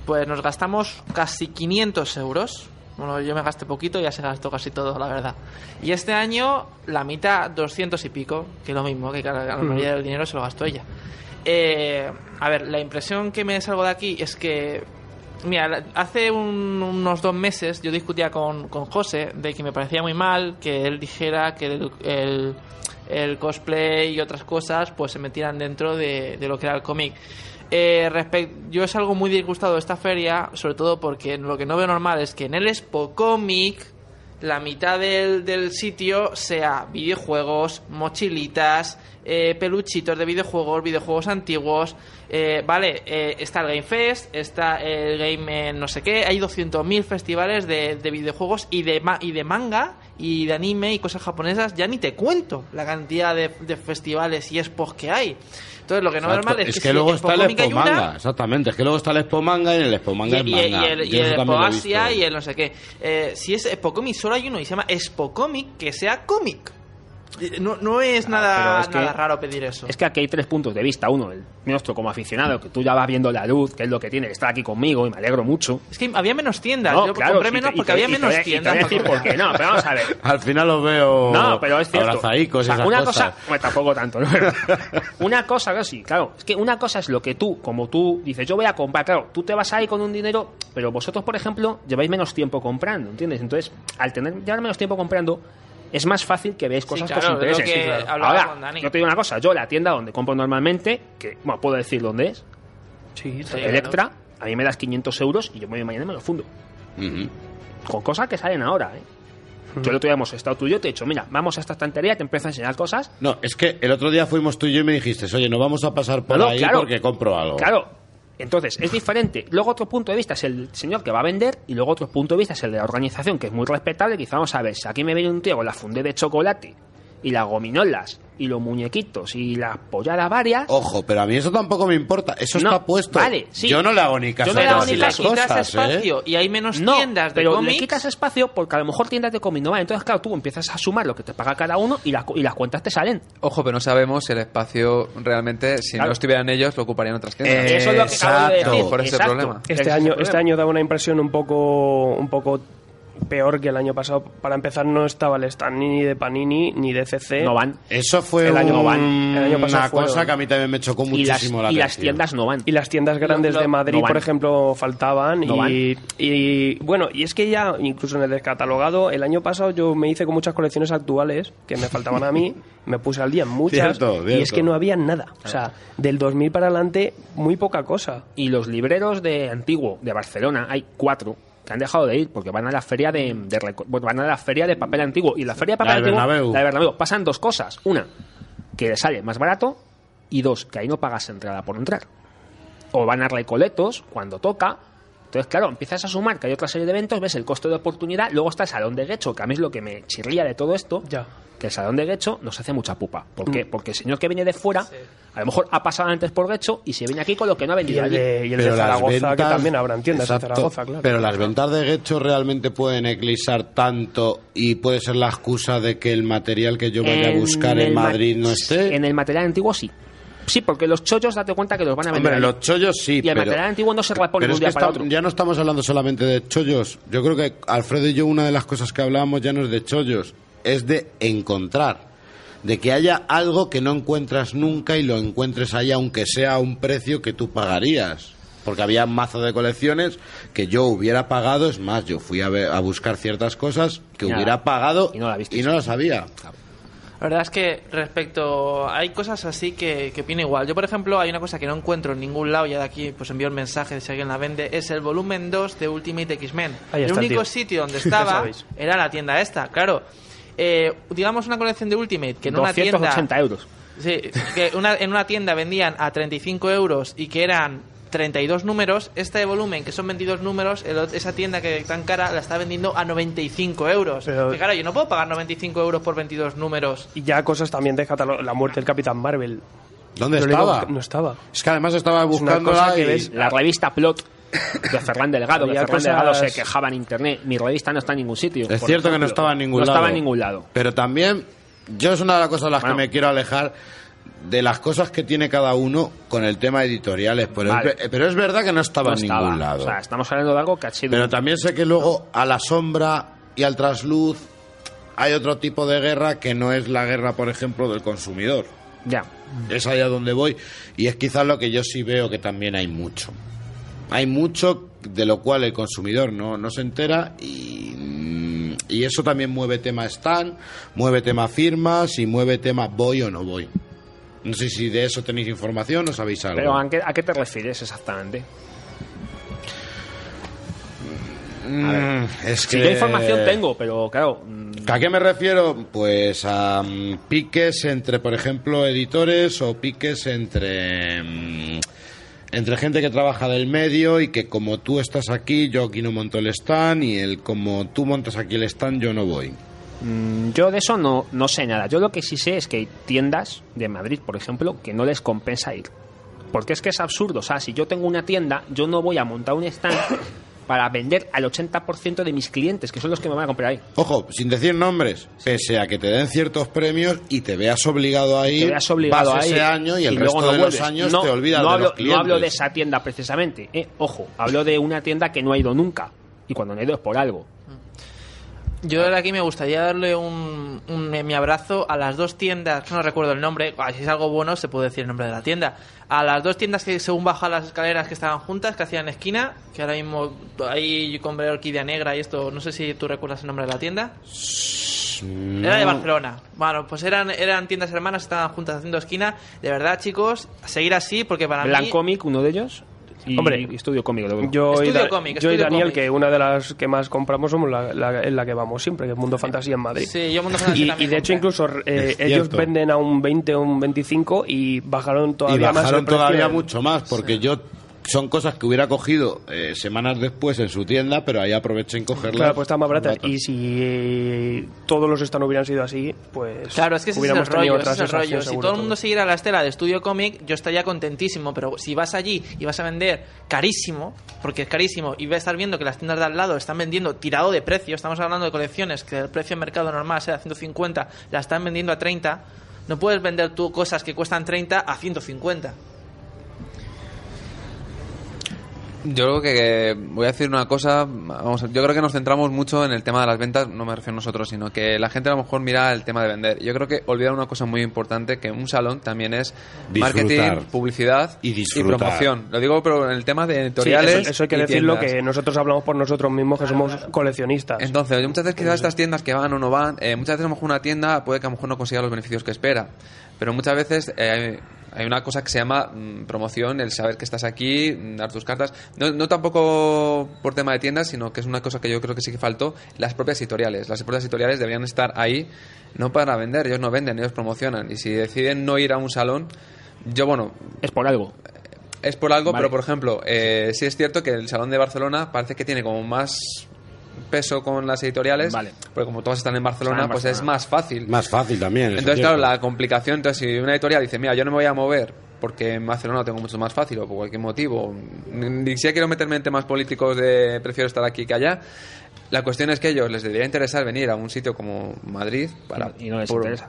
Speaker 6: pues nos gastamos casi 500 euros. Bueno, yo me gasté poquito ya se gastó casi todo, la verdad. Y este año, la mitad, 200 y pico, que es lo mismo, que la mayoría del dinero se lo gastó ella. Eh, a ver, la impresión que me salgo de aquí es que Mira, hace un- unos dos meses yo discutía con, con José de que me parecía muy mal que él dijera que el, el- el cosplay y otras cosas pues se metieran dentro de, de lo que era el cómic. Eh, yo es algo muy disgustado de esta feria, sobre todo porque lo que no veo normal es que en el Expo Comic la mitad del, del sitio sea videojuegos, mochilitas, eh, peluchitos de videojuegos, videojuegos antiguos. eh, vale, eh, está el Game Fest, está el Game eh, no sé qué. Hay 200.000 festivales de, de videojuegos y de, ma- y de manga y de anime y cosas japonesas. Ya ni te cuento la cantidad de, de festivales y expos que hay. Entonces, lo que no es normal es,
Speaker 4: es
Speaker 6: que,
Speaker 4: que
Speaker 6: si
Speaker 4: luego está el Expo
Speaker 6: una,
Speaker 4: Manga, exactamente. Es que luego está el Expo Manga y en el Expo Manga
Speaker 6: y,
Speaker 4: es
Speaker 6: y-
Speaker 4: manga.
Speaker 6: y el, y el Expo. Asia y el no sé qué. Eh, si es Expo Comic, solo hay uno y se llama Expo Comic, que sea cómic. Eh, No, no es nada,
Speaker 7: es que-
Speaker 6: nada raro pedir eso.
Speaker 7: Es que aquí hay tres puntos de vista. Uno, el nuestro como aficionado, que tú ya vas viendo la luz, que es lo que tiene, estar aquí conmigo y me alegro mucho.
Speaker 6: Es que había menos tiendas.
Speaker 7: No,
Speaker 6: Yo
Speaker 7: claro,
Speaker 6: compré menos
Speaker 7: y
Speaker 6: porque había
Speaker 7: y
Speaker 6: menos tiendas.
Speaker 7: voy a decir por qué no, pero vamos a ver.
Speaker 4: Al final los veo
Speaker 7: No, pero es cierto.
Speaker 4: abrazaicos y
Speaker 7: O sea,
Speaker 4: esas
Speaker 7: una
Speaker 4: cosas.
Speaker 7: cosa, bueno, tampoco tanto, ¿no? una cosa, claro, sí, claro, es que una cosa es lo que tú, como tú dices, yo voy a comprar, claro, tú te vas ahí con un dinero, pero vosotros, por ejemplo, lleváis menos tiempo comprando, ¿entiendes? Entonces, al tener llevar menos tiempo comprando, es más fácil que veáis cosas
Speaker 6: claro,
Speaker 7: que os interesen.
Speaker 6: que
Speaker 7: Sí, claro. Ahora,
Speaker 6: con Dani.
Speaker 7: yo te digo una cosa, yo la tienda donde compro normalmente, que, bueno, puedo decir dónde es,
Speaker 8: Sí,
Speaker 7: Electra, a mí me das 500 euros y yo me voy mañana y me lo fundo. Con cosas que salen ahora, ¿eh? Yo el otro día hemos estado tú y yo, te he dicho, mira, vamos a esta estantería, te empiezo a enseñar cosas.
Speaker 4: No, es que el otro día fuimos tú y yo y me dijiste, oye, no vamos a pasar por
Speaker 7: No, no,
Speaker 4: ahí
Speaker 7: claro.
Speaker 4: porque compro algo.
Speaker 7: Claro. Entonces, es diferente. Luego otro punto de vista es el señor que va a vender y luego otro punto de vista es el de la organización, que es muy respetable. Quizá vamos a ver, si aquí me viene un tío con la fundé de chocolate y las gominolas y los muñequitos y las polladas varias...
Speaker 4: Ojo, pero a mí eso tampoco me importa. Eso
Speaker 7: No,
Speaker 4: está puesto.
Speaker 7: vale, sí.
Speaker 4: Yo no le hago ni caso
Speaker 7: Yo no
Speaker 4: a
Speaker 7: le hago
Speaker 4: todas
Speaker 7: ni caso.
Speaker 6: quitas
Speaker 4: cosas, ¿eh?
Speaker 6: espacio y hay menos
Speaker 7: No,
Speaker 6: tiendas de
Speaker 7: pero le
Speaker 6: cómics.
Speaker 7: quitas espacio porque a lo mejor tiendas de cómic no van. Entonces, claro, tú empiezas a sumar lo que te paga cada uno y, las y las cuentas te salen.
Speaker 9: Ojo, pero no sabemos si el espacio realmente, si
Speaker 7: Claro.
Speaker 9: no estuvieran ellos, lo ocuparían otras tiendas.
Speaker 7: Eh, Eso es lo que acabo de decir.
Speaker 9: Por ese
Speaker 7: Exacto.
Speaker 9: problema.
Speaker 8: Este
Speaker 7: Ese es el
Speaker 8: año,
Speaker 7: problema.
Speaker 8: este año daba una impresión un poco, un poco peor que el año pasado. Para empezar, no estaba el stand ni de Panini ni de CC.
Speaker 7: No van.
Speaker 4: Eso fue
Speaker 8: El año-
Speaker 4: un-
Speaker 8: el año pasado
Speaker 4: una cosa
Speaker 8: fueron.
Speaker 4: que a mí también me chocó
Speaker 7: Y las,
Speaker 4: muchísimo la
Speaker 7: y las tiendas no van.
Speaker 8: Y las tiendas grandes de Madrid, por ejemplo, faltaban.
Speaker 7: No
Speaker 8: y,
Speaker 7: van.
Speaker 8: y bueno, y es que ya, incluso en el descatalogado, el año pasado yo me hice con muchas colecciones actuales que me faltaban a mí, me puse al día en muchas.
Speaker 4: Cierto,
Speaker 8: Y es que no había nada. O sea, del 2000 para adelante, muy poca cosa.
Speaker 7: Y los libreros de antiguo de Barcelona, hay cuatro que han dejado de ir porque van a la feria de, de van a la feria de papel antiguo. Y la feria de papel
Speaker 4: La
Speaker 7: antiguo
Speaker 4: Bernabéu.
Speaker 7: la de Bernabéu, pasan dos cosas. Una que le sale más barato y dos que ahí no pagas entrada por entrar. O van a recoletos cuando toca. Entonces claro empiezas a sumar que hay otra serie de eventos ves el costo de oportunidad luego está el salón de Guecho que a mí es lo que me chirría de todo esto
Speaker 8: Ya.
Speaker 7: que el salón de Guecho nos hace mucha pupa. ¿por qué? porque el señor que viene de fuera a lo mejor ha pasado antes por Guecho y se viene aquí con lo que no ha
Speaker 8: Y
Speaker 7: vendido
Speaker 8: el
Speaker 7: allí
Speaker 8: de, y el de
Speaker 4: Pero las
Speaker 8: Zaragoza, que
Speaker 4: ventas-
Speaker 8: también habrán tiendas
Speaker 4: Exacto.
Speaker 8: en Zaragoza, claro.
Speaker 4: Pero las ventas de Guecho realmente pueden eclipsar tanto y puede ser la excusa de que el material que yo vaya a buscar en Madrid no esté.
Speaker 7: En el material antiguo sí. Sí, porque los chollos, date cuenta que los van a vender.
Speaker 4: Hombre, los chollos sí,
Speaker 7: Y el
Speaker 4: pero,
Speaker 7: material antiguo no se repone de un
Speaker 4: es
Speaker 7: día
Speaker 4: que
Speaker 7: para
Speaker 4: está-
Speaker 7: otro.
Speaker 4: ya no estamos hablando solamente de chollos. Yo creo que Alfredo y yo una de las cosas que hablábamos ya no es de chollos, es de encontrar. De que haya algo que no encuentras nunca y lo encuentres ahí aunque sea a un precio que tú pagarías. porque había mazo de colecciones que yo hubiera pagado, es más, yo fui a, ver- a buscar ciertas cosas que
Speaker 6: nada.
Speaker 4: hubiera pagado
Speaker 7: y no la
Speaker 4: y no las sabía.
Speaker 6: La verdad es que respecto. Hay cosas así que, que opino igual. Yo, por ejemplo, hay una cosa que no encuentro en ningún lado, y ya de aquí pues envío el mensaje de si alguien la vende: es el volumen 2 de Ultimate X-Men. El único
Speaker 8: tío.
Speaker 6: sitio donde estaba era la tienda esta, claro. Eh, digamos una colección de Ultimate que en una
Speaker 7: 280
Speaker 6: tienda.
Speaker 7: euros.
Speaker 6: Sí, que una- en una tienda vendían a 35 euros y que eran 32 números, este volumen, que son 22 números, el esa tienda que tan cara la está vendiendo a 95 euros.
Speaker 8: Pero-
Speaker 6: que claro, yo no puedo pagar 95 euros por 22 números.
Speaker 8: Y ya cosas también de la muerte del Capitán Marvel.
Speaker 4: ¿Dónde
Speaker 8: digo
Speaker 4: estaba?
Speaker 8: No estaba.
Speaker 4: Es que además estaba
Speaker 8: Es una que
Speaker 4: y-
Speaker 8: ves-
Speaker 7: La revista Plot de Ferran Delgado, que Ferran
Speaker 8: cosas-
Speaker 7: Delgado se quejaba en internet. Mi revista no está en ningún sitio.
Speaker 4: Es cierto que no estaba en ningún
Speaker 7: No
Speaker 4: lado.
Speaker 7: estaba en ningún lado.
Speaker 4: Pero también, yo es una de las cosas de las
Speaker 7: Bueno.
Speaker 4: que me quiero alejar de las cosas que tiene cada uno con el tema editoriales. Pero,
Speaker 7: Vale.
Speaker 4: es, pero es verdad que no estaba
Speaker 7: No
Speaker 4: en
Speaker 7: estaba.
Speaker 4: ningún lado.
Speaker 7: O sea, estamos hablando de algo que ha sido.
Speaker 4: Pero también sé que luego a la sombra y al trasluz hay otro tipo de guerra que no es la guerra, por ejemplo, del consumidor.
Speaker 7: Ya.
Speaker 4: Es allá donde voy. Y es quizás lo que yo sí veo que también hay mucho. Hay mucho de lo cual el consumidor no, no se entera y, mm, y eso también mueve tema stand, mueve tema firmas y mueve tema voy o no voy. No sé si de eso tenéis información o sabéis algo.
Speaker 7: Pero ¿a qué, a qué te refieres exactamente?
Speaker 4: Mm, es
Speaker 7: Si
Speaker 4: que-
Speaker 7: yo información tengo, pero claro. mm,
Speaker 4: ¿A qué me refiero? Pues a piques entre, por ejemplo, editores o piques entre entre gente que trabaja del medio y que como tú estás aquí, yo aquí no monto el stand y el como tú montas aquí el stand, yo no voy.
Speaker 7: Mm, Yo de eso no, no sé nada. Yo lo que sí sé es que hay tiendas de Madrid, por ejemplo, que no les compensa ir. Porque es que es absurdo. O sea, si yo tengo una tienda, yo no voy a montar un stand para vender al 80% de mis clientes, que son los que me van a comprar ahí.
Speaker 4: Ojo, sin decir nombres, pese a que te den ciertos premios y te veas obligado a ir,
Speaker 7: Te veas obligado
Speaker 4: vas
Speaker 7: a ir
Speaker 4: ese año y el resto
Speaker 7: no
Speaker 4: de
Speaker 7: vuelves.
Speaker 4: los años
Speaker 7: No,
Speaker 4: te olvidas
Speaker 7: no
Speaker 4: de
Speaker 7: hablo,
Speaker 4: los clientes.
Speaker 7: No hablo de esa tienda precisamente. eh. Ojo, hablo de una tienda que no ha ido nunca. Y cuando no ha ido es por algo.
Speaker 6: Yo de aquí me gustaría darle un, un- mi abrazo a las dos tiendas, no recuerdo el nombre, si es algo bueno se puede decir el nombre de la tienda, a las dos tiendas que según bajan las escaleras que estaban juntas, que hacían esquina, que ahora mismo ahí yo compré orquídea negra y esto, no sé si tú recuerdas el nombre de la tienda. Era de Barcelona. Bueno, pues eran, eran tiendas hermanas, estaban juntas haciendo esquina. De verdad, chicos, seguir así porque para
Speaker 7: Blanc
Speaker 6: mí...
Speaker 7: Comic, uno de ellos. Y
Speaker 8: Hombre,
Speaker 7: Estudio Cómico. luego.
Speaker 8: Yo y,
Speaker 6: Estudio
Speaker 8: Da-
Speaker 6: cómic,
Speaker 8: yo y Daniel,
Speaker 6: cómic.
Speaker 8: que una de las que más compramos somos la, la- en la que vamos siempre, que es Mundo Fantasía en Madrid.
Speaker 6: Sí, yo Mundo Fantasía
Speaker 8: y,
Speaker 6: también
Speaker 8: y de hecho incluso eh, ellos venden a un 20 o un 25 y bajaron
Speaker 4: y
Speaker 8: todavía más
Speaker 4: bajaron
Speaker 8: el precio
Speaker 4: todavía mucho más porque yo son cosas que hubiera cogido eh, semanas después en su tienda pero ahí aproveché en cogerlas
Speaker 8: Claro, pues están más baratas. Y si eh, todos los stands hubieran sido así, pues
Speaker 6: Claro, es que ese es el
Speaker 8: hubiéramos tenido
Speaker 6: rollo, ese
Speaker 8: otra
Speaker 6: es el
Speaker 8: sensación
Speaker 6: rollo. Si todo el mundo siguiera la estela de Estudio Cómic, yo estaría contentísimo, pero si vas allí y vas a vender carísimo, porque es carísimo, y vas a estar viendo que las tiendas de al lado están vendiendo tirado de precio, estamos hablando de colecciones que el precio de mercado normal sea 150, la están vendiendo a 30, no puedes vender tú cosas que cuestan 30 a 150.
Speaker 9: Yo creo que, voy a decir una cosa, vamos, yo creo que nos centramos mucho en el tema de las ventas, no me refiero a nosotros, sino que la gente a lo mejor mira el tema de vender. Yo creo que olvidar una cosa muy importante, que un salón también es
Speaker 4: Disfrutar.
Speaker 9: marketing, publicidad
Speaker 4: Y disfrutar.
Speaker 9: promoción. Lo digo pero en el tema de
Speaker 8: Sí,
Speaker 9: editoriales
Speaker 8: eso, eso hay que
Speaker 9: y
Speaker 8: decirlo,
Speaker 9: tiendas.
Speaker 8: que nosotros hablamos por nosotros mismos, que somos coleccionistas.
Speaker 9: Entonces, muchas veces quizás estas tiendas que van o no van, eh, muchas veces a lo mejor una tienda puede que a lo mejor no consiga los beneficios que espera. Pero muchas veces eh, hay una cosa que se llama mm, promoción, el saber que estás aquí, mm, dar tus cartas. No, no tampoco por tema de tiendas, sino que es una cosa que yo creo que sí que faltó, las propias editoriales. Las propias editoriales deberían estar ahí, no para vender, ellos no venden, ellos promocionan. Y si deciden no ir a un salón, yo bueno...
Speaker 7: Es por algo.
Speaker 9: Es por algo,
Speaker 7: Vale.
Speaker 9: pero por ejemplo, eh, sí es cierto que el Salón de Barcelona parece que tiene como más peso con las editoriales,
Speaker 7: Vale.
Speaker 9: porque como todas están en Barcelona, pues
Speaker 7: Barcelona.
Speaker 9: es más fácil.
Speaker 4: más fácil también
Speaker 9: Entonces,
Speaker 4: es
Speaker 9: claro, la complicación, entonces si una editorial dice, mira, yo no me voy a mover porque en Barcelona lo tengo mucho más fácil o por cualquier motivo, ni siquiera quiero meterme en temas políticos de prefiero estar aquí que allá, la cuestión es que a ellos les debería interesar venir a un sitio como Madrid para...
Speaker 7: Y no les
Speaker 9: por-
Speaker 7: interesa.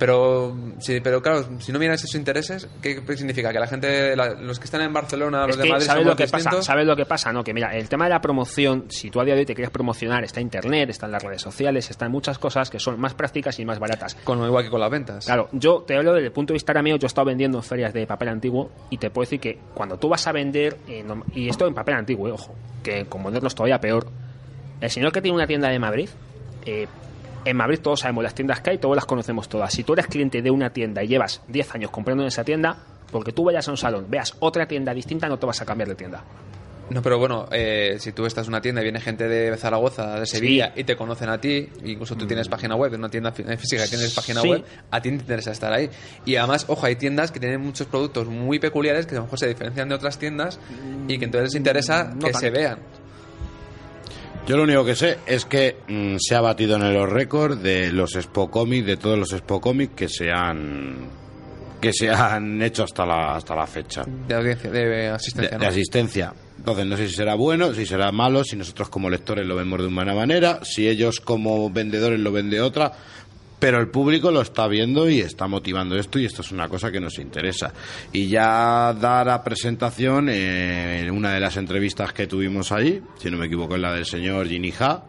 Speaker 9: Pero, sí, pero claro, si no miras esos intereses, ¿qué significa? Que la gente, la- los que están en Barcelona, los
Speaker 7: Es
Speaker 9: de Madrid,
Speaker 7: ¿sabes lo que pasa?
Speaker 9: distintos?
Speaker 7: ¿Sabes lo que pasa? No, que mira, el tema de la promoción, si tú a día de hoy te quieres promocionar, está internet, está en las redes sociales, está en muchas cosas que son más prácticas y más baratas.
Speaker 9: Con igual que con las ventas.
Speaker 7: Claro, yo te hablo desde el punto de vista mío, yo he estado vendiendo en ferias de papel antiguo y te puedo decir que cuando tú vas a vender, eh, no- y esto en papel antiguo, eh, ojo, que con es todavía peor, el señor que tiene una tienda de Madrid, eh, en Madrid todos sabemos las tiendas que hay, todos las conocemos todas. Si tú eres cliente de una tienda y llevas 10 años comprando en esa tienda, porque tú vayas a un salón, veas otra tienda distinta, no te vas a cambiar de tienda.
Speaker 9: No, pero bueno, eh, si tú estás en una tienda y viene gente de Zaragoza, de Sevilla y te conocen a ti, incluso tú tienes página web, en una tienda fí- física que tienes página
Speaker 7: Sí.
Speaker 9: web, a ti te interesa estar ahí. Y además, ojo, hay tiendas que tienen muchos productos muy peculiares que a lo mejor se diferencian de otras tiendas y que entonces les interesa
Speaker 4: No
Speaker 9: que
Speaker 4: tanto.
Speaker 9: se vean.
Speaker 4: Yo lo único que sé es que mm, se ha batido en los récords de los Expo Comics, de todos los Expo Comics que se han que se han hecho hasta la hasta la fecha
Speaker 9: De audiencia, de asistencia.
Speaker 4: de,
Speaker 9: ¿no?
Speaker 4: de asistencia. Entonces no sé si será bueno, si será malo, si nosotros como lectores lo vemos de una manera, si ellos como vendedores lo ven de otra, pero el público lo está viendo y está motivando esto y esto es una cosa que nos interesa. Y ya dar a presentación eh, en una de las entrevistas que tuvimos allí, si no me equivoco es la del señor Ginny Ha,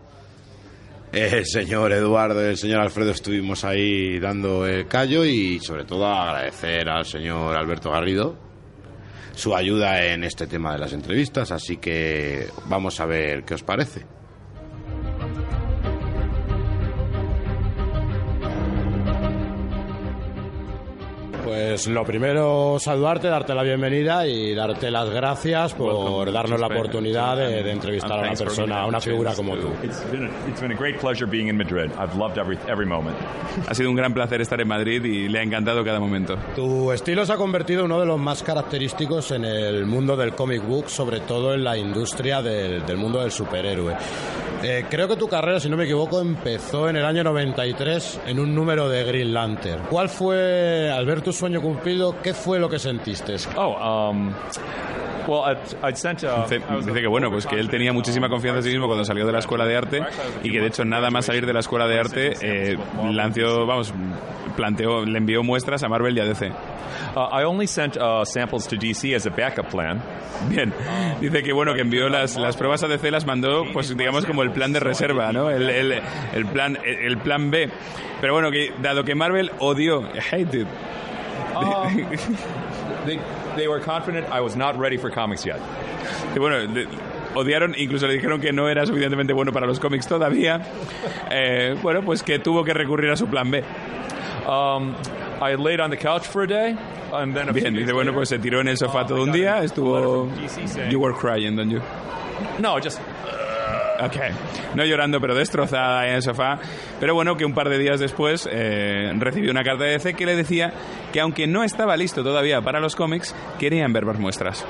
Speaker 4: el señor Eduardo y el señor Alfredo estuvimos ahí dando el callo y sobre todo agradecer al señor Alberto Garrido su ayuda en este tema de las entrevistas, así que vamos a ver qué os parece. Pues lo primero, saludarte, darte la bienvenida y darte las gracias por darnos la oportunidad de, de entrevistar a una persona, a una figura como tú.
Speaker 22: It's been a, it's been a great pleasure being in Madrid. I've loved every, every moment.
Speaker 23: Ha sido un gran placer estar en Madrid y le ha encantado cada momento.
Speaker 4: Tu estilo se ha convertido en uno de los más característicos en el mundo del comic book, sobre todo en la industria del, del mundo del superhéroe. Eh, creo que tu carrera, si no me equivoco, empezó en el año 93 en un número de Green Lantern. ¿Cuál fue, al ver tu sueño cumplido, qué fue lo que sentiste?
Speaker 22: Oh, um, well, I'd, I'd sent. Uh,
Speaker 23: Dice, dice que bueno, pues que él tenía muchísima confianza en sí mismo cuando salió de la escuela de arte y que de hecho nada más salir de la escuela de arte eh, lanzó, vamos, planteó, le envió muestras a Marvel y a DC.
Speaker 22: Uh, I only sent uh, samples to DC as a backup plan.
Speaker 23: Bien, dice que bueno, que envió las, las pruebas a DC, las mandó, pues digamos como el plan de reserva, ¿no? El, el, el plan, el plan B. Pero bueno, que dado que Marvel odió, hated,
Speaker 22: They, they were confident I was not ready for comics yet.
Speaker 23: que bueno, le- odiaron, incluso le dijeron que no era suficientemente bueno para los cómics todavía, eh, bueno, pues que tuvo que recurrir a su plan B.
Speaker 22: Um, I laid on the couch for a day, and then a
Speaker 23: Bien, dice, bueno, pues se tiró en el sofá todo un día, estuvo... You were crying, don't you?
Speaker 22: No, just.
Speaker 23: Ok, no llorando, pero destrozada en el sofá. Pero bueno, que un par de días después eh, recibió una carta de DC que le decía que aunque no estaba listo todavía para los cómics, querían ver más muestras.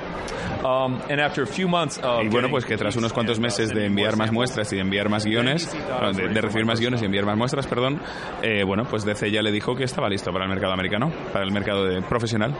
Speaker 22: Um, and after a few months of
Speaker 23: Y bueno, pues que tras unos cuantos meses de enviar más muestras y de enviar más guiones, de, de recibir más guiones y enviar más muestras, perdón, eh, bueno, pues DC ya le dijo que estaba listo para el mercado americano, para el mercado de- profesional.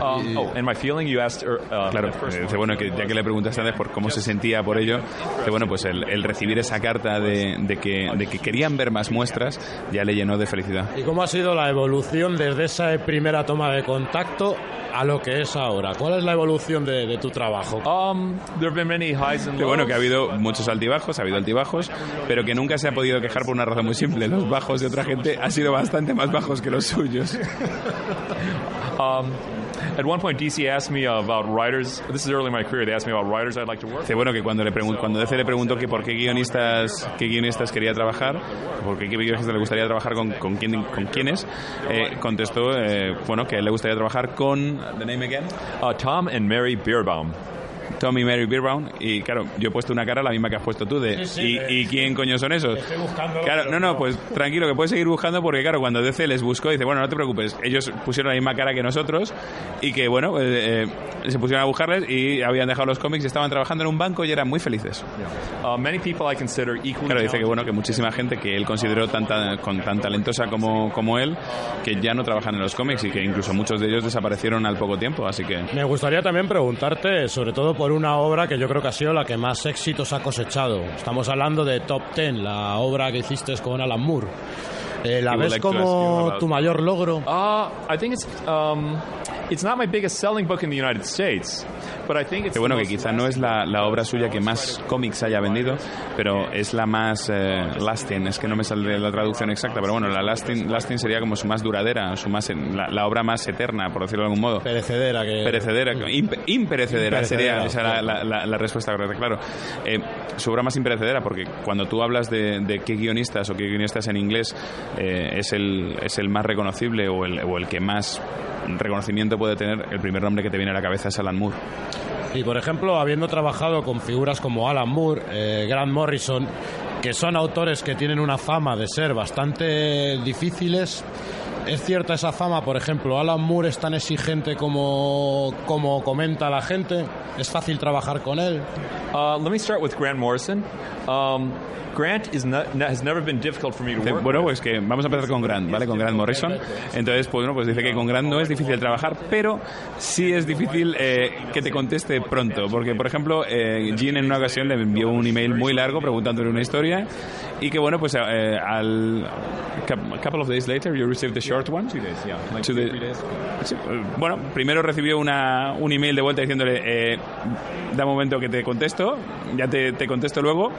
Speaker 22: Um, oh, and my feeling you asked. er, Uh,
Speaker 23: Claro, eh, dice, bueno, que ya que le preguntaste antes por cómo se sentía por ello, que bueno, pues el, el recibir esa carta de, de que, de que querían ver más muestras ya le llenó de felicidad.
Speaker 4: ¿Y cómo ha sido la evolución desde esa primera toma de contacto a lo que es ahora? ¿Cuál es la evolución de, de tu trabajo?
Speaker 22: Um, there have been many highs and lows.
Speaker 23: bueno, que ha habido muchos altibajos, ha habido altibajos, pero que nunca se ha podido quejar por una razón muy simple. Los bajos de otra gente han sido bastante más bajos que los suyos.
Speaker 22: Um, at one point, DC asked me about writers. This is early in my career. They asked me about writers I'd like to work.
Speaker 23: Dice, bueno, que cuando, le cuando DC le preguntó que por qué guionistas, qué guionistas quería trabajar, por qué guionistas le gustaría trabajar con, con, quién, con quiénes, eh, contestó, eh, bueno, que a él le gustaría trabajar con... ¿The name again?
Speaker 22: Uh, Tom and Mary Beerbaum.
Speaker 23: Tommy Mary Beerbaum y claro, yo he puesto una cara la misma que has puesto tú de
Speaker 22: Sí, sí,
Speaker 23: ¿y,
Speaker 22: eh,
Speaker 23: y quién coño son esos?
Speaker 22: estoy buscándolo,
Speaker 23: Claro, no, no, pues tranquilo que puedes seguir buscando porque claro, cuando DC les buscó dice, bueno, no te preocupes, ellos pusieron la misma cara que nosotros y que bueno, eh, eh, se pusieron a buscarles y habían dejado los cómics y estaban trabajando en un banco y eran muy felices.
Speaker 22: Uh, many people I consider equally
Speaker 23: Claro, dice que bueno, que muchísima gente que él consideró tan, tan- con tan talentosa como, como él, que ya no trabajan en los cómics y que incluso muchos de ellos desaparecieron al poco tiempo, así que...
Speaker 4: Me gustaría también preguntarte, sobre todo por una obra que yo creo que ha sido la que más éxitos ha cosechado. Estamos hablando de Top Ten, la obra que hiciste con Alan Moore. Eh, ¿La ves como tu mayor logro?
Speaker 22: Uh, I think it's um, it's not my biggest selling book in the United States, but I think it's
Speaker 23: Que bueno,
Speaker 22: the
Speaker 23: que quizá no es la, la obra suya que más cómics haya vendido, pero es la más eh, lasting, es que no me sale la traducción exacta, pero bueno, la lasting, lasting sería como su más duradera, su más la, la obra más eterna, por decirlo de algún modo.
Speaker 4: Perecedera. Que...
Speaker 23: Perecedera, imp- imperecedera, sería esa la, la- la- la respuesta correcta, claro. Eh, su obra más imperecedera, porque cuando tú hablas de, de qué guionistas o qué guionistas en inglés eh, es, el, es el más reconocible o el, o el que más reconocimiento puede tener, el primer nombre que te viene a la cabeza es Alan Moore.
Speaker 4: Y por ejemplo, habiendo trabajado con figuras como Alan Moore, eh, Grant Morrison, que son autores que tienen una fama de ser bastante difíciles, ¿es cierta esa fama? Por ejemplo, Alan Moore es tan exigente como, como comenta la gente, ¿es fácil trabajar con él?
Speaker 22: Uh, let me start with Grant Morrison. Um, Grant is not, has never been difficult for me to work
Speaker 23: Bueno,
Speaker 22: with.
Speaker 23: pues que vamos a empezar con Grant, ¿vale? Con Grant Morrison. Entonces, pues, bueno, pues dice que con Grant no es difícil trabajar, pero sí es difícil eh, que te conteste pronto. Porque, por ejemplo, eh, Jean en una ocasión le envió un email muy largo preguntándole una historia y que, bueno, pues eh, al a couple of days later you received the short one. Two days, yeah. Bueno, primero recibió una, un email de vuelta diciéndole, eh, da un momento que te contesto, ya te, te contesto luego.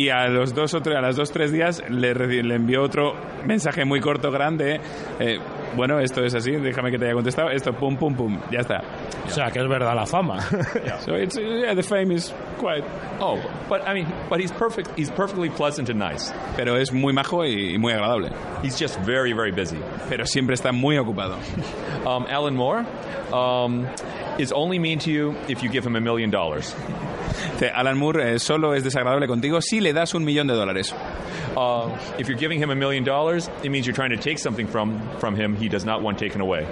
Speaker 23: Y a los dos o tres, a las dos tres días le, le envió otro mensaje muy corto, grande. eh, bueno, esto es así, déjame que te haya contestado. Esto, pum, pum, pum, ya está.
Speaker 4: O sea, que es verdad la fama.
Speaker 23: So it's, yeah, the fame is quite.
Speaker 22: Oh, but I mean, but he's perfect. He's perfectly pleasant and nice.
Speaker 23: Pero es muy majo y, y muy agradable.
Speaker 22: He's just very, very busy.
Speaker 23: Pero siempre está muy ocupado.
Speaker 22: Um, Alan Moore um, is only mean to you if you give him a million dollars.
Speaker 23: Alan Moore eh, solo es desagradable contigo si le das un millón de dólares.
Speaker 22: Uh, if you're giving him a million dollars, it means you're trying to take something from from him he does not want taken away.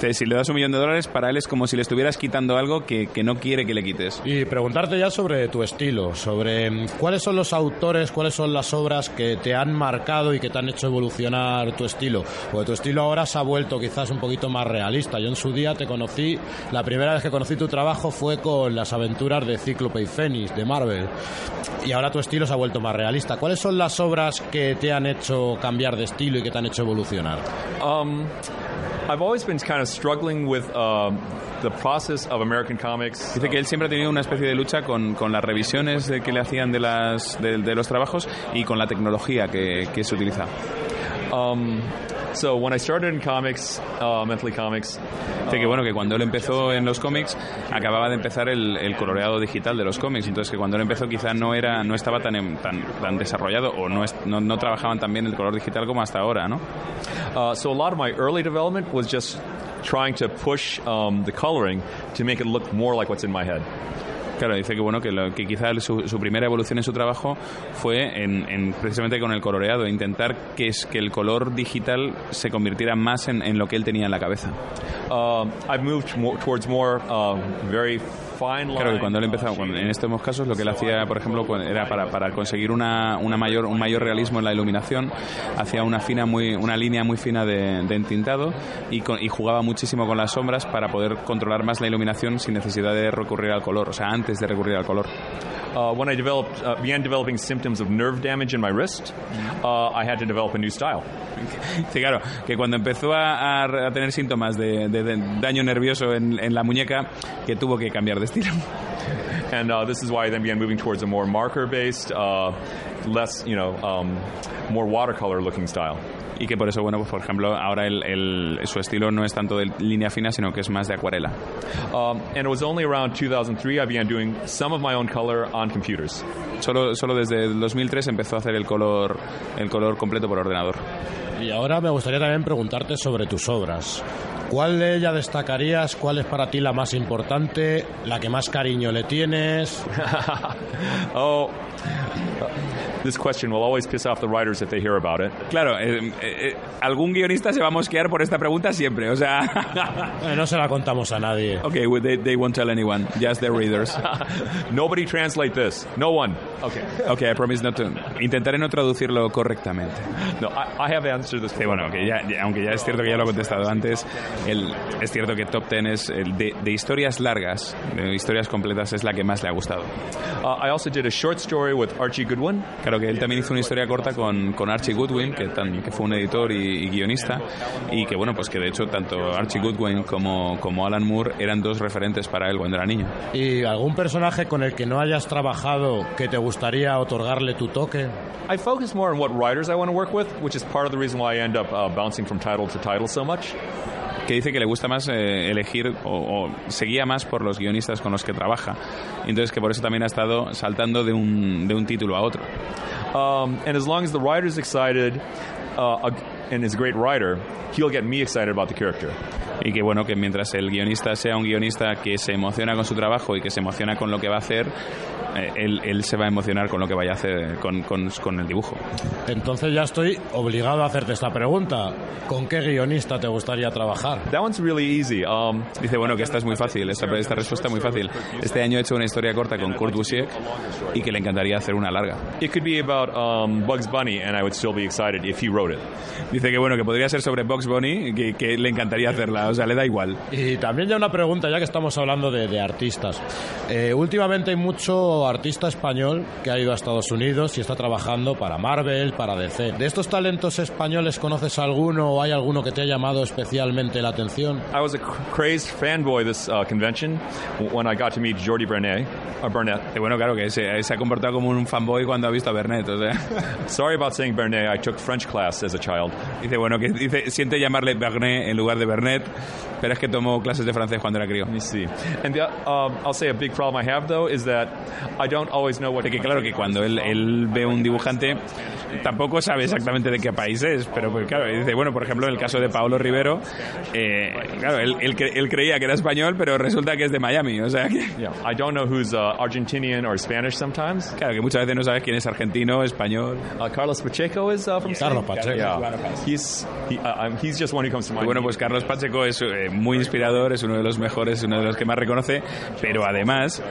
Speaker 23: Si le das un millón de dólares, para él es como si le estuvieras quitando algo que, que no quiere que le quites.
Speaker 4: Y preguntarte ya sobre tu estilo, sobre mm, cuáles son los autores, cuáles son las obras que te han marcado y que te han hecho evolucionar tu estilo. Porque tu estilo ahora se ha vuelto quizás un poquito más realista. Yo en su día te conocí, la primera vez que conocí tu trabajo fue con las aventuras de Cíclope y Fénix de Marvel. Y ahora tu estilo se ha vuelto más realista. ¿Cuáles son las obras que te han hecho cambiar de estilo y que te han hecho evolucionar?
Speaker 22: Um, I've always been kind of struggling with um, the process of American comics.
Speaker 23: Dice que él siempre ha tenido una especie de lucha con, con las revisiones de que le hacían de, las, de, de los trabajos y con la tecnología que, que se utiliza.
Speaker 22: Um, so when I started in comics, uh, Monthly Comics,
Speaker 23: Dice que bueno, que cuando él empezó en los cómics, acababa de empezar el, el coloreado digital de los cómics. Entonces que cuando él empezó quizá no era, no estaba tan, tan, tan desarrollado o no, no, no trabajaban tan bien el color digital como hasta ahora, ¿no?
Speaker 22: uh, so a lot of my early development was just trying to push um, the coloring to make it look more like what's in my head.
Speaker 23: Claro, dice que bueno que, lo- que quizá su, su primera evolución en su trabajo fue en, en precisamente con el coloreado, intentar que es que el color digital se convirtiera más en, en lo que él tenía en la cabeza.
Speaker 22: Um, I've moved more, towards more uh, very.
Speaker 23: Claro que cuando él empezaba, cuando- en estos casos lo que él hacía, por ejemplo, cu- era para, para conseguir una, una mayor, un mayor realismo en la iluminación, hacía una fina muy, una línea muy fina de, de entintado y, con- y jugaba muchísimo con las sombras para poder controlar más la iluminación sin necesidad de recurrir al color, o sea, antes de recurrir al color.
Speaker 22: Uh, when I developed, uh, began developing symptoms of nerve damage in my wrist, uh, I had to develop a new style.
Speaker 23: Sí, claro, que cuando empezó a, a- a tener síntomas de, de- de daño nervioso en, en la muñeca, que tuvo que cambiar de estilo.
Speaker 22: And uh, this is why I then began moving towards a more marker-based, uh, less, you know, um, more watercolor-looking style.
Speaker 23: Y que por eso, bueno, pues por ejemplo, ahora el, el- su estilo no es tanto de línea fina, sino que es más de acuarela.
Speaker 22: Um, and it was only around 2003 I began doing some of my own color on computers.
Speaker 23: Solo, solo desde el 2003 empezó a hacer el color, el color completo por ordenador.
Speaker 4: Y ahora me gustaría también preguntarte sobre tus obras. ¿Cuál de ellas destacarías? ¿Cuál es para ti la más importante? ¿La que más cariño le tienes?
Speaker 22: oh, this question will always piss off the writers if they hear about it.
Speaker 23: Claro, eh, eh, algún guionista se va a mosquear por esta pregunta siempre, o sea...
Speaker 4: Eh, no se la contamos a nadie.
Speaker 23: Okay, well, they, they won't tell anyone, just the readers.
Speaker 22: Nobody translate this. No one. Okay.
Speaker 23: Okay, I promise not to... Intentaré no traducirlo correctamente.
Speaker 22: No, I, I have answered this.
Speaker 23: Sí, bueno, que ya, ya- aunque ya es cierto que ya lo he contestado antes, el, es cierto que Top Ten es el de, de historias largas, de historias completas, es la que más le ha gustado.
Speaker 22: Uh, I also did a short story with Archie Goodwin.
Speaker 23: Claro, Claro que él también hizo una historia corta con, con Archie Goodwin, que, tan- que fue un editor y, y guionista, y que bueno, pues que de hecho tanto Archie Goodwin como, como Alan Moore eran dos referentes para él cuando era niño.
Speaker 4: ¿Y algún personaje con el que no hayas trabajado que te gustaría otorgarle tu toque?
Speaker 22: I focus more on what writers I want to work with, which is part of the reason why I end up uh, bouncing from title to title so much.
Speaker 23: Que dice que le gusta más eh, elegir o, o seguía más por los guionistas con los que trabaja. Entonces que por eso también ha estado saltando de un, de un título a otro.
Speaker 22: Um, and as long as the writer's excited uh, and is a great writer, he'll get me excited about the character.
Speaker 23: Y que bueno, que mientras el guionista sea un guionista que se emociona con su trabajo y que se emociona con lo que va a hacer, eh, él, él se va a emocionar con lo que vaya a hacer con, con, con el dibujo.
Speaker 4: Entonces ya estoy obligado a hacerte esta pregunta. ¿Con qué guionista te gustaría trabajar?
Speaker 22: That one's really easy. Um,
Speaker 23: Dice, bueno, que esta es muy fácil, esta, esta respuesta es muy fácil. Este año he hecho una historia corta con Kurt Busiek y que le encantaría hacer una larga.
Speaker 22: it could be about um, Bugs Bunny, and I would still be excited if he wrote it.
Speaker 23: Dice que bueno, que podría ser sobre Box Bunny, que, que le encantaría hacerla, o sea, le da igual.
Speaker 4: Y también ya una pregunta, ya que estamos hablando de, de artistas. Eh, últimamente hay mucho artista español que ha ido a Estados Unidos y está trabajando para Marvel, para DC. ¿De estos talentos españoles conoces alguno o hay alguno que te ha llamado especialmente la atención?
Speaker 22: I was a cr- crazed fanboy this uh, convention when I got to meet Jordi Bernet. Uh, Burnett.
Speaker 23: Y bueno, claro, que se, se ha comportado como un fanboy cuando ha visto a Bernet, o sea.
Speaker 22: Sorry about saying Bernet. I took French class as a child.
Speaker 23: Dice, bueno, que dice, siente llamarle Bernet en lugar de Bernet, pero es que tomó clases de francés cuando era crío.
Speaker 22: Let me see. And the, um, I'll say a big problem I have though is that I don't always know what.
Speaker 23: Que claro que cuando él, él ve un dibujante tampoco sabe exactamente de qué país es, pero pues, claro, dice, bueno, por ejemplo, en el caso de Paolo Rivero, eh, claro, él, él, cre- él creía que era español, pero resulta que es de Miami, o sea que...
Speaker 22: Yeah, I don't know who's uh, Argentinian or Spanish sometimes.
Speaker 23: Claro, que muchas veces no sabes quién es argentino, español.
Speaker 22: Uh, Carlos Pacheco is uh, from
Speaker 23: Carlos
Speaker 22: Spain?
Speaker 23: Pacheco.
Speaker 22: Yeah, he's he, uh, um, he's just one who comes to mind.
Speaker 23: Bueno, pues Carlos Pacheco es eh, muy inspirador, es uno de los mejores, uno de los que más reconoce, pero además,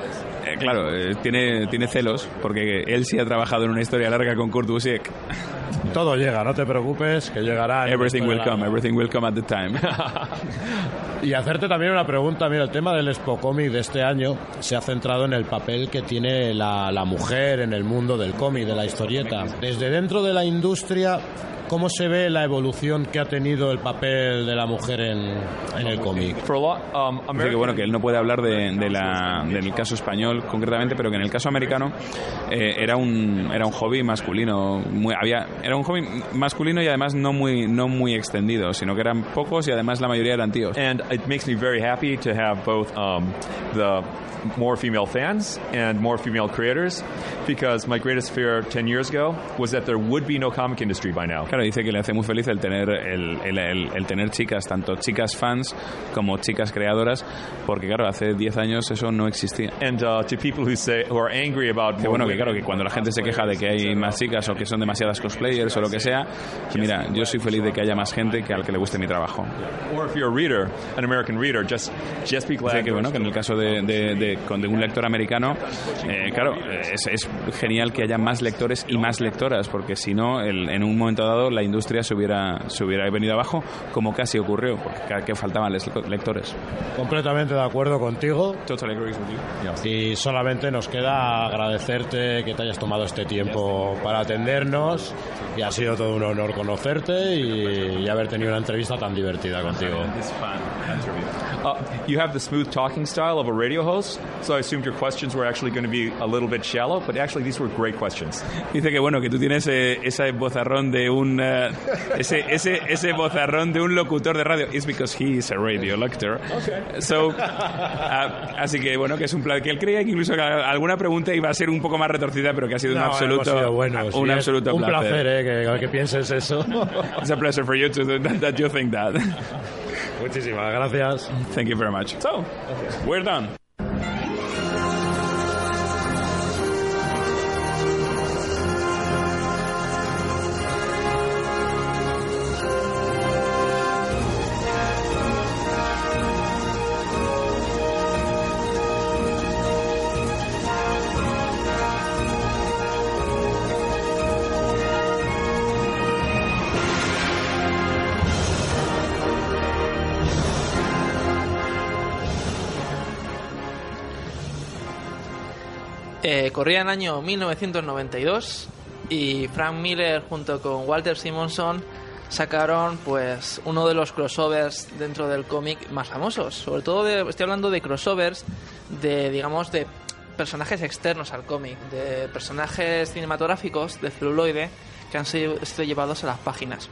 Speaker 23: eh, claro, eh, tiene, tiene celos, porque él sí ha trabajado en una historia larga con Kurt Busiek.
Speaker 4: Todo llega, no te preocupes, que llegará.
Speaker 23: Everything will come, everything will come at the time.
Speaker 4: Y hacerte también una pregunta, mira, el tema del Expo Comic de este año se ha centrado en el papel que tiene la, la mujer en el mundo del cómic, de la historieta. Desde dentro de la industria, ¿cómo se ve la evolución que ha tenido el papel de la mujer en, en el cómic?
Speaker 22: Um,
Speaker 23: Dice que bueno que él no puede hablar de, de la, del caso español concretamente, pero que en el caso americano eh, era un era un hobby masculino, muy, había era un hobby masculino y además no muy no muy extendido, sino que eran pocos y además la mayoría eran tíos.
Speaker 22: And it makes me very happy to have both um, the more female fans and more female creators because my greatest fear 10 years ago was that there would be no comic industry by now.
Speaker 23: Claro, dice que le hace muy feliz el tener el, el- el- el tener chicas, tanto chicas fans como chicas creadoras, porque claro, hace 10 años eso no existía.
Speaker 22: And uh, to people who say who are angry about
Speaker 23: Que bueno, que claro, que cuando la gente se queja de que hay más chicas o que son demasiadas cosplayers o lo que sea, que mira, yo soy feliz de que haya más gente que al que le guste mi trabajo.
Speaker 22: or if you're a reader, an American reader, just just be glad
Speaker 23: Dice que bueno, que en el caso de, de- de- de un lector americano, eh, claro, es, es genial que haya más lectores y más lectoras, porque si no, en un momento dado la industria se hubiera, se hubiera venido abajo, como casi ocurrió, porque cada que faltaban les- lectores.
Speaker 4: Completamente de acuerdo contigo.
Speaker 23: Totally agrees with you.
Speaker 4: Y solamente nos queda agradecerte que te hayas tomado este tiempo para atendernos y ha sido todo un honor conocerte y, y haber tenido una entrevista tan divertida contigo.
Speaker 22: Uh, you have the smooth talking style of a radio host, so I assumed your questions were actually going to be a little bit shallow, but actually these were great questions.
Speaker 23: Dice que bueno, que tú tienes eh, ese bozarrón de un ese, ese, ese bozarrón de un locutor de radio. It's because he is a radio locutor. So, ah, así que bueno, que es un plan que él creía que incluso alguna pregunta iba a ser un poco más retorcida, pero que ha sido un
Speaker 4: No,
Speaker 23: absoluto
Speaker 4: hemos sido buenos,
Speaker 23: un
Speaker 4: es
Speaker 23: absoluto
Speaker 4: un placer, eh, que, que pienses eso.
Speaker 23: It's a pleasure for you to that, that you think that.
Speaker 4: Muchísimas gracias.
Speaker 23: Thank you very much. So, we're done.
Speaker 6: Eh, corría el año 1992 y Frank Miller junto con Walter Simonson sacaron pues uno de los crossovers dentro del cómic más famosos. Sobre todo de- estoy hablando de crossovers de digamos de personajes externos al cómic, de personajes cinematográficos de celuloide que han sido, llevados a las páginas.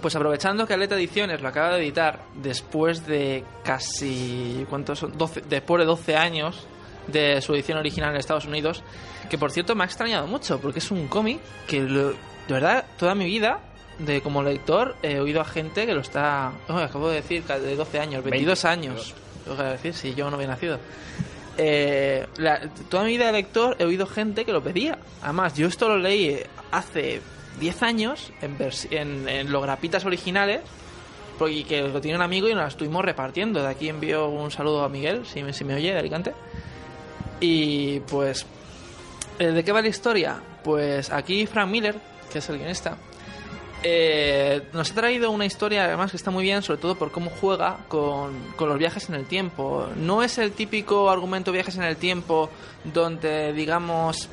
Speaker 6: Pues aprovechando que Aleta Ediciones lo acaba de editar después de casi ¿cuántos son? 12 después de 12 años de su edición original en Estados Unidos, que por cierto me ha extrañado mucho porque es un cómic que lo- de verdad toda mi vida de como lector he oído a gente que lo está, oh, acabo de decir de 12 años, 22 años, tengo que decir si yo no había nacido. Eh, la- toda mi vida de lector he oído gente que lo pedía. Además, yo esto lo leí hace 10 años en, en, en los grapitas originales porque- y que lo tiene un amigo y nos las estuvimos repartiendo. De aquí envío un saludo a Miguel, si si me oye, de Alicante. Y pues, eh, ¿de qué va la historia? Pues aquí Frank Miller, que es el guionista, eh, nos ha traído una historia además que está muy bien, sobre todo por cómo juega con, con los viajes en el tiempo. No es el típico argumento viajes en el tiempo donde digamos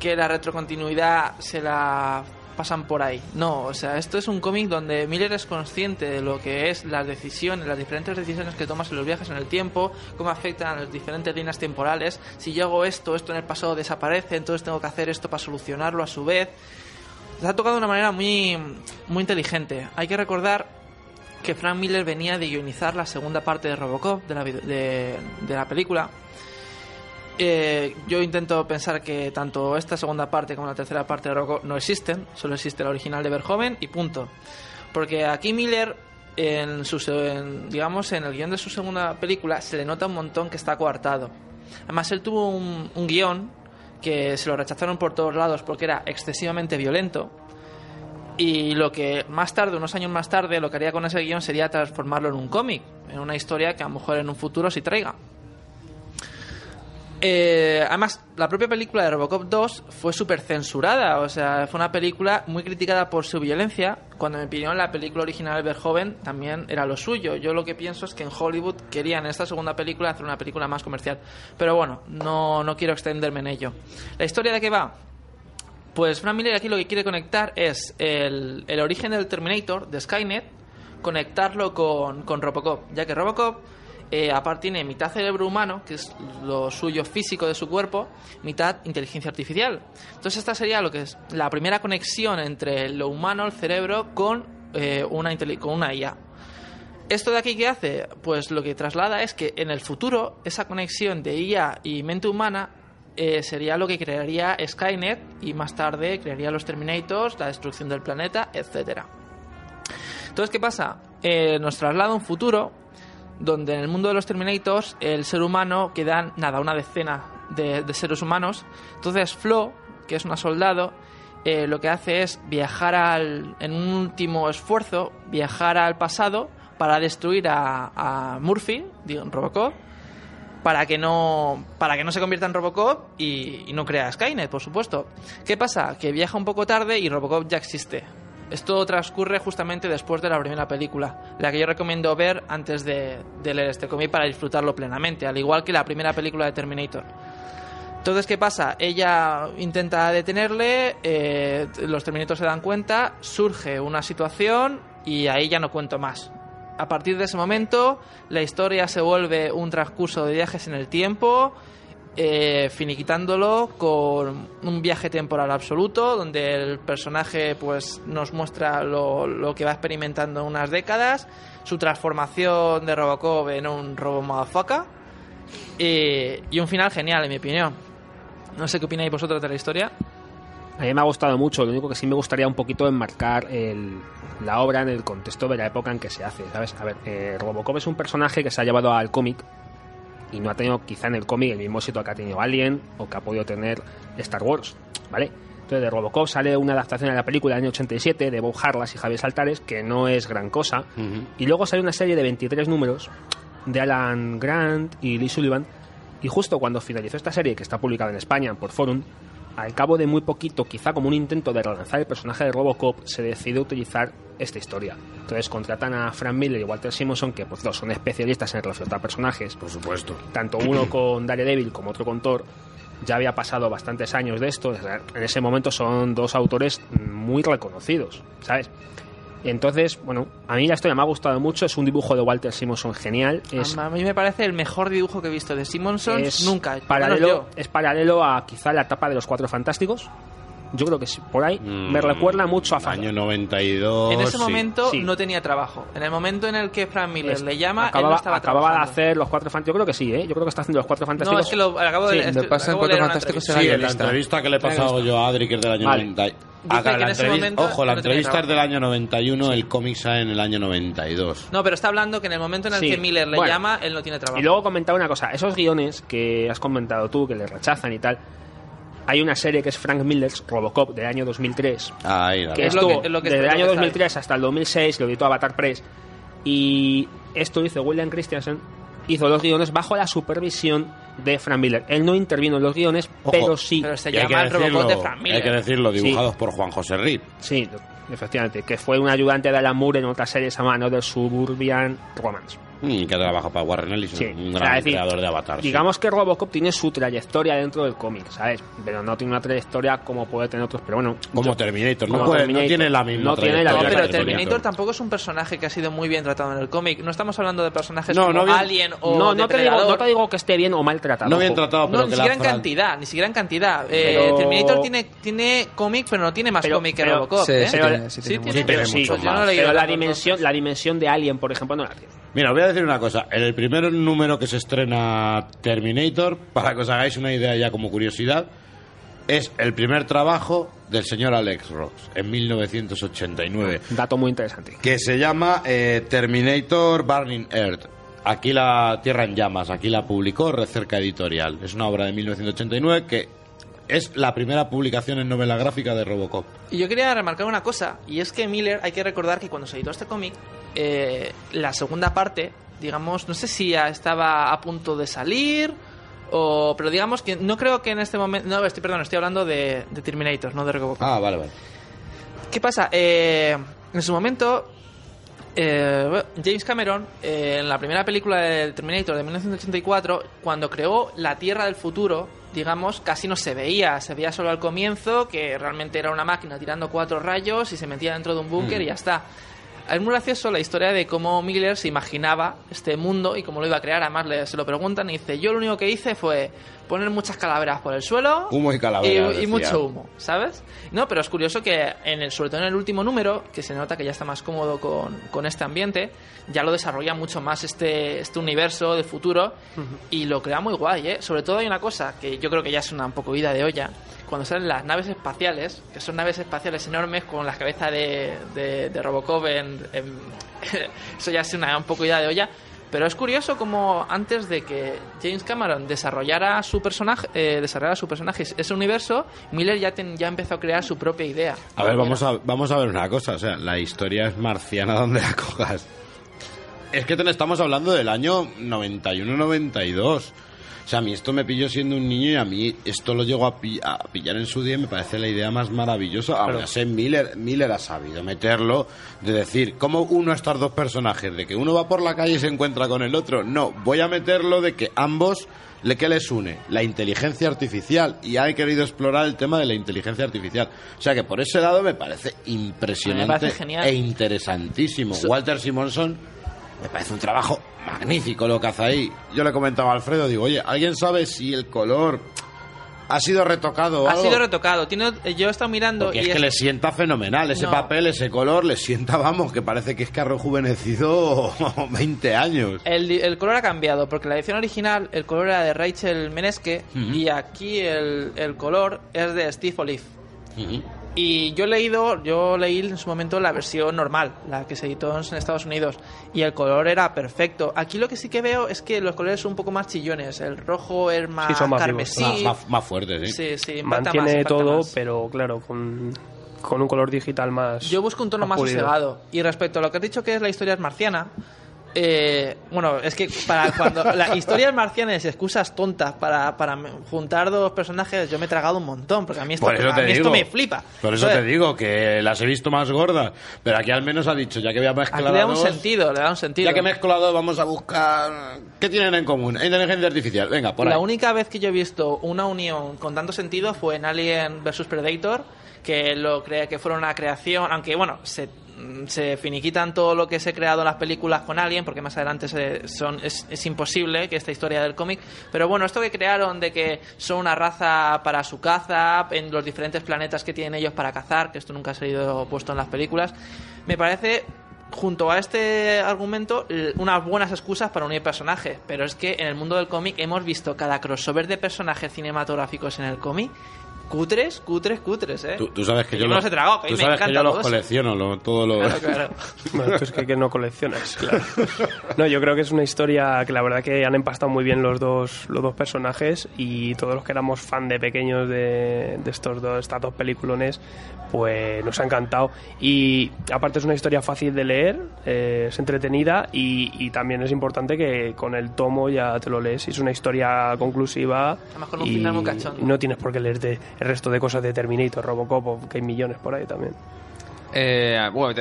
Speaker 6: que la retrocontinuidad se la pasan por ahí. No, o sea, esto es un cómic donde Miller es consciente de lo que es las decisiones, las diferentes decisiones que tomas en los viajes en el tiempo, cómo afectan a las diferentes líneas temporales. Si yo hago esto, esto en el pasado desaparece, entonces tengo que hacer esto para solucionarlo a su vez. Se ha tocado de una manera muy, muy inteligente. Hay que recordar que Frank Miller venía de guionizar la segunda parte de Robocop, de la, de la película. Eh, yo intento pensar que tanto esta segunda parte como la tercera parte de Robocop no existen, solo existe la original de Verhoeven y punto. Porque aquí Miller, en su, se- digamos, en el guion de su segunda película, se le nota un montón que está coartado. Además, él tuvo un, un guion que se lo rechazaron por todos lados porque era excesivamente violento. Y lo que más tarde, unos años más tarde, lo que haría con ese guion sería transformarlo en un cómic, en una historia que a lo mejor en un futuro sí traiga. Eh, además, la propia película de Robocop 2 fue súper censurada, o sea, fue una película muy criticada por su violencia, cuando mi opinión la película original de Verhoeven también era lo suyo. Yo lo que pienso es que en Hollywood querían esta segunda película hacer una película más comercial. Pero bueno, no, no quiero extenderme en ello. ¿La historia de qué va? Pues Frank Miller aquí lo que quiere conectar es el, el origen del Terminator, de Skynet, conectarlo con, con Robocop, ya que Robocop eh, aparte tiene mitad cerebro humano, que es lo suyo físico de su cuerpo, mitad inteligencia artificial. Entonces esta sería lo que es la primera conexión entre lo humano, el cerebro, con, eh, una, IA. ¿Esto de aquí qué hace? Pues lo que traslada es que en el futuro esa conexión de IA y mente humana eh, sería lo que crearía Skynet y más tarde crearía los Terminators, la destrucción del planeta, etcétera. Entonces, ¿qué pasa? Nos traslada un futuro donde en el mundo de los Terminators el ser humano quedan, nada, una decena de, seres humanos. Entonces, Flo, que es una soldado, eh, lo que hace es viajar al, en un último esfuerzo, viajar al pasado para destruir a, Murphy, digo, Robocop, para que no para que no se convierta en Robocop y, y no crea Skynet, por supuesto. ¿Qué pasa? Que viaja un poco tarde y Robocop ya existe. Esto transcurre justamente después de la primera película, la que yo recomiendo ver antes de, leer este cómic para disfrutarlo plenamente, al igual que la primera película de Terminator. Entonces, ¿qué pasa? Ella intenta detenerle, eh, los Terminators se dan cuenta, surge una situación y ahí ya no cuento más. A partir de ese momento, la historia se vuelve un transcurso de viajes en el tiempo, eh, finiquitándolo con un viaje temporal absoluto, donde el personaje pues nos muestra lo, lo que va experimentando en unas décadas, su transformación de Robocop en un Robo Motherfucker, y, un final genial, en mi opinión. No sé qué opináis vosotros de la historia.
Speaker 7: A mí me ha gustado mucho, lo único que sí me gustaría un poquito enmarcar el- la obra en el contexto de la época en que se hace, ¿sabes? A ver, eh, Robocop es un personaje que se ha llevado al cómic y no ha tenido quizá en el cómic el mismo éxito que ha tenido Alien o que ha podido tener Star Wars, ¿vale? Entonces de Robocop sale una adaptación de la película del año 87 de Bob Harlas y Javier Saltares, que no es gran cosa, y luego sale una serie de 23 números de Alan Grant y Lee Sullivan, y justo cuando finalizó esta serie, que está publicada en España por Forum, al cabo de muy poquito, quizá como un intento de relanzar el personaje de Robocop, se decidió utilizar esta historia. Entonces contratan a Frank Miller y Walter Simonson, que pues dos son especialistas en relacionar personajes.
Speaker 4: Por supuesto.
Speaker 7: Tanto uno con Daredevil como otro con Thor. Ya había pasado bastantes años de esto. En ese momento son dos autores muy reconocidos, ¿sabes? Entonces, bueno, a mí la historia me ha gustado mucho. Es un dibujo de Walter Simonson genial. Es,
Speaker 6: A mí me parece el mejor dibujo que he visto de Simonson
Speaker 7: es
Speaker 6: nunca.
Speaker 7: Paralelo, es paralelo a quizá la etapa de los Cuatro Fantásticos. Yo creo que sí, por ahí me recuerda mucho a
Speaker 4: Mm, Año 92.
Speaker 6: En ese
Speaker 4: sí.
Speaker 6: momento
Speaker 7: Sí.
Speaker 6: no tenía trabajo. En el momento en el que Frank Miller
Speaker 7: Es-
Speaker 6: le llama, él no
Speaker 7: acababa,
Speaker 6: estaba
Speaker 7: acababa de
Speaker 6: trabajando.
Speaker 7: hacer los Cuatro Fantásticos. Yo creo que sí, ¿eh? Yo creo que está haciendo los Cuatro Fantásticos.
Speaker 6: No, es que lo acabo de
Speaker 7: Sí, pasan
Speaker 6: acabo de
Speaker 7: Cuatro Fantásticos.
Speaker 4: Sí, en la entrevista que le he pasado yo a Adri, que es del año
Speaker 7: Vale.
Speaker 4: 90.
Speaker 6: Dice
Speaker 4: Acá,
Speaker 6: que
Speaker 4: la
Speaker 6: en ese
Speaker 4: entrevista-
Speaker 6: momento
Speaker 4: ojo, la entrevista es del año 91, el cómic sale en el año 92.
Speaker 6: No, pero está hablando que en el momento en el
Speaker 7: Sí.
Speaker 6: que Miller le
Speaker 7: Bueno.
Speaker 6: llama, él no tiene trabajo.
Speaker 7: Y luego comentaba una cosa, esos guiones que has comentado tú, que le rechazan y tal, hay una serie que es Frank Miller's Robocop del año 2003,
Speaker 4: Ahí, la
Speaker 7: que.
Speaker 6: Es lo que- es
Speaker 7: desde
Speaker 6: es
Speaker 7: el año
Speaker 6: que está
Speaker 7: 2003 hasta el 2006, lo editó Avatar Press, y esto hizo William Christensen, hizo los guiones bajo la supervisión de Frank Miller. Él no intervino en los guiones,
Speaker 4: Ojo,
Speaker 7: pero sí.
Speaker 6: Pero se
Speaker 4: Y hay que
Speaker 6: llama el Robocop de
Speaker 4: decirlo,
Speaker 6: Frank
Speaker 4: hay
Speaker 6: Miller.
Speaker 4: que decirlo,
Speaker 7: Sí.
Speaker 4: dibujados por Juan José Reed.
Speaker 7: Sí, efectivamente, que fue un ayudante de Alan Moore en otras series a mano del Suburban Romance.
Speaker 4: Mm, que trabaja para Warren Ellis,
Speaker 7: Sí.
Speaker 4: un
Speaker 7: O
Speaker 4: gran
Speaker 7: sea, es decir,
Speaker 4: creador de Avatar. sí.
Speaker 7: Digamos que Robocop tiene su trayectoria dentro del cómic, ¿sabes? Pero no tiene una trayectoria como puede tener otros. Pero bueno,
Speaker 4: Como
Speaker 7: yo-
Speaker 4: Terminator, no tiene la misma
Speaker 7: No tiene la
Speaker 6: No, pero. Terminator tampoco es un personaje que ha sido muy bien tratado en el cómic. No estamos hablando de personajes
Speaker 4: No,
Speaker 6: como
Speaker 4: no bien-
Speaker 6: Alien o
Speaker 7: No, no te, digo, no te digo que esté bien o mal tratado.
Speaker 4: No bien tratado, pero
Speaker 6: No, ni
Speaker 4: que la
Speaker 6: siquiera en cantidad, ni siquiera en cantidad. Eh, Terminator tiene, tiene cómic, pero no tiene más
Speaker 7: Pero-
Speaker 6: cómic que Robocop.
Speaker 9: Sí,
Speaker 6: ¿eh?
Speaker 9: sí
Speaker 7: Pero-
Speaker 9: tiene, sí
Speaker 6: sí
Speaker 9: tiene
Speaker 6: tiene pero sí,
Speaker 4: mucho
Speaker 6: yo no
Speaker 7: Pero la dimensión, la dimensión de Alien, por ejemplo, no la tiene.
Speaker 4: Mira, voy a decir una cosa. En el primer número que se estrena Terminator, para que os hagáis una idea ya como curiosidad, es el primer trabajo del señor Alex Ross en 1989,
Speaker 7: Dato muy interesante.
Speaker 4: que se llama eh, Terminator Burning Earth. Aquí la Tierra en Llamas, aquí la publicó Recerca Editorial. Es una obra de 1989 que es la primera publicación en novela gráfica de Robocop.
Speaker 6: Y yo quería remarcar una cosa, y es que Miller, hay que recordar que cuando se editó este cómic, eh, la segunda parte, digamos, no sé si ya estaba a punto de salir, o, pero digamos que no creo que en este momento, no, estoy, perdón, estoy hablando de, de Terminator, no de Robocop.
Speaker 4: Ah, vale, vale.
Speaker 6: ¿Qué pasa? Eh, en su momento, eh, James Cameron, eh, en la primera película de Terminator de 1984, cuando creó la Tierra del futuro, digamos, casi no se veía. Se veía solo al comienzo, que realmente era una máquina tirando cuatro rayos y se metía dentro de un búnker
Speaker 4: Mm.
Speaker 6: y ya está. Es muy gracioso la historia de cómo Miller se imaginaba este mundo y cómo lo iba a crear. Además, le, se lo preguntan y dice: Yo lo único que hice fue poner muchas calaveras por el suelo
Speaker 4: Humo y calaveras,
Speaker 6: y, mucho humo, ¿sabes? No, pero es curioso que, en el, sobre todo en el último número, que se nota que ya está más cómodo con, con este ambiente, ya lo desarrolla mucho más este, este universo del futuro y lo crea muy guay, ¿eh? Sobre todo hay una cosa que yo creo que ya es una un poco ida de olla. Cuando salen las naves espaciales, que son naves espaciales enormes con la cabeza de, de, de Robocop en, en- eso ya es una un poco ida de olla. Pero es curioso como antes de que James Cameron desarrollara su personaje, eh, desarrollara su personaje, ese universo, Miller ya, ya empezó a crear su propia idea.
Speaker 4: A ver, vamos a, vamos a ver una cosa. O sea, la historia es marciana donde la cojas. Es que te estamos hablando del año 91-92. O sea, a mí esto me pilló siendo un niño y a mí esto lo llego a, pi- a pillar en su día y me parece la idea más maravillosa. Ahora sé, Miller, Miller ha sabido meterlo de decir, ¿cómo uno a estos dos personajes? ¿De que uno va por la calle y se encuentra con el otro? No, voy a meterlo de que ambos, ¿le qué les une? La inteligencia artificial. Y ha querido explorar el tema de la inteligencia artificial. O sea que por ese lado me parece impresionante
Speaker 6: Me parece genial.
Speaker 4: e interesantísimo. Walter Simonson me parece un trabajo magnífico lo que hace ahí. Yo le comentaba a Alfredo, digo, oye, ¿alguien sabe si el color ha sido retocado o
Speaker 6: Ha
Speaker 4: algo?
Speaker 6: sido retocado. Tiene, yo he estado mirando
Speaker 4: Porque
Speaker 6: y
Speaker 4: es que le sienta fenomenal. Ese
Speaker 6: No.
Speaker 4: papel, ese color, le sienta, vamos, que parece que es que ha rejuvenecido 20 años.
Speaker 6: El, di- el color ha cambiado, porque la edición original el color era de Rachel Meneske
Speaker 4: Ujú.
Speaker 6: y aquí el, el color es de Steve Olive. Y yo he leído, yo leí en su momento la versión normal, la que se editó en Estados Unidos, y el color era perfecto. Aquí lo que sí que veo es que los colores son un poco más chillones. El rojo es más
Speaker 8: Sí, son más
Speaker 6: carmesí.
Speaker 4: Más, más fuertes, ¿sí?
Speaker 6: Sí, sí,
Speaker 8: Mantiene
Speaker 6: más,
Speaker 8: todo,
Speaker 6: más.
Speaker 8: pero claro, con, con un color digital más.
Speaker 6: Yo busco un tono más sosegado. Y respecto a lo que has dicho que es la historia es marciana, Eh, bueno, es que para cuando las historias marcianas excusas tontas para, para juntar dos personajes, yo me he tragado un montón, porque a mí esto,
Speaker 4: Por eso
Speaker 6: a
Speaker 4: te
Speaker 6: mí esto me flipa.
Speaker 4: Por eso te digo que las he visto más gordas. Pero aquí al menos ha dicho, ya que voy a mezclar
Speaker 6: le da un sentido, le da un sentido.
Speaker 4: Ya que dos, vamos a buscar. ¿Qué tienen en común? Inteligencia artificial. Venga, por
Speaker 6: la
Speaker 4: ahí.
Speaker 6: única vez que yo he visto una unión con tanto sentido fue en Alien vs Predator, que lo cree que fuera una creación, aunque bueno, se, se finiquitan todo lo que se ha creado en las películas con Alien, porque más adelante se- son, es, es imposible que esta historia del cómic. Pero bueno, esto que crearon de que son una raza para su caza, en los diferentes planetas que tienen ellos para cazar, que esto nunca ha sido puesto en las películas, me parece junto a este argumento, unas buenas excusas para unir personajes. Pero es que en el mundo del cómic hemos visto cada crossover de personajes cinematográficos en el cómic. Cutres, cutres, cutres, ¿eh?
Speaker 4: Tú, tú sabes que yo,
Speaker 6: me
Speaker 4: los-
Speaker 6: los he tragado, que
Speaker 4: tú
Speaker 6: me
Speaker 4: sabes que yo los colecciono, lo- todo lo...
Speaker 6: Claro, claro.
Speaker 8: Bueno, tú es que, que no coleccionas, claro. No, yo creo que es una historia que la verdad que han empastado muy bien los dos, los dos personajes y todos los que éramos fan de pequeños de, de estos dos, estas dos peliculones, pues nos ha encantado. Y aparte es una historia fácil de leer, eh, es entretenida y, y también es importante que con el tomo ya te lo lees. y Es una historia conclusiva
Speaker 6: Además con un
Speaker 8: y,
Speaker 6: final muy cachondo.
Speaker 8: y no tienes por qué leerte el resto de cosas de Terminator, Robocop, que hay millones por ahí también.
Speaker 9: Eh, bueno,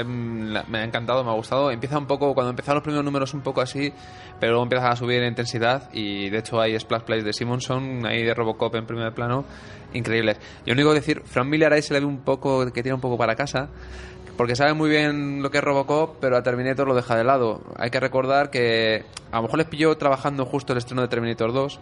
Speaker 9: me ha encantado, me ha gustado. Empieza un poco, cuando empezaron los primeros números un poco así, pero luego empieza a subir en intensidad y de hecho hay splash plays de Simonson, ahí de Robocop en primer plano, increíbles. Yo único que decir, Frank Miller ahí se le ve un poco, que tira un poco para casa, porque sabe muy bien lo que es Robocop, pero a Terminator lo deja de lado. Hay que recordar que a lo mejor les pilló trabajando justo el estreno de Terminator 2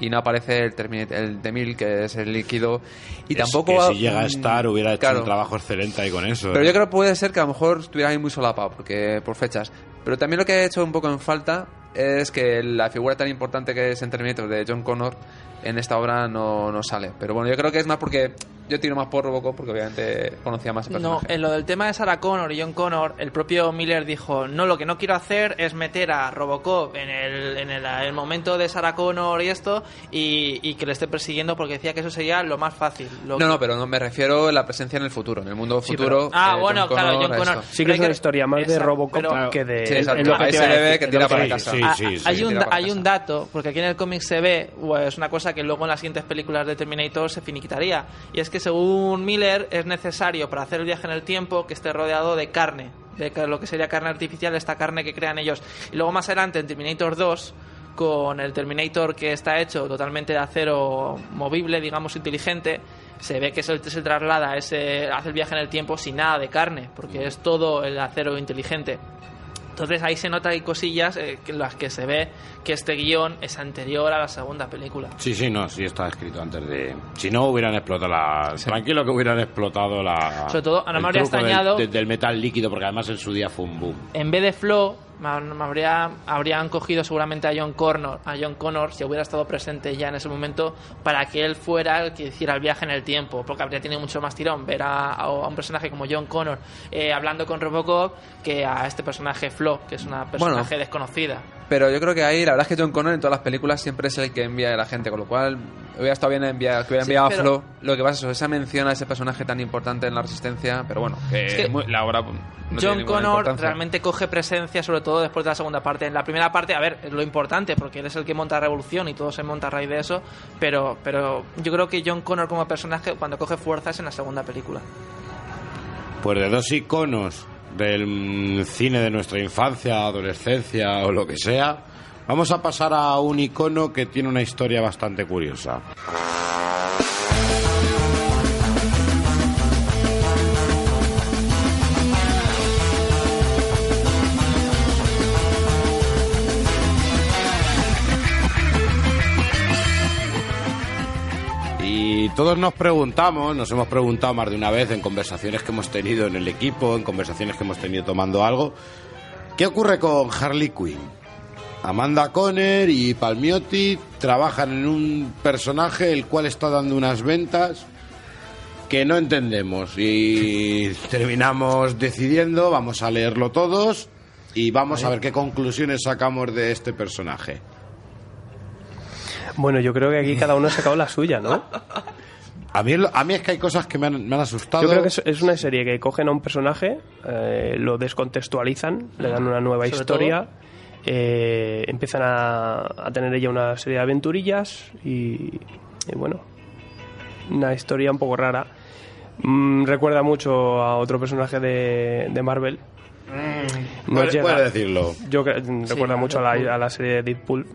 Speaker 9: y no aparece el, el T-1000, que es el líquido. Y
Speaker 4: Es
Speaker 9: tampoco...
Speaker 4: que si llega a estar, hubiera hecho
Speaker 9: Claro.
Speaker 4: un trabajo excelente ahí con eso.
Speaker 9: Pero
Speaker 4: ¿eh?
Speaker 9: yo creo que puede ser que a lo mejor estuviera ahí muy solapado, porque por fechas. Pero también lo que he hecho un poco en falta es que la figura tan importante que es en Terminator de John Connor en esta obra no, no sale. Pero bueno, yo creo que es más porque yo tiro más por Robocop porque obviamente conocía más el
Speaker 6: No,
Speaker 9: personaje.
Speaker 6: en lo del tema de Sarah Connor y John Connor, el propio Miller dijo, no, lo que no quiero hacer es meter a Robocop en el, en el, el momento de Sarah Connor y esto, y, y que le esté persiguiendo porque decía que eso sería lo más fácil. Lo
Speaker 9: No,
Speaker 6: que-
Speaker 9: no, pero no me refiero a la presencia en el futuro, en el mundo
Speaker 6: Sí,
Speaker 9: futuro.
Speaker 6: pero- Ah,
Speaker 9: eh,
Speaker 6: bueno, claro, John Connor.
Speaker 8: Sí que es
Speaker 6: hay
Speaker 8: una historia más de Robocop
Speaker 6: pero-
Speaker 8: que de...
Speaker 9: Sí, exacto.
Speaker 8: es lo que
Speaker 9: se ve que
Speaker 8: es
Speaker 9: tira para casa.
Speaker 4: Sí,
Speaker 6: Ah,
Speaker 4: sí, sí.
Speaker 6: hay un, hay un dato, porque aquí en el cómic se ve, pues una cosa que luego en las siguientes películas de Terminator se finiquitaría, y es que según Miller es necesario para hacer el viaje en el tiempo que esté rodeado de carne, de lo que sería carne artificial, esta carne que crean ellos. Y luego más adelante en Terminator 2, con el Terminator que está hecho totalmente de acero movible, digamos inteligente, se ve que se, se traslada, ese, hace el viaje en el tiempo sin nada de carne, porque es todo el acero inteligente. Entonces ahí se nota hay cosillas eh, en las que se ve que este guion es anterior a la segunda película.
Speaker 4: Sí, sí, no, sí está escrito antes de... Si no, hubieran explotado la... Tranquilo que hubieran explotado la...
Speaker 6: Sobre todo, me habría
Speaker 4: truco del- del metal líquido, porque además en su día fue un boom.
Speaker 6: En vez de Flo, me, me habría, habrían cogido seguramente a John Connor, a John Connor si hubiera estado presente ya en ese momento para que él fuera el que hiciera el viaje en el tiempo, porque habría tenido mucho más tirón ver a, a un personaje como John Connor eh, hablando con Robocop que a este personaje Flo, que es una personaje desconocida.
Speaker 9: Pero yo creo que ahí, la verdad es que John Connor en todas las películas siempre es el que envía a la gente, con lo cual hubiera estado bien enviar, que hubiera
Speaker 6: Sí,
Speaker 9: enviado
Speaker 6: pero-
Speaker 9: a Flo. Lo que pasa es eso, esa mención a ese personaje tan importante en la Resistencia, pero bueno, que,
Speaker 6: Es que
Speaker 9: muy- la obra no tiene
Speaker 6: John Connor realmente coge presencia, sobre todo después de la segunda parte. En la primera parte, a ver, es lo importante, porque él es el que monta Revolución y todo se monta a raíz de eso, pero, pero yo creo que John Connor como personaje, cuando coge fuerza, es en la segunda película.
Speaker 4: Pues de dos iconos del cine de nuestra infancia, adolescencia o lo que sea, vamos a pasar a un icono que tiene una historia bastante curiosa. Y todos nos preguntamos, nos hemos preguntado más de una vez en conversaciones que hemos tenido en el equipo, en conversaciones que hemos tenido tomando algo, ¿qué ocurre con Harley Quinn? Amanda Conner y Palmiotti trabajan en un personaje el cual está dando unas ventas que no entendemos y terminamos decidiendo, vamos a leerlo todos y vamos a ver qué conclusiones sacamos de este personaje.
Speaker 8: Bueno, yo creo que aquí cada uno ha sacado la suya, ¿no?
Speaker 4: A mí, a mí es que hay cosas que me han, me han asustado.
Speaker 8: Yo creo que es, es una serie que cogen a un personaje, eh, lo descontextualizan, le dan una nueva
Speaker 6: Sobre
Speaker 8: historia eh, empiezan a, a tener ella una serie de aventurillas y, y bueno, una historia un poco rara. Mm, recuerda mucho a otro personaje de, de Marvel. No
Speaker 4: Puede-
Speaker 8: llega-
Speaker 4: puede decirlo.
Speaker 8: Yo mm, recuerda mucho a la, a la serie de Deadpool.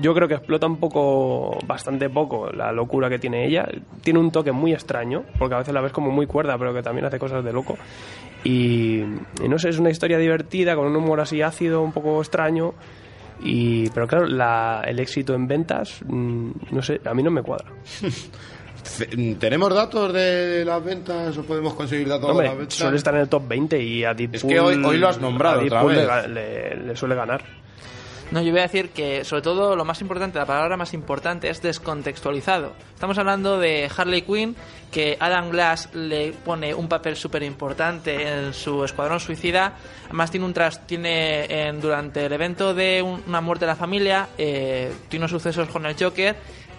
Speaker 8: Yo creo que explota un poco, bastante poco, la locura que tiene ella. Tiene un toque muy extraño, porque a veces la ves como muy cuerda, pero que también hace cosas de loco. Y, y no sé, es una historia divertida, con un humor así ácido, un poco extraño. Y, pero claro, la- el éxito en ventas, mm, no sé, a mí no me cuadra.
Speaker 4: ¿Tenemos datos de las ventas o podemos conseguir datos de las ventas?
Speaker 8: suele estar en el top 20 y a Deadpool...
Speaker 4: que hoy- hoy lo has nombrado
Speaker 8: a
Speaker 4: otra
Speaker 8: Deadpool
Speaker 4: vez.
Speaker 8: le ga- Le, le suele ganar.
Speaker 6: No, yo voy a decir que sobre todo lo más importante, la palabra más importante es descontextualizado. Estamos hablando de Harley Quinn, que Adam Glass le pone un papel súper importante en su Escuadrón Suicida. Además tiene un tras, tiene en- durante el evento de un- una muerte de la familia, eh, tiene unos sucesos con el Joker.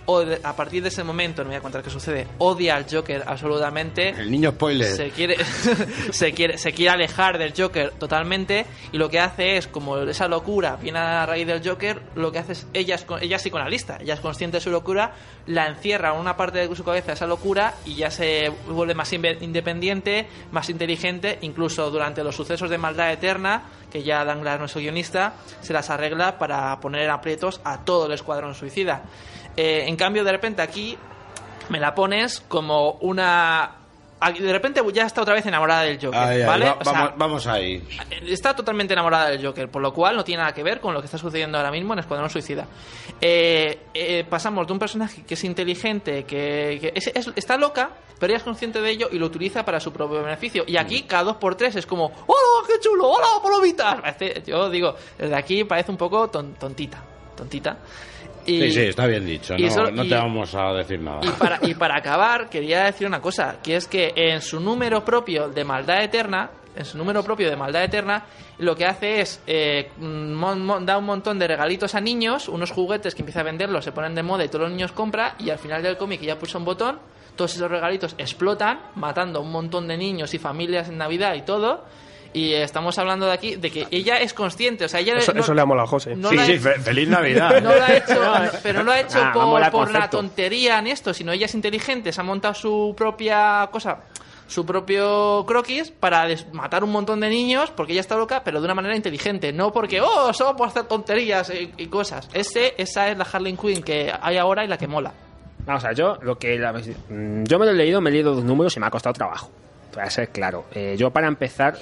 Speaker 6: O a partir de ese momento, no voy a contar qué sucede, odia al Joker absolutamente
Speaker 4: El niño spoiler.
Speaker 6: se quiere se quiere se quiere alejar del Joker totalmente y lo que hace es como esa locura viene a raíz del Joker lo que hace es ella es con- ella es psicoanalista ella es consciente de su locura la encierra en una parte de su cabeza esa locura y ya se vuelve más independiente más inteligente incluso durante los sucesos de maldad eterna que ya Dan Glass nuestro guionista se las arregla para poner en aprietos a todo el escuadrón suicida Eh, en cambio de repente aquí me la pones como una aquí de repente ya está otra vez enamorada del Joker, ¿vale?
Speaker 4: va-
Speaker 6: O sea,
Speaker 4: vamos, vamos ahí.
Speaker 6: está totalmente enamorada del Joker, por lo cual no tiene nada que ver con lo que está sucediendo ahora mismo en Escuadrón Suicida. Eh, eh, pasamos de un personaje que es inteligente, que, que es- es- está loca, pero ella es consciente de ello y lo utiliza para su propio beneficio. Y aquí, cada dos por tres, es como, ¡Hola, qué chulo! ¡Hola, palomitas! Parece- yo digo, desde aquí parece un poco ton- tontita, tontita. Y-
Speaker 4: sí, sí, está bien dicho.
Speaker 6: y
Speaker 4: No,
Speaker 6: eso-
Speaker 4: no
Speaker 6: y-
Speaker 4: te vamos a decir nada.
Speaker 6: y para, y para acabar, quería decir una cosa, que es que en su número propio de maldad eterna, en su número propio de maldad eterna, lo que hace es eh, mon- mon- da un montón de regalitos a niños, unos juguetes que empieza a venderlos, se ponen de moda y todos los niños compran, y al final del cómic ya pulsa un botón, todos esos regalitos explotan, matando a un montón de niños y familias en Navidad y todo. Y estamos hablando de aquí de que ella es consciente, o sea, ella
Speaker 8: Eso,
Speaker 6: no-
Speaker 8: eso le ha molado a José.
Speaker 6: no la-
Speaker 4: feliz Navidad.
Speaker 6: no lo ha hecho, pero no lo ha hecho
Speaker 8: Ah,
Speaker 6: por, por la tontería en esto, sino ella es inteligente, se ha montado su propia cosa, su propio croquis para matar un montón de niños porque ella está loca, pero de una manera inteligente, no porque, oh, solo por hacer tonterías y, y cosas. Ese, esa es la Harley Quinn que hay ahora y la que mola.
Speaker 7: Vamos a ver, yo lo que la- yo me lo he leído, me he leído dos números y me ha costado trabajo. Para ser claro. Eh, yo para empezar,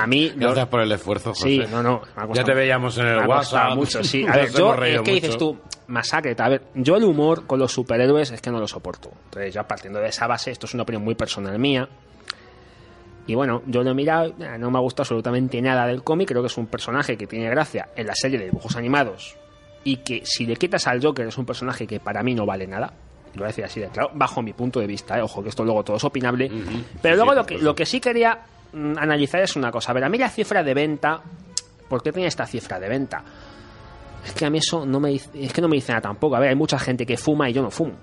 Speaker 7: a mí...
Speaker 4: Gracias por el esfuerzo, José.
Speaker 7: Sí, no, no. me ha
Speaker 4: Ya te veíamos en el
Speaker 7: me
Speaker 4: WhatsApp.
Speaker 7: mucho, sí. A ver, yo,
Speaker 4: hemos reído
Speaker 7: es que dices tú, masacre. A ver, yo el humor con los superhéroes es que no lo soporto. Entonces, ya partiendo de esa base, esto es una opinión muy personal mía. Y bueno, yo lo he mirado, eh, no me ha gustado absolutamente nada del cómic. Creo que es un personaje que tiene gracia en la serie de dibujos animados. Y que si le quitas al Joker es un personaje que para mí no vale nada. Lo voy a decir así de claro, bajo mi punto de vista. ¿eh? Ojo, que esto luego todo es opinable. Pero luego lo que, lo que sí quería mm, analizar es una cosa. A ver, a mí la cifra de venta. ¿Por qué tiene esta cifra de venta? Es que a mí eso no me dice, es que no me dice nada tampoco. A ver, hay mucha gente que fuma y yo no fumo.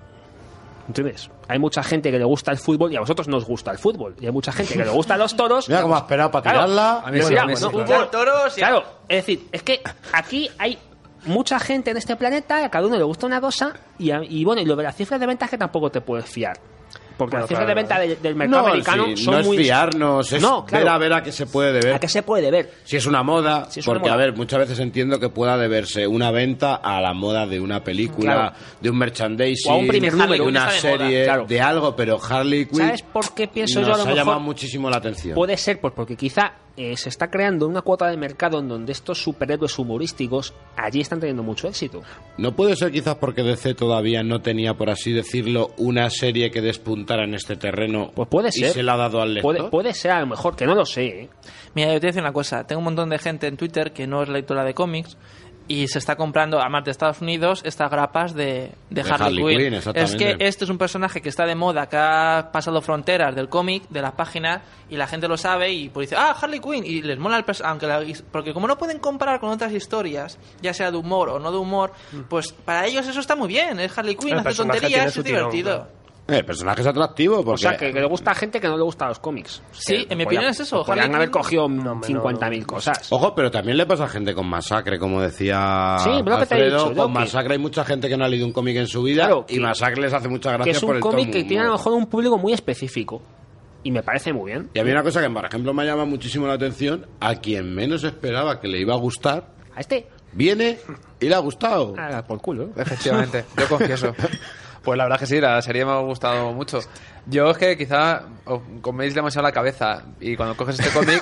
Speaker 7: ¿Entiendes? Hay mucha gente que le gusta el fútbol y a vosotros no os gusta el fútbol. Y hay mucha gente que le gusta los toros.
Speaker 4: Mira cómo ha esperado para
Speaker 7: Claro.
Speaker 4: tirarla.
Speaker 7: A mí sí, claro.
Speaker 6: toros y-
Speaker 7: Claro, es decir, es que aquí hay mucha gente en este planeta, a cada uno le gusta una cosa y, y bueno, y lo de las cifras de ventas que tampoco te puedes fiar. Porque las cifras de venta de- del mercado
Speaker 4: No,
Speaker 7: americano
Speaker 4: sí,
Speaker 7: son
Speaker 4: no es
Speaker 7: muy...
Speaker 4: fiarnos, es
Speaker 7: No, claro.
Speaker 4: ver a ver a qué se puede deber.
Speaker 7: ¿A qué se puede ver?
Speaker 4: Si es una moda,
Speaker 7: Si es una
Speaker 4: porque
Speaker 7: moda.
Speaker 4: a ver, muchas veces entiendo que pueda deberse una venta a la moda de una película,
Speaker 7: Claro.
Speaker 4: de un merchandising,
Speaker 7: O a un primer
Speaker 4: de una
Speaker 7: Está de moda,
Speaker 4: serie,
Speaker 7: claro.
Speaker 4: de algo, pero Harley Quinn
Speaker 7: ¿Sabes por qué pienso
Speaker 4: nos
Speaker 7: yo a lo
Speaker 4: ha
Speaker 7: mejor?
Speaker 4: llamado muchísimo la atención.
Speaker 7: Puede ser, pues porque quizá eh, se está creando una cuota de mercado en donde estos superhéroes humorísticos allí están teniendo mucho éxito.
Speaker 4: No puede ser quizás porque DC todavía no tenía, por así decirlo, una serie que en este terreno
Speaker 7: Pues puede
Speaker 4: y
Speaker 7: ser.
Speaker 4: se la ha dado al lector.
Speaker 7: Puede, puede ser a lo mejor, que no lo sé. ¿eh?
Speaker 6: Mira, yo te voy a decir una cosa. Tengo un montón de gente en Twitter que no es lectora de cómics y se está comprando, además de Estados Unidos, estas grapas de, de,
Speaker 4: De
Speaker 6: Harley,
Speaker 4: Harley
Speaker 6: Quinn.
Speaker 4: Quinn,
Speaker 6: es que este es un personaje que está de moda, que ha pasado fronteras del cómic, de las páginas, y la gente lo sabe y pues dice, ah, Harley Quinn, y les mola el personaje, la- porque como no pueden comparar con otras historias, ya sea de humor o no de humor, pues para ellos eso está muy bien, es Harley Quinn,
Speaker 8: El
Speaker 6: hace tonterías, es
Speaker 8: tirón,
Speaker 6: divertido.
Speaker 4: El personaje es atractivo porque...
Speaker 7: O sea, que, que le gusta a gente que no le gusta los cómics.
Speaker 6: Sí, en mi opinión es eso,
Speaker 7: Podrían haber cogido 50.000 cosas.
Speaker 4: Ojo, pero también le pasa a gente con masacre, como decía
Speaker 7: Sí, pero lo que te he dicho,
Speaker 4: con
Speaker 7: que-
Speaker 4: masacre hay mucha gente que no ha leído un cómic en su vida
Speaker 7: Claro,
Speaker 4: y
Speaker 7: que-
Speaker 4: masacre les hace mucha
Speaker 7: Que
Speaker 4: gracia
Speaker 7: es
Speaker 4: por
Speaker 7: un
Speaker 4: el
Speaker 7: cómic que tiene a lo mejor un público muy específico. Y me parece muy bien.
Speaker 4: Y a mí una cosa que, por ejemplo, me llama muchísimo la atención, a quien menos esperaba que le iba a gustar,
Speaker 7: a este
Speaker 4: viene y le ha gustado.
Speaker 7: Ah, por culo.
Speaker 9: Efectivamente, yo confieso. Pues la verdad que sí, la serie me ha gustado mucho. Yo es que quizá os coméis demasiado la cabeza y cuando coges este cómic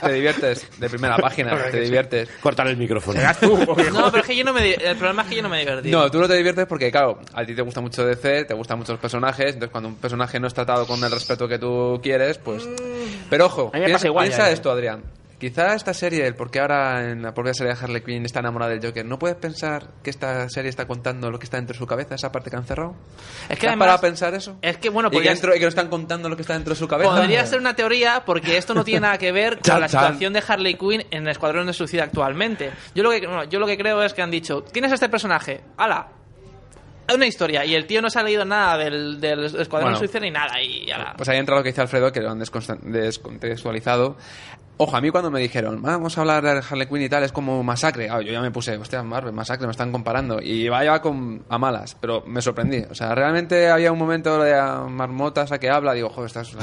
Speaker 9: te diviertes de primera página, te diviertes.
Speaker 4: Cortar el micrófono.
Speaker 6: No, pero es que yo no me... El problema es que yo no me he divertido.
Speaker 9: No, tú no te diviertes porque, claro, a ti te gusta mucho DC, te gustan muchos personajes, entonces cuando un personaje no es tratado con el respeto que tú quieres, pues... Pero ojo, piensa,
Speaker 7: igual,
Speaker 9: piensa esto, Adrián. Quizá esta serie, el por qué ahora en la propia serie de Harley Quinn está enamorada del Joker, ¿no puedes pensar que esta serie está contando lo que está dentro de su cabeza, esa parte que han cerrado?
Speaker 6: Es que
Speaker 9: ¿Te has
Speaker 6: además-
Speaker 9: parado a pensar eso?
Speaker 6: Es que, bueno,
Speaker 9: y, que dentro- y que nos están contando lo que está dentro de su cabeza.
Speaker 6: podría ser una teoría porque esto no tiene nada que ver con la situación de Harley Quinn en el Escuadrón de Suicida actualmente. Yo lo que, bueno, yo lo que creo es que han dicho, tienes a este personaje, ala, una historia, y el tío no se ha leído nada del, del Escuadrón
Speaker 9: Bueno.
Speaker 6: Suicida ni nada, y ala.
Speaker 9: Pues ahí entra lo que dice Alfredo, que lo han descontextualizado. Ojo, a mí cuando me dijeron, vamos a hablar de Harley Quinn y tal, es como masacre. Ah, yo ya me puse, hostia, Marvel, masacre, me están comparando. Y vaya con, a malas, pero me sorprendí. O sea, realmente había un momento de ah, marmotas a que habla, digo, joder, esta es la,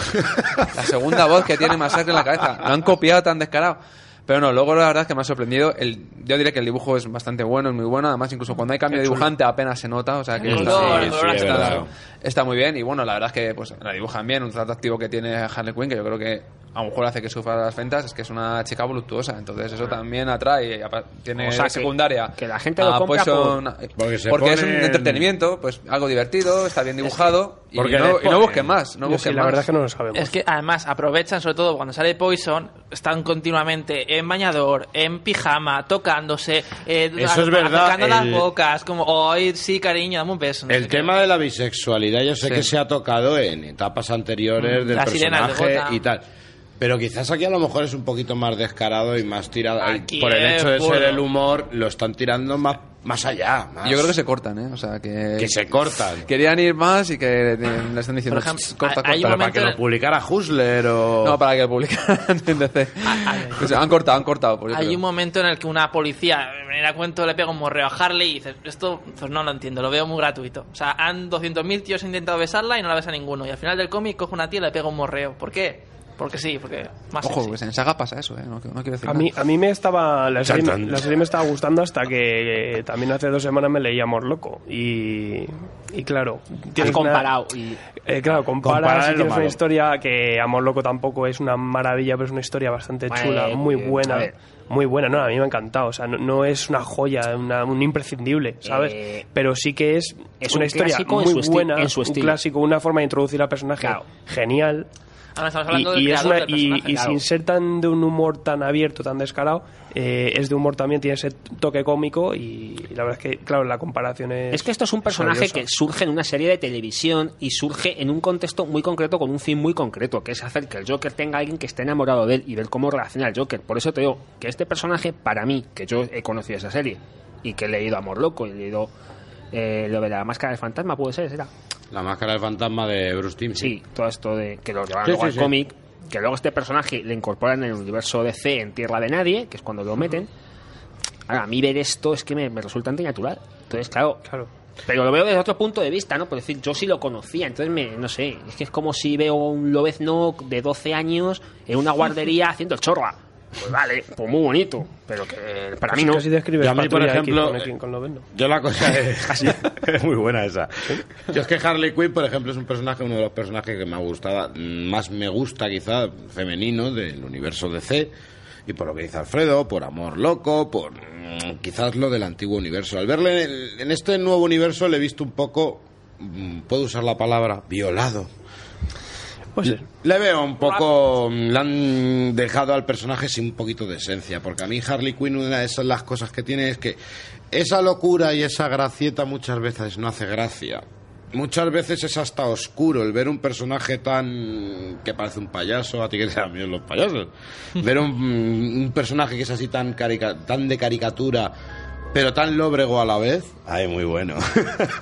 Speaker 9: la segunda voz que tiene masacre en la cabeza. Lo han copiado tan descarado. Pero no, luego la verdad es que me ha sorprendido. El, yo diré que el dibujo es bastante bueno, es muy bueno. Además, incluso cuando hay cambio de dibujante apenas se nota. O sea que
Speaker 7: Sí,
Speaker 9: está,
Speaker 7: sí, sí, es
Speaker 9: está- está muy bien. Y bueno, la verdad es que pues la dibujan bien. Un trato activo que tiene Harley Quinn, que yo creo que a lo mejor hace que sufra las ventas, es que es una chica voluptuosa. Entonces eso también atrae. y Tiene
Speaker 7: O sea, que-
Speaker 9: secundaria.
Speaker 7: que la gente lo
Speaker 9: a
Speaker 7: compra
Speaker 9: Poison-
Speaker 7: por-
Speaker 4: Porque
Speaker 9: es un entretenimiento, pues algo divertido, está bien dibujado. y,
Speaker 4: porque
Speaker 9: no,
Speaker 4: le
Speaker 9: y no
Speaker 4: ponen-
Speaker 9: busquen más. No busquen
Speaker 8: sí, la
Speaker 9: más.
Speaker 8: verdad es que no lo sabemos.
Speaker 6: Es que además aprovechan, sobre todo cuando sale Poison, están continuamente en bañador, en pijama, tocándose, eh,
Speaker 4: Eso es verdad,
Speaker 6: las
Speaker 4: el-
Speaker 6: bocas, como, ay, sí, cariño, dame un beso. no
Speaker 4: El
Speaker 6: qué.
Speaker 4: tema de la bisexualidad yo sé
Speaker 6: Sí.
Speaker 4: que se ha tocado en etapas anteriores
Speaker 6: Mm,
Speaker 4: del
Speaker 6: las de
Speaker 4: personaje
Speaker 6: Gotham.
Speaker 4: y tal. Pero quizás aquí a lo mejor es un poquito más descarado y más tirado.
Speaker 6: Aquí
Speaker 4: por el hecho de
Speaker 6: puro.
Speaker 4: ser el humor, lo están tirando más, más allá. más-
Speaker 9: Yo creo que se cortan, ¿eh? O sea, que...
Speaker 4: Que se cortan.
Speaker 9: Querían ir más y que le están diciendo...
Speaker 6: Por ejemplo,
Speaker 9: "Shh, corta, corta".
Speaker 6: un
Speaker 4: Pero para que
Speaker 6: momento
Speaker 4: lo publicara Hustler o...
Speaker 9: No, para que lo publicaran en DC. Pues han cortado, han cortado. Yo
Speaker 6: Hay
Speaker 9: creo.
Speaker 6: un momento en el que una policía, de manera cuento, le pega un morreo a Harley y dices, esto pues no lo entiendo, lo veo muy gratuito. O sea, han 200.000 tíos intentado besarla y no la besa ninguno. Y al final del cómic coge una tía y le pega un morreo. ¿Por qué? Porque sí, porque más
Speaker 9: Ojo,
Speaker 6: sexy.
Speaker 9: pues en Saga pasa eso, ¿eh? No, no quiero decir
Speaker 8: A
Speaker 9: nada.
Speaker 8: mí, a mí me estaba la serie, la me estaba gustando hasta que eh, también hace dos semanas me leí Amor Loco. Y, y claro tienes una-
Speaker 7: comparado y-
Speaker 8: eh, claro comparas tienes una historia que Amor Loco tampoco es una maravilla pero es una historia bastante
Speaker 7: Bueno,
Speaker 8: chula muy buena muy buena. No a mí me ha encantado o sea no, no es una joya una- un imprescindible sabes
Speaker 7: Eh,
Speaker 8: pero sí que es,
Speaker 7: es
Speaker 8: una
Speaker 7: un
Speaker 8: historia muy buena
Speaker 7: en su
Speaker 8: un clásico una forma de introducir al personaje genial
Speaker 6: Ahora estamos
Speaker 8: y,
Speaker 6: hablando del
Speaker 8: y es una- y- y
Speaker 6: claro.
Speaker 8: sin ser tan de un humor tan abierto, tan descarado, eh, es de humor también, tiene ese toque cómico y la verdad es que, claro, la comparación es...
Speaker 7: Es que esto es un personaje que surge en una serie de televisión y surge en un contexto muy concreto con un fin muy concreto, que es hacer que el Joker tenga a alguien que esté enamorado de él y ver cómo reacciona el Joker. Por eso te digo que este personaje, para mí, que yo he conocido esa serie y que he leído Amor Loco y he leído eh, lo de la máscara del fantasma, puede ser, será.
Speaker 4: La máscara del fantasma de Bruce Timm.
Speaker 7: Sí, todo esto de que lo llevan
Speaker 4: Sí,
Speaker 7: luego
Speaker 4: sí,
Speaker 7: al
Speaker 4: sí.
Speaker 7: cómic, que luego este personaje le incorporan en el universo DC en Tierra de Nadie, que es cuando lo meten. Ahora, a mí ver esto es que me, me resulta antinatural. Entonces, claro,
Speaker 8: claro.
Speaker 7: Pero lo veo desde otro punto de vista, ¿no? Por decir, yo sí lo conocía, entonces me, no sé, es que es como si veo un lobezno de 12 años en una guardería haciendo el chorra. Pues vale, pues muy bonito, pero que para mí no.
Speaker 8: Casi describes
Speaker 4: Y a mí, por
Speaker 8: X
Speaker 4: ejemplo,
Speaker 8: con el- con.
Speaker 4: Yo la cosa es... es muy buena esa. Yo es que Harley Quinn, por ejemplo, es un personaje, uno de los personajes que me ha gustado, más me gusta quizá, femenino, del universo DC. Y por lo que dice Alfredo, por Amor Loco, por mm, quizás lo del antiguo universo. Al verle en, en este nuevo universo le he visto un poco, mm, puedo usar la palabra, violado.
Speaker 8: Pues
Speaker 4: Le veo un poco. mm, Le han dejado al personaje sin un poquito de esencia. Porque a mí, Harley Quinn, una de esas las cosas que tiene es que esa locura y esa gracieta muchas veces no hace gracia. Muchas veces es hasta oscuro el ver un personaje tan. que parece un payaso. A ti que te dan miedo los payasos. ver un, un personaje que es así tan, carica- tan de caricatura. Pero tan lóbrego a la vez. Ay, muy bueno.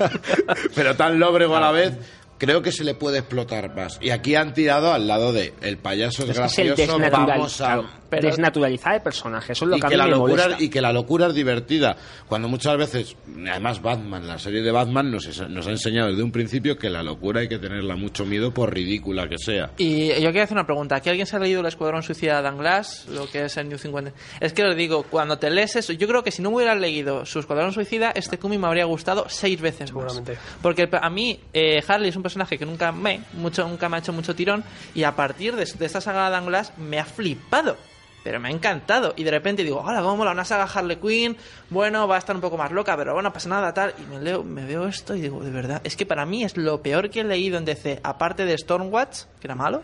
Speaker 4: pero tan lóbrego a la vez creo que se le puede explotar más. Y aquí han tirado al lado de el payaso es
Speaker 7: el
Speaker 4: gracioso,
Speaker 7: desnatural-
Speaker 4: vamos a...
Speaker 7: claro, desnaturalizar el personaje. Eso es lo
Speaker 4: y
Speaker 7: que a
Speaker 4: que,
Speaker 7: mí
Speaker 4: la
Speaker 7: me
Speaker 4: locura,
Speaker 7: molesta.
Speaker 4: y que la locura es divertida. Cuando muchas veces, además Batman, la serie de Batman nos, es- nos ha enseñado desde un principio que la locura hay que tenerla mucho miedo por ridícula que sea.
Speaker 6: Y yo quería hacer una pregunta. ¿Aquí alguien se ha leído El Escuadrón Suicida de Anglass? Lo que es el New 50. Es que os digo, cuando te lees eso, yo creo que si no hubieras leído su Escuadrón Suicida, este cómic me habría gustado seis veces más. Porque a mí, eh, Harley es un personaje que nunca me, mucho, nunca me ha hecho mucho tirón, y a partir de, de esta saga de Anglass me ha flipado. Pero me ha encantado. Y de repente digo, hola, cómo mola una saga Harley Quinn. Bueno, va a estar un poco más loca, pero bueno, no pasa nada, tal. Y me leo, me veo esto y digo, de verdad, es que para mí es lo peor que he leído en DC, aparte de Stormwatch, que era malo,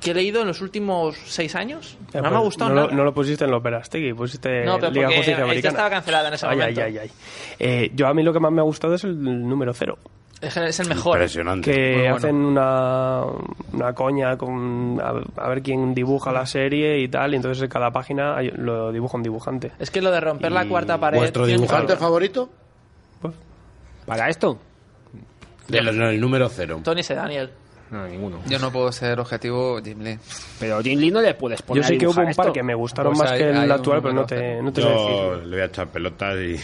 Speaker 6: que he leído en los últimos seis años. No me ha
Speaker 8: pues,
Speaker 6: gustado
Speaker 8: no,
Speaker 6: nada.
Speaker 8: lo- no lo pusiste en los Verastegui, pusiste
Speaker 6: No, pero
Speaker 8: Liga Justicia Americana.
Speaker 6: estaba cancelada en ese
Speaker 8: Ay,
Speaker 6: momento.
Speaker 8: Ay, ay, ay. Eh, yo a mí lo que más me ha gustado es el número cero.
Speaker 6: Es, es el mejor.
Speaker 8: Que
Speaker 6: bueno.
Speaker 8: hacen una, una coña con a, a ver quién dibuja la serie y tal, y entonces en cada página hay- lo dibuja un dibujante.
Speaker 6: Es que lo de romper la cuarta pared.
Speaker 4: ¿Vuestro dibujante favorito?
Speaker 7: ¿Para esto?
Speaker 4: Del, el número cero.
Speaker 6: Tony C. Daniel.
Speaker 7: No, ninguno.
Speaker 9: Yo no puedo ser objetivo, Jim Lee.
Speaker 7: Pero Jim Lee no le puedes poner
Speaker 8: Yo sé
Speaker 7: a
Speaker 8: que hubo un par
Speaker 7: esto.
Speaker 8: que me gustaron
Speaker 9: Pues
Speaker 8: más
Speaker 9: hay-
Speaker 8: que el actual, pero no te, no te sé
Speaker 4: Yo
Speaker 8: decir.
Speaker 4: le voy a echar pelotas y...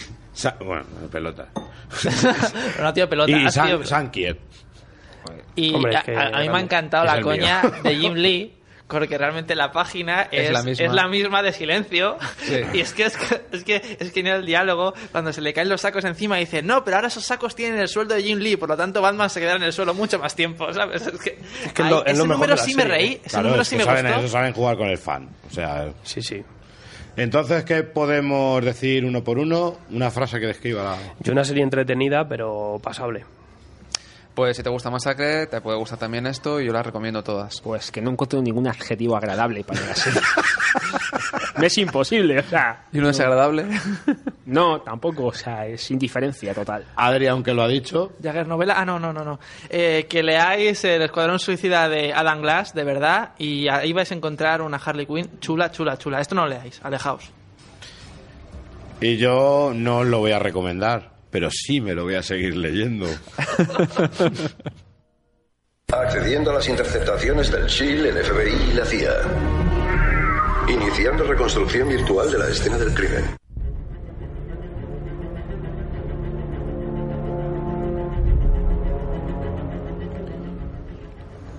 Speaker 4: Bueno, pelotas.
Speaker 6: No, tío, pelota.
Speaker 4: y
Speaker 6: ha
Speaker 4: San,
Speaker 6: sido-
Speaker 4: Sankiet.
Speaker 6: Y
Speaker 8: Hombre,
Speaker 6: a, a- a mí me ha encantado la coña
Speaker 4: mío.
Speaker 6: de Jim Lee. Porque realmente la página es,
Speaker 9: Es la misma.
Speaker 6: es la misma de silencio.
Speaker 9: Sí.
Speaker 6: Y es que es, que es que es genial el diálogo cuando se le caen los sacos encima y dice, no, pero ahora esos sacos tienen el sueldo de Jim Lee, por lo tanto Batman se quedará en el suelo mucho más tiempo, ¿sabes? Es que,
Speaker 8: que es lo- lo
Speaker 6: ese
Speaker 8: mejor
Speaker 6: número sí me reí, ese
Speaker 4: Claro,
Speaker 6: número
Speaker 4: es
Speaker 6: sí
Speaker 4: que
Speaker 6: me
Speaker 4: saben,
Speaker 6: gustó.
Speaker 4: eso saben jugar con el fan. O sea,
Speaker 8: Sí, sí.
Speaker 4: entonces, ¿qué podemos decir uno por uno? Una frase que describa la...
Speaker 8: Yo una serie entretenida, pero pasable.
Speaker 9: Pues si te gusta Masacre, te puede gustar también esto y yo las recomiendo todas.
Speaker 7: Pues que no encuentro ningún adjetivo agradable para la serie. Me es imposible, o sea.
Speaker 9: ¿Y no es agradable?
Speaker 7: No, tampoco, o sea, es indiferencia total.
Speaker 4: Adri, aunque lo ha dicho,
Speaker 6: Jagger novela, ah no, no, no, no. Eh, que leáis el Escuadrón Suicida de Adam Glass, de verdad, y ahí vais a encontrar una Harley Quinn chula, chula, chula. Esto no lo leáis, alejaos.
Speaker 4: y yo no os lo voy a recomendar, pero sí me lo voy a seguir leyendo.
Speaker 24: Accediendo a las interceptaciones del SHIELD, el FBI y la CIA. Iniciando reconstrucción virtual de la escena del crimen.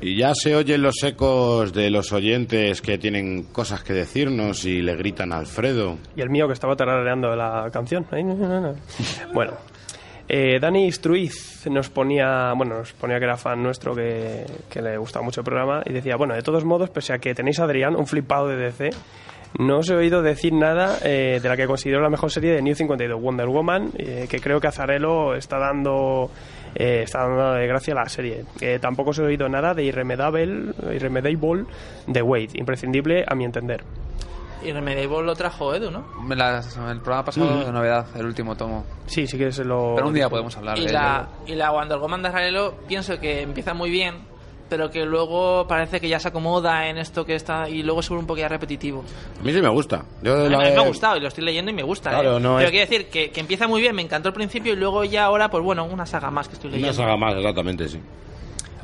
Speaker 4: Y ya se oyen los ecos de los oyentes que tienen cosas que decirnos y le gritan a Alfredo.
Speaker 8: Y el mío que estaba tarareando la canción. Bueno, eh, Dani Struiz nos ponía, bueno, nos ponía que era fan nuestro, que, que le gustaba mucho el programa, y decía, bueno, de todos modos, pese a que tenéis a Adrián, un flipado de DC, no os he oído decir nada eh, de la que considero la mejor serie de New 52, Wonder Woman, eh, que creo que Azarelo está dando... eh, está dando de gracia a la serie. Eh, tampoco os he oído nada de Irremediable, Irremediable de Wade, imprescindible a mi entender.
Speaker 6: Y Remediable lo trajo Edu, ¿no?
Speaker 9: Me las- el programa pasado
Speaker 8: Ujú.
Speaker 9: de novedad, el último tomo.
Speaker 8: Sí, sí que se lo...
Speaker 9: Pero un día podemos hablar
Speaker 6: Y
Speaker 9: de
Speaker 6: la, y la Wonder Woman de Azraelo pienso que empieza muy bien, pero que luego parece que ya se acomoda en esto que está y luego se vuelve un poquito repetitivo.
Speaker 4: A mí sí me gusta. Yo
Speaker 6: A mí,
Speaker 4: la
Speaker 6: a mí me ha gustado y lo estoy leyendo y me gusta.
Speaker 4: Claro,
Speaker 6: ¿eh?
Speaker 4: no
Speaker 6: pero
Speaker 4: es-
Speaker 6: quiero decir que, que empieza muy bien, me encantó al principio y luego ya ahora, pues bueno, una saga más que estoy leyendo.
Speaker 4: Una saga más, exactamente, sí.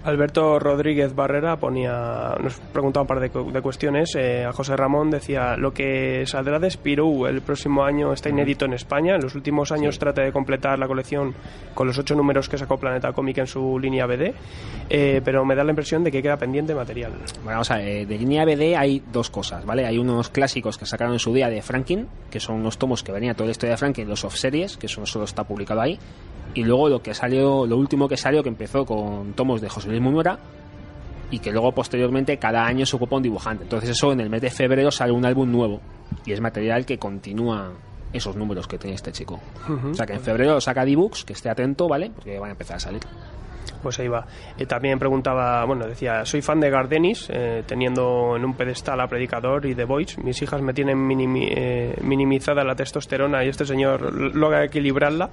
Speaker 8: Alberto Rodríguez Barrera ponía, nos preguntaba un par de, cu- de cuestiones. Eh, a José Ramón decía: Lo que saldrá de Spirou el próximo año está inédito en España. En los últimos años trata de completar la colección con los ocho números que sacó Planeta Cómic en su línea BD, eh, pero me da la impresión de que queda pendiente material.
Speaker 7: Bueno, o sea, eh, de línea BD hay dos cosas, ¿vale? Hay unos clásicos que sacaron en su día de Franklin, que son unos tomos que venía toda la historia de Franklin, los off series, que eso solo está publicado ahí. Y luego lo que salió, lo último que salió, que empezó con tomos de José Luis Munuera, y que luego posteriormente cada año se ocupa un dibujante. Entonces eso en el mes de febrero sale un álbum nuevo y es material que continúa esos números que tiene este chico.
Speaker 8: Ujú.
Speaker 7: O sea que en febrero saca D-Books, que esté atento, ¿vale? Porque van a empezar a salir.
Speaker 8: Pues ahí va. Eh, también preguntaba, bueno, decía, soy fan de Gardenis, eh, teniendo en un pedestal a Predicador y The Voice. Mis hijas me tienen minimi- eh, minimizada la testosterona y este señor logra equilibrarla.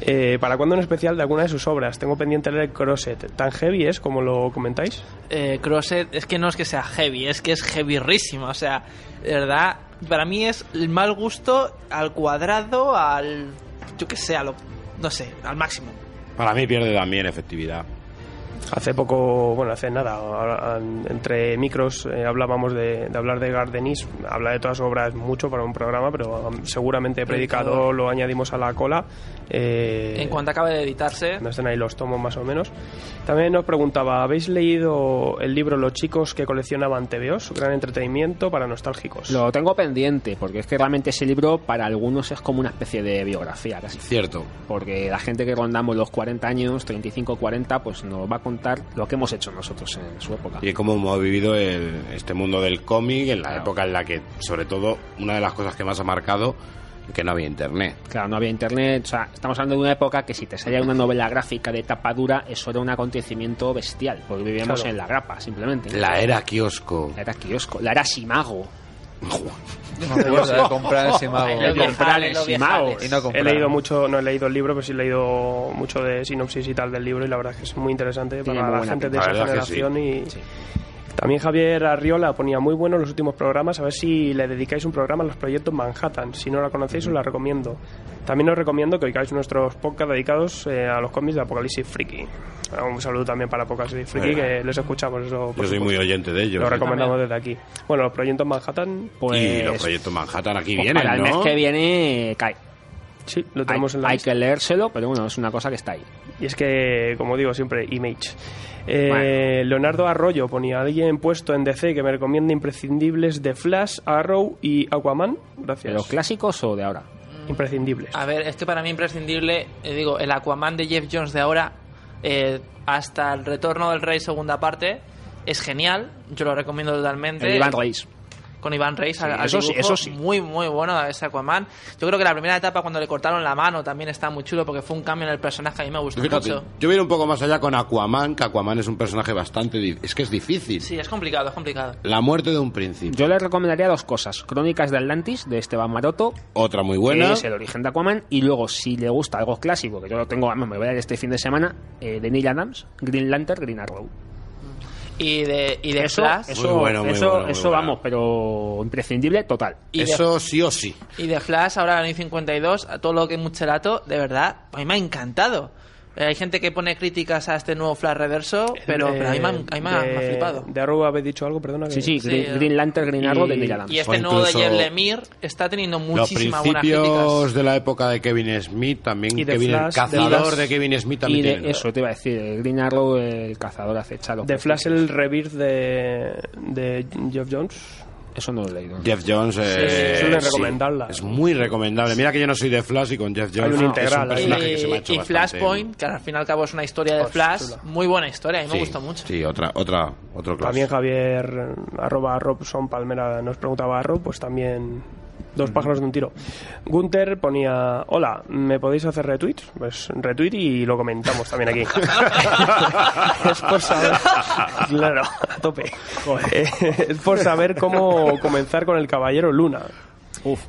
Speaker 8: Eh, ¿Para cuándo un especial de alguna de sus obras? Tengo pendiente leer Crosset. ¿Tan heavy es como lo comentáis?
Speaker 6: Eh, Crosset es que no es que sea heavy, es que es heavyrrísimo. O sea, de verdad, para mí es el mal gusto al cuadrado, al. Yo que sé, a lo. No sé, al máximo.
Speaker 4: Para mí pierde también efectividad.
Speaker 8: Hace poco, bueno, hace nada, entre micros eh, hablábamos de, de hablar de Gardenis. Habla de todas sus obras mucho para un programa, pero um, seguramente Predicador. lo añadimos a la cola. Eh,
Speaker 6: En cuanto acabe de editarse,
Speaker 8: cuando estén ahí los tomos más o menos. También nos preguntaba, ¿habéis leído el libro Los chicos que coleccionaban TVOs? Gran entretenimiento para nostálgicos.
Speaker 7: Lo tengo pendiente, porque es que realmente ese libro para algunos es como una especie de biografía casi.
Speaker 4: Cierto.
Speaker 7: Porque la gente que rondamos los 40 años, 35, 40, pues nos va a contar lo que hemos hecho nosotros en su época.
Speaker 4: Y cómo hemos vivido el- este mundo del cómic en la época en la que, sobre todo, una de las cosas que más ha marcado, que no había internet.
Speaker 7: Claro, no había internet, o sea, estamos hablando de una época que si te salía una novela gráfica de tapa dura, eso era un acontecimiento bestial, porque vivíamos
Speaker 4: Claro.
Speaker 7: en la grapa, simplemente.
Speaker 4: La era kiosco.
Speaker 7: La era kiosco, la era Simago.
Speaker 9: No me acuerdo de comprar el Simago.
Speaker 7: De comprar el Simago.
Speaker 9: Y no
Speaker 8: He leído mucho, no he leído el libro, pero sí he leído mucho de sinopsis y tal del libro y la verdad es que es muy interesante
Speaker 7: Tiene
Speaker 8: para
Speaker 7: muy
Speaker 8: la gente de esa generación y también Javier Arriola ponía muy buenos los últimos programas, a ver si le dedicáis un programa a los proyectos Manhattan, si no la conocéis os la recomiendo. También os recomiendo que oigáis nuestros podcasts dedicados eh, a los cómics de Apocalipsis Friki. Un saludo también para Apocalipsis Friki,
Speaker 4: Bueno.
Speaker 8: que les escuchamos eso.
Speaker 4: Yo soy muy oyente de ellos.
Speaker 8: Lo
Speaker 4: ¿eh?
Speaker 8: recomendamos desde aquí. Bueno, los proyectos Manhattan...
Speaker 4: y los proyectos Manhattan aquí
Speaker 7: Pues
Speaker 4: vienen,
Speaker 7: para el
Speaker 4: ¿no?
Speaker 7: mes que viene cae.
Speaker 8: Sí, lo tenemos
Speaker 7: hay,
Speaker 8: en la
Speaker 7: hay
Speaker 8: lista.
Speaker 7: que leérselo, pero bueno, es una cosa que está ahí.
Speaker 8: Y es que, como digo siempre, Image. Eh,
Speaker 7: Bueno.
Speaker 8: Leonardo Arroyo ponía alguien puesto en DC que me recomienda imprescindibles de Flash, Arrow y Aquaman. Gracias.
Speaker 7: ¿De los clásicos o de ahora?
Speaker 8: Imprescindibles.
Speaker 6: A ver, es que para mí imprescindible, eh, digo, el Aquaman de Jeff Jones de ahora, eh, hasta el retorno del Rey segunda parte, es genial, yo lo recomiendo totalmente.
Speaker 7: El Iván Reis.
Speaker 6: Con Iván Reis
Speaker 7: Sí,
Speaker 6: al, al
Speaker 7: eso sí, eso sí.
Speaker 6: Muy, muy bueno ese Aquaman. Yo creo que la primera etapa cuando le cortaron la mano también está muy chulo porque fue un cambio en el personaje, a mí me gustó
Speaker 4: Fíjate,
Speaker 6: mucho.
Speaker 4: yo voy un poco más allá con Aquaman, que Aquaman es un personaje bastante... Es que es difícil.
Speaker 6: Sí, es complicado, es complicado.
Speaker 4: La muerte de un príncipe.
Speaker 7: Yo le recomendaría dos cosas. Crónicas de Atlantis, de Esteban Maroto.
Speaker 4: Otra muy buena.
Speaker 7: Que es el origen de Aquaman. Y luego, si le gusta algo clásico, que yo lo tengo, me voy a ir este fin de semana, eh, de Neil Adams, Green Lantern, Green Arrow.
Speaker 6: Y de, y de
Speaker 7: eso,
Speaker 6: Flash.
Speaker 7: eso,
Speaker 4: Muy bueno, muy
Speaker 7: eso,
Speaker 4: bueno, muy
Speaker 7: eso
Speaker 4: bueno.
Speaker 7: vamos, pero imprescindible total.
Speaker 6: Y de-
Speaker 4: Eso sí o sí.
Speaker 6: Y de Flash, ahora en el 52, a todo lo que es Muchelato, de verdad, a mí me ha encantado. Eh, hay gente que pone críticas a este nuevo Flash reverso, pero, pero a mí me, ha- a mí me ha- me ha
Speaker 8: de,
Speaker 6: flipado.
Speaker 8: De Arrow habéis dicho algo, perdona.
Speaker 7: Sí,
Speaker 8: que-
Speaker 7: sí, Green,
Speaker 6: Sí,
Speaker 7: Green Lantern, Green Arrow, de Neil Adams.
Speaker 6: Y este nuevo de Jeff Lemire está teniendo
Speaker 4: Los
Speaker 6: muchísimas buenas
Speaker 4: principios
Speaker 6: críticas.
Speaker 4: de la época de Kevin Smith, también
Speaker 8: Y de
Speaker 4: Kevin
Speaker 8: Flash,
Speaker 4: el
Speaker 8: de
Speaker 4: cazador
Speaker 8: Flash.
Speaker 4: de Kevin Smith
Speaker 7: Y
Speaker 4: también
Speaker 7: de
Speaker 4: tiene.
Speaker 7: eso te iba a decir, el Green Arrow, el cazador acechado.
Speaker 8: De Flash, el rebirth de, de Jeff Jones.
Speaker 7: Eso no lo he leído.
Speaker 4: Jeff Jones eh, sí,
Speaker 8: recomendarla.
Speaker 4: es muy recomendable. Mira que yo no soy de Flash y con Jeff Jones
Speaker 8: un
Speaker 4: es
Speaker 8: integral,
Speaker 4: un personaje
Speaker 6: y,
Speaker 4: que se me ha hecho
Speaker 6: y
Speaker 4: bastante-
Speaker 6: Flashpoint, que al fin y al cabo es una historia de Flash,
Speaker 8: chula.
Speaker 6: muy buena historia, a mí me
Speaker 4: Sí,
Speaker 6: gustó mucho.
Speaker 4: Sí, otra, otra, otro clásico.
Speaker 8: También Javier, arroba Robson Palmera, nos preguntaba a Rob, pues también dos pájaros de un tiro. Gunther ponía, hola, ¿me podéis hacer retweet? Pues retweet y lo comentamos también aquí. es por saber, claro, a tope. Eh, es por saber cómo comenzar con el Caballero Luna.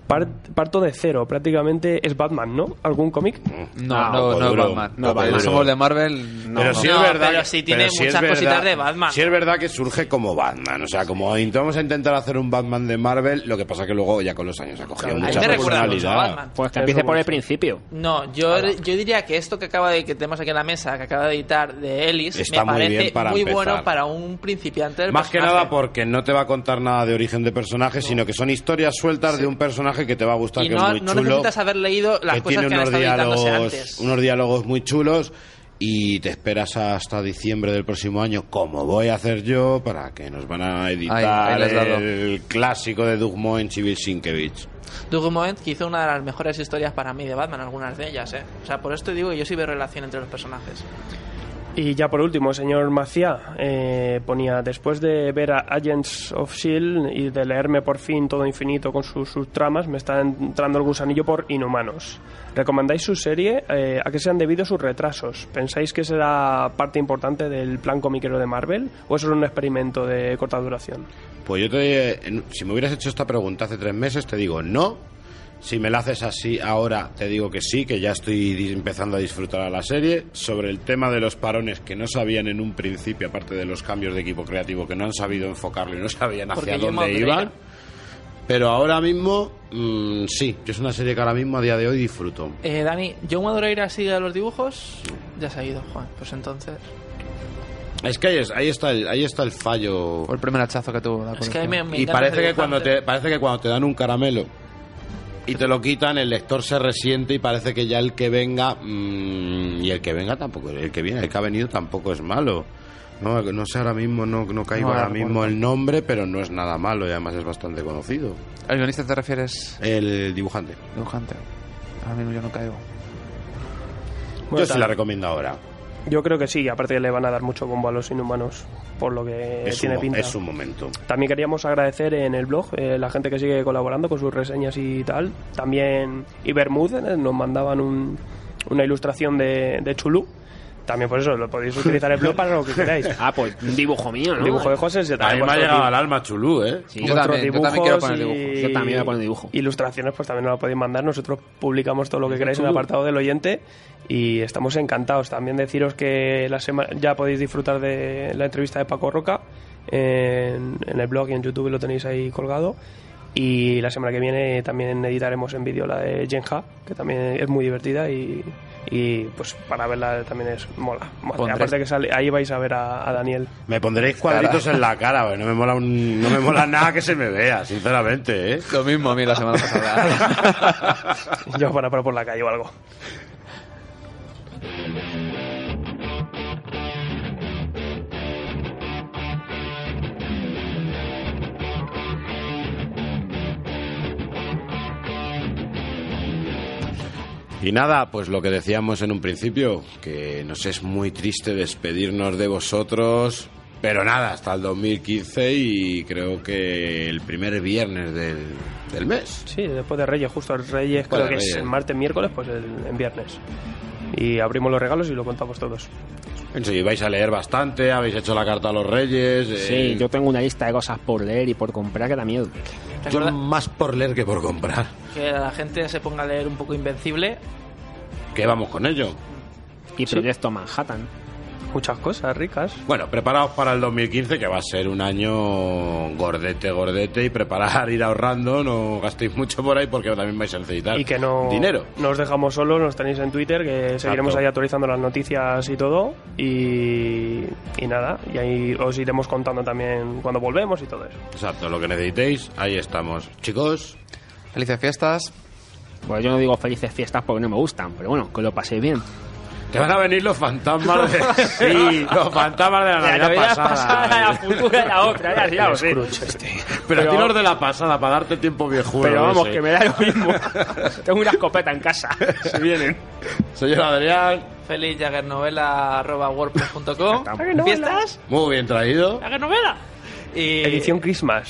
Speaker 8: Par- parto de cero, prácticamente es Batman, ¿no? ¿Algún cómic?
Speaker 9: No, no, no, es Batman.
Speaker 7: no,
Speaker 9: somos de Marvel. No,
Speaker 4: pero
Speaker 9: no.
Speaker 4: sí
Speaker 6: No,
Speaker 4: es verdad
Speaker 6: pero sí tiene
Speaker 4: pero
Speaker 6: muchas
Speaker 4: verdad-
Speaker 6: cositas de Batman.
Speaker 4: Sí es verdad que surge como Batman, o sea, como vamos a intentar hacer un Batman de Marvel, lo que pasa que luego ya con los años ha cogido
Speaker 6: Ahí
Speaker 4: mucha personalidad.
Speaker 7: Pues que empiece por el principio.
Speaker 6: No, yo, yo diría que esto que acaba de que tenemos aquí en la mesa, que acaba de editar de Ellis,
Speaker 4: Está
Speaker 6: me
Speaker 4: muy
Speaker 6: parece
Speaker 4: bien para
Speaker 6: muy bueno para un principiante del
Speaker 4: Más que nada porque no te va a contar nada de origen de personaje, sino que son historias sueltas de un personaje que te va a gustar,
Speaker 6: Y
Speaker 4: que
Speaker 6: no,
Speaker 4: es muy
Speaker 6: no
Speaker 4: chulo,
Speaker 6: necesitas haber leído las
Speaker 4: que
Speaker 6: cosas
Speaker 4: tiene
Speaker 6: que han
Speaker 4: unos
Speaker 6: editándose
Speaker 4: diálogos,
Speaker 6: antes.
Speaker 4: unos diálogos muy chulos y te esperas hasta diciembre del próximo año, como voy a hacer yo, para que nos van a editar
Speaker 9: Ahí, ahí
Speaker 4: el clásico de Doug Moen, Civil Sienkiewicz.
Speaker 6: Doug que hizo una de las mejores historias para mí de Batman, algunas de ellas, ¿eh? O sea, por esto digo que yo sí veo relación entre los personajes.
Speaker 8: Y ya por último, señor Macía eh, ponía, después de ver a Agents of S.H.I.E.L.D. Y de leerme por fin todo infinito con sus subtramas, me está entrando el gusanillo por Inhumanos. ¿Recomendáis su serie? Eh, ¿A qué se han debido sus retrasos? ¿Pensáis que será parte importante del plan comiquero de Marvel? ¿O eso es un experimento de corta duración?
Speaker 4: Pues yo te, si me hubieras hecho esta pregunta hace tres meses, te digo no. Si me la haces así ahora, te digo que sí, que ya estoy empezando a disfrutar a la serie. Sobre el tema de los parones que no sabían en un principio, aparte de los cambios de equipo creativo, que no han sabido enfocarlo y no sabían hacia dónde iban. Pero ahora mismo, mm, sí, que es una serie que ahora mismo a día de hoy disfruto.
Speaker 6: Eh, Dani, ¿John Madureira sigue a los dibujos? Ya se ha ido, Juan. Pues entonces...
Speaker 4: Es que ahí, es- ahí está el, ahí está el fallo.
Speaker 9: Fue el primer hachazo que tuvo la
Speaker 6: Es que a mí me, me
Speaker 4: y parece que cuando te parece que cuando te dan un caramelo y te lo quitan el lector se resiente y parece que ya el que venga mm, y el que venga tampoco el que viene el que ha venido tampoco es malo no, no sé ahora mismo no, no caigo
Speaker 9: No,
Speaker 4: ahora mismo el nombre pero no es nada malo y además es bastante conocido
Speaker 9: ¿El guionista te refieres?
Speaker 4: el dibujante
Speaker 9: Dibujante. Ahora mismo yo no caigo.
Speaker 8: Bueno,
Speaker 4: yo sí
Speaker 8: tal.
Speaker 4: la recomiendo ahora
Speaker 8: Yo creo que sí, aparte que le van a dar mucho bombo a los inhumanos, por lo que
Speaker 4: es,
Speaker 8: tiene
Speaker 4: un,
Speaker 8: pinta.
Speaker 4: es un momento
Speaker 8: También queríamos agradecer en el blog eh, la gente que sigue colaborando con sus reseñas y tal. También Ibermud eh, nos mandaban un- una ilustración de, de Chulú. También por eso lo podéis utilizar el blog para lo que queráis.
Speaker 7: Ah, pues un dibujo mío,
Speaker 8: Un
Speaker 7: ¿no?
Speaker 8: dibujo de José. se
Speaker 4: a mí me ha llegado al alma chulú eh
Speaker 7: Sí,
Speaker 9: Yo también, yo también quiero poner
Speaker 8: dibujos
Speaker 7: Yo también voy a poner dibujo.
Speaker 8: Ilustraciones, pues también nos la podéis mandar. Nosotros publicamos todo lo que queráis en el apartado del oyente y estamos encantados. También deciros que la semana ya podéis disfrutar de la entrevista de Paco Roca en, en el blog y en YouTube lo tenéis ahí colgado. Y la semana que viene también editaremos en vídeo la de Jenja, que también es muy divertida y, y, pues para verla también es mola.
Speaker 9: Pondré-
Speaker 8: Aparte que sale, ahí vais a ver a, a Daniel.
Speaker 4: me pondréis cuadritos en la cara no me mola un- no me mola nada que se me vea sinceramente eh
Speaker 9: Lo mismo a mí la semana pasada.
Speaker 8: Yo para parar por la calle o algo.
Speaker 4: Y nada, pues lo que decíamos en un principio, que nos es muy triste despedirnos de vosotros, pero nada, hasta el 2015 y creo que el primer viernes del, del mes.
Speaker 8: Sí, después de Reyes, justo el Reyes,
Speaker 4: Después
Speaker 8: creo que es el martes, miércoles, pues el, en viernes. Y abrimos los regalos y lo contamos todos.
Speaker 4: Entonces, vais a leer bastante, habéis hecho la carta a los reyes. eh,
Speaker 7: Sí, yo tengo una lista de cosas por leer y por comprar que da miedo.
Speaker 4: yo más por leer que por comprar.
Speaker 6: que la gente se ponga a leer un poco Invencible.
Speaker 4: ¿Qué vamos con ello?
Speaker 7: Y Proyecto Manhattan.
Speaker 8: Muchas cosas ricas.
Speaker 4: Bueno, preparaos para el 2015, que va a ser un año gordete, gordete, y preparar, ir ahorrando, no gastéis mucho por ahí porque también vais a necesitar
Speaker 8: Y que no,
Speaker 4: dinero.
Speaker 8: no os dejamos solos, nos tenéis en Twitter, que seguiremos ahí actualizando las noticias y todo. Y, y nada, y ahí os iremos contando también cuando volvemos y todo eso.
Speaker 4: Exacto, lo que necesitéis, ahí estamos. Chicos,
Speaker 9: Felices fiestas.
Speaker 7: Pues yo no digo felices fiestas porque no me gustan, pero bueno, que lo paséis bien.
Speaker 4: Que van a venir los fantasmas de... sí, los fantasmas de la
Speaker 7: La
Speaker 4: Navidad,
Speaker 7: Navidad
Speaker 4: pasada.
Speaker 7: pasada, la futura y la otra, ya, ya lo sé.
Speaker 4: Pero,
Speaker 7: Pero-
Speaker 4: a ti los de la pasada, para darte tiempo viejuno.
Speaker 7: Pero vamos,
Speaker 4: ese.
Speaker 7: que me da lo mismo. Tengo una escopeta en casa. Se vienen.
Speaker 4: Señor Adrián,
Speaker 6: Feliz wordpress.com
Speaker 8: Jaggernovela.
Speaker 6: ¿Fiestas?
Speaker 4: muy bien traído.
Speaker 6: novela Y,
Speaker 8: Edición Christmas.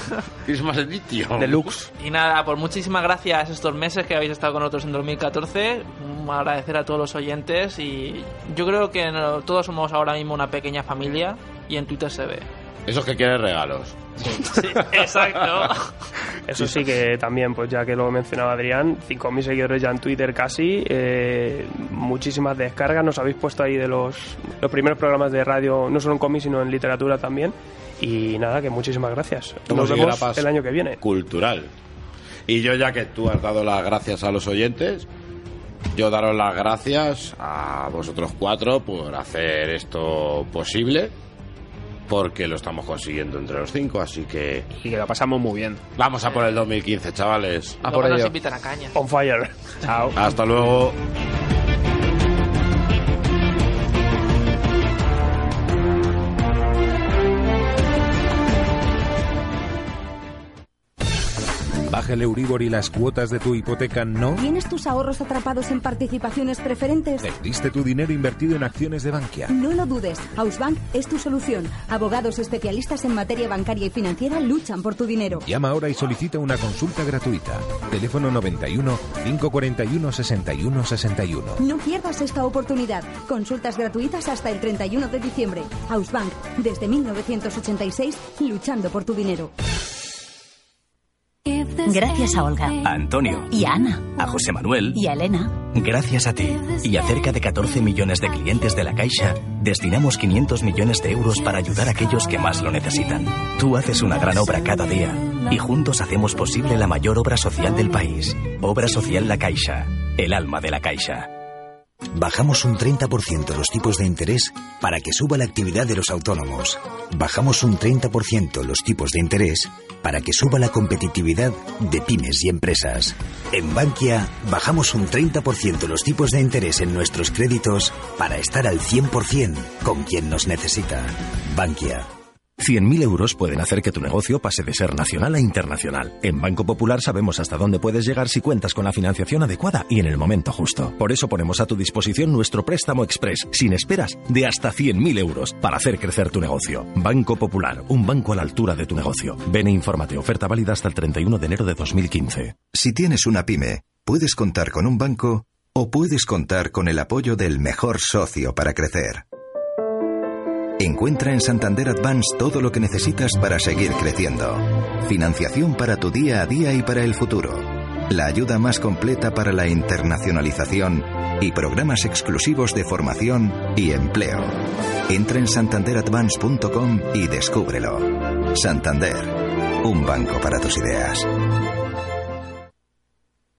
Speaker 4: Christmas Edition.
Speaker 8: Deluxe.
Speaker 6: y nada, por muchísimas gracias estos meses que habéis estado con nosotros en 2014. Mm, Agradecer a todos los oyentes y yo creo que todos somos ahora mismo una pequeña familia y en Twitter se ve.
Speaker 4: Esos que quieren regalos.
Speaker 6: Sí, exacto.
Speaker 8: Eso sí que también, pues ya que lo mencionaba Adrián, 5.000 seguidores ya en Twitter casi, eh, muchísimas descargas, nos habéis puesto ahí de los, los primeros programas de radio, no solo en cómic, sino en literatura también. Y nada, que muchísimas gracias. Nos vemos el año que viene.
Speaker 4: Cultural. Y yo, ya que tú has dado las gracias a los oyentes, yo daros las gracias a vosotros cuatro por hacer esto posible, porque lo estamos consiguiendo entre los cinco, así que
Speaker 7: Y que lo pasamos muy bien.
Speaker 4: vamos a por el 2015, chavales.
Speaker 9: A
Speaker 6: Luego
Speaker 9: por
Speaker 6: nos
Speaker 9: ello.
Speaker 6: invitan a caña.
Speaker 8: On fire.
Speaker 7: Chao.
Speaker 4: Hasta luego.
Speaker 25: El Euribor y las cuotas de tu hipoteca no.
Speaker 26: ¿Tienes tus ahorros atrapados en participaciones preferentes?
Speaker 25: ¿Perdiste tu dinero invertido en acciones de Bankia?
Speaker 26: No lo dudes, Hausbank es tu solución. Abogados especialistas en materia bancaria y financiera luchan por tu dinero.
Speaker 25: Llama ahora y solicita una consulta gratuita. Teléfono 91 541 61 61.
Speaker 26: No pierdas esta oportunidad. Consultas gratuitas hasta el 31 de diciembre. Hausbank, desde 1986, luchando por tu dinero.
Speaker 27: Gracias a Olga.
Speaker 28: A Antonio.
Speaker 27: Y a Ana.
Speaker 28: A José Manuel.
Speaker 27: Y a Elena.
Speaker 28: Gracias a ti y a cerca de 14 millones de clientes de la Caixa, destinamos 500 millones de euros para ayudar a aquellos que más lo necesitan. Tú haces una gran obra cada día y juntos hacemos posible la mayor obra social del país. Obra social La Caixa, el alma de la Caixa.
Speaker 29: Bajamos un 30% los tipos de interés para que suba la actividad de los autónomos. Bajamos un 30% los tipos de interés para que suba la competitividad de pymes y empresas. En Bankia bajamos un 30% los tipos de interés en nuestros créditos para estar al 100% con quien nos necesita. Bankia.
Speaker 25: 100.000 euros pueden hacer que tu negocio pase de ser nacional a internacional. En Banco Popular sabemos hasta dónde puedes llegar si cuentas con la financiación adecuada y en el momento justo. Por eso ponemos a tu disposición nuestro préstamo express, sin esperas, de hasta 100.000 euros para hacer crecer tu negocio. Banco Popular, un banco a la altura de tu negocio. Ven e infórmate. Oferta válida hasta el 31 de enero de 2015.
Speaker 30: Si tienes una pyme, puedes contar con un banco o puedes contar con el apoyo del mejor socio para crecer. Encuentra en Santander Advance todo lo que necesitas para seguir creciendo. Financiación para tu día a día y para el futuro. La ayuda más completa para la internacionalización y programas exclusivos de formación y empleo. Entra en santanderadvance.com y descúbrelo. Santander, un banco para tus ideas.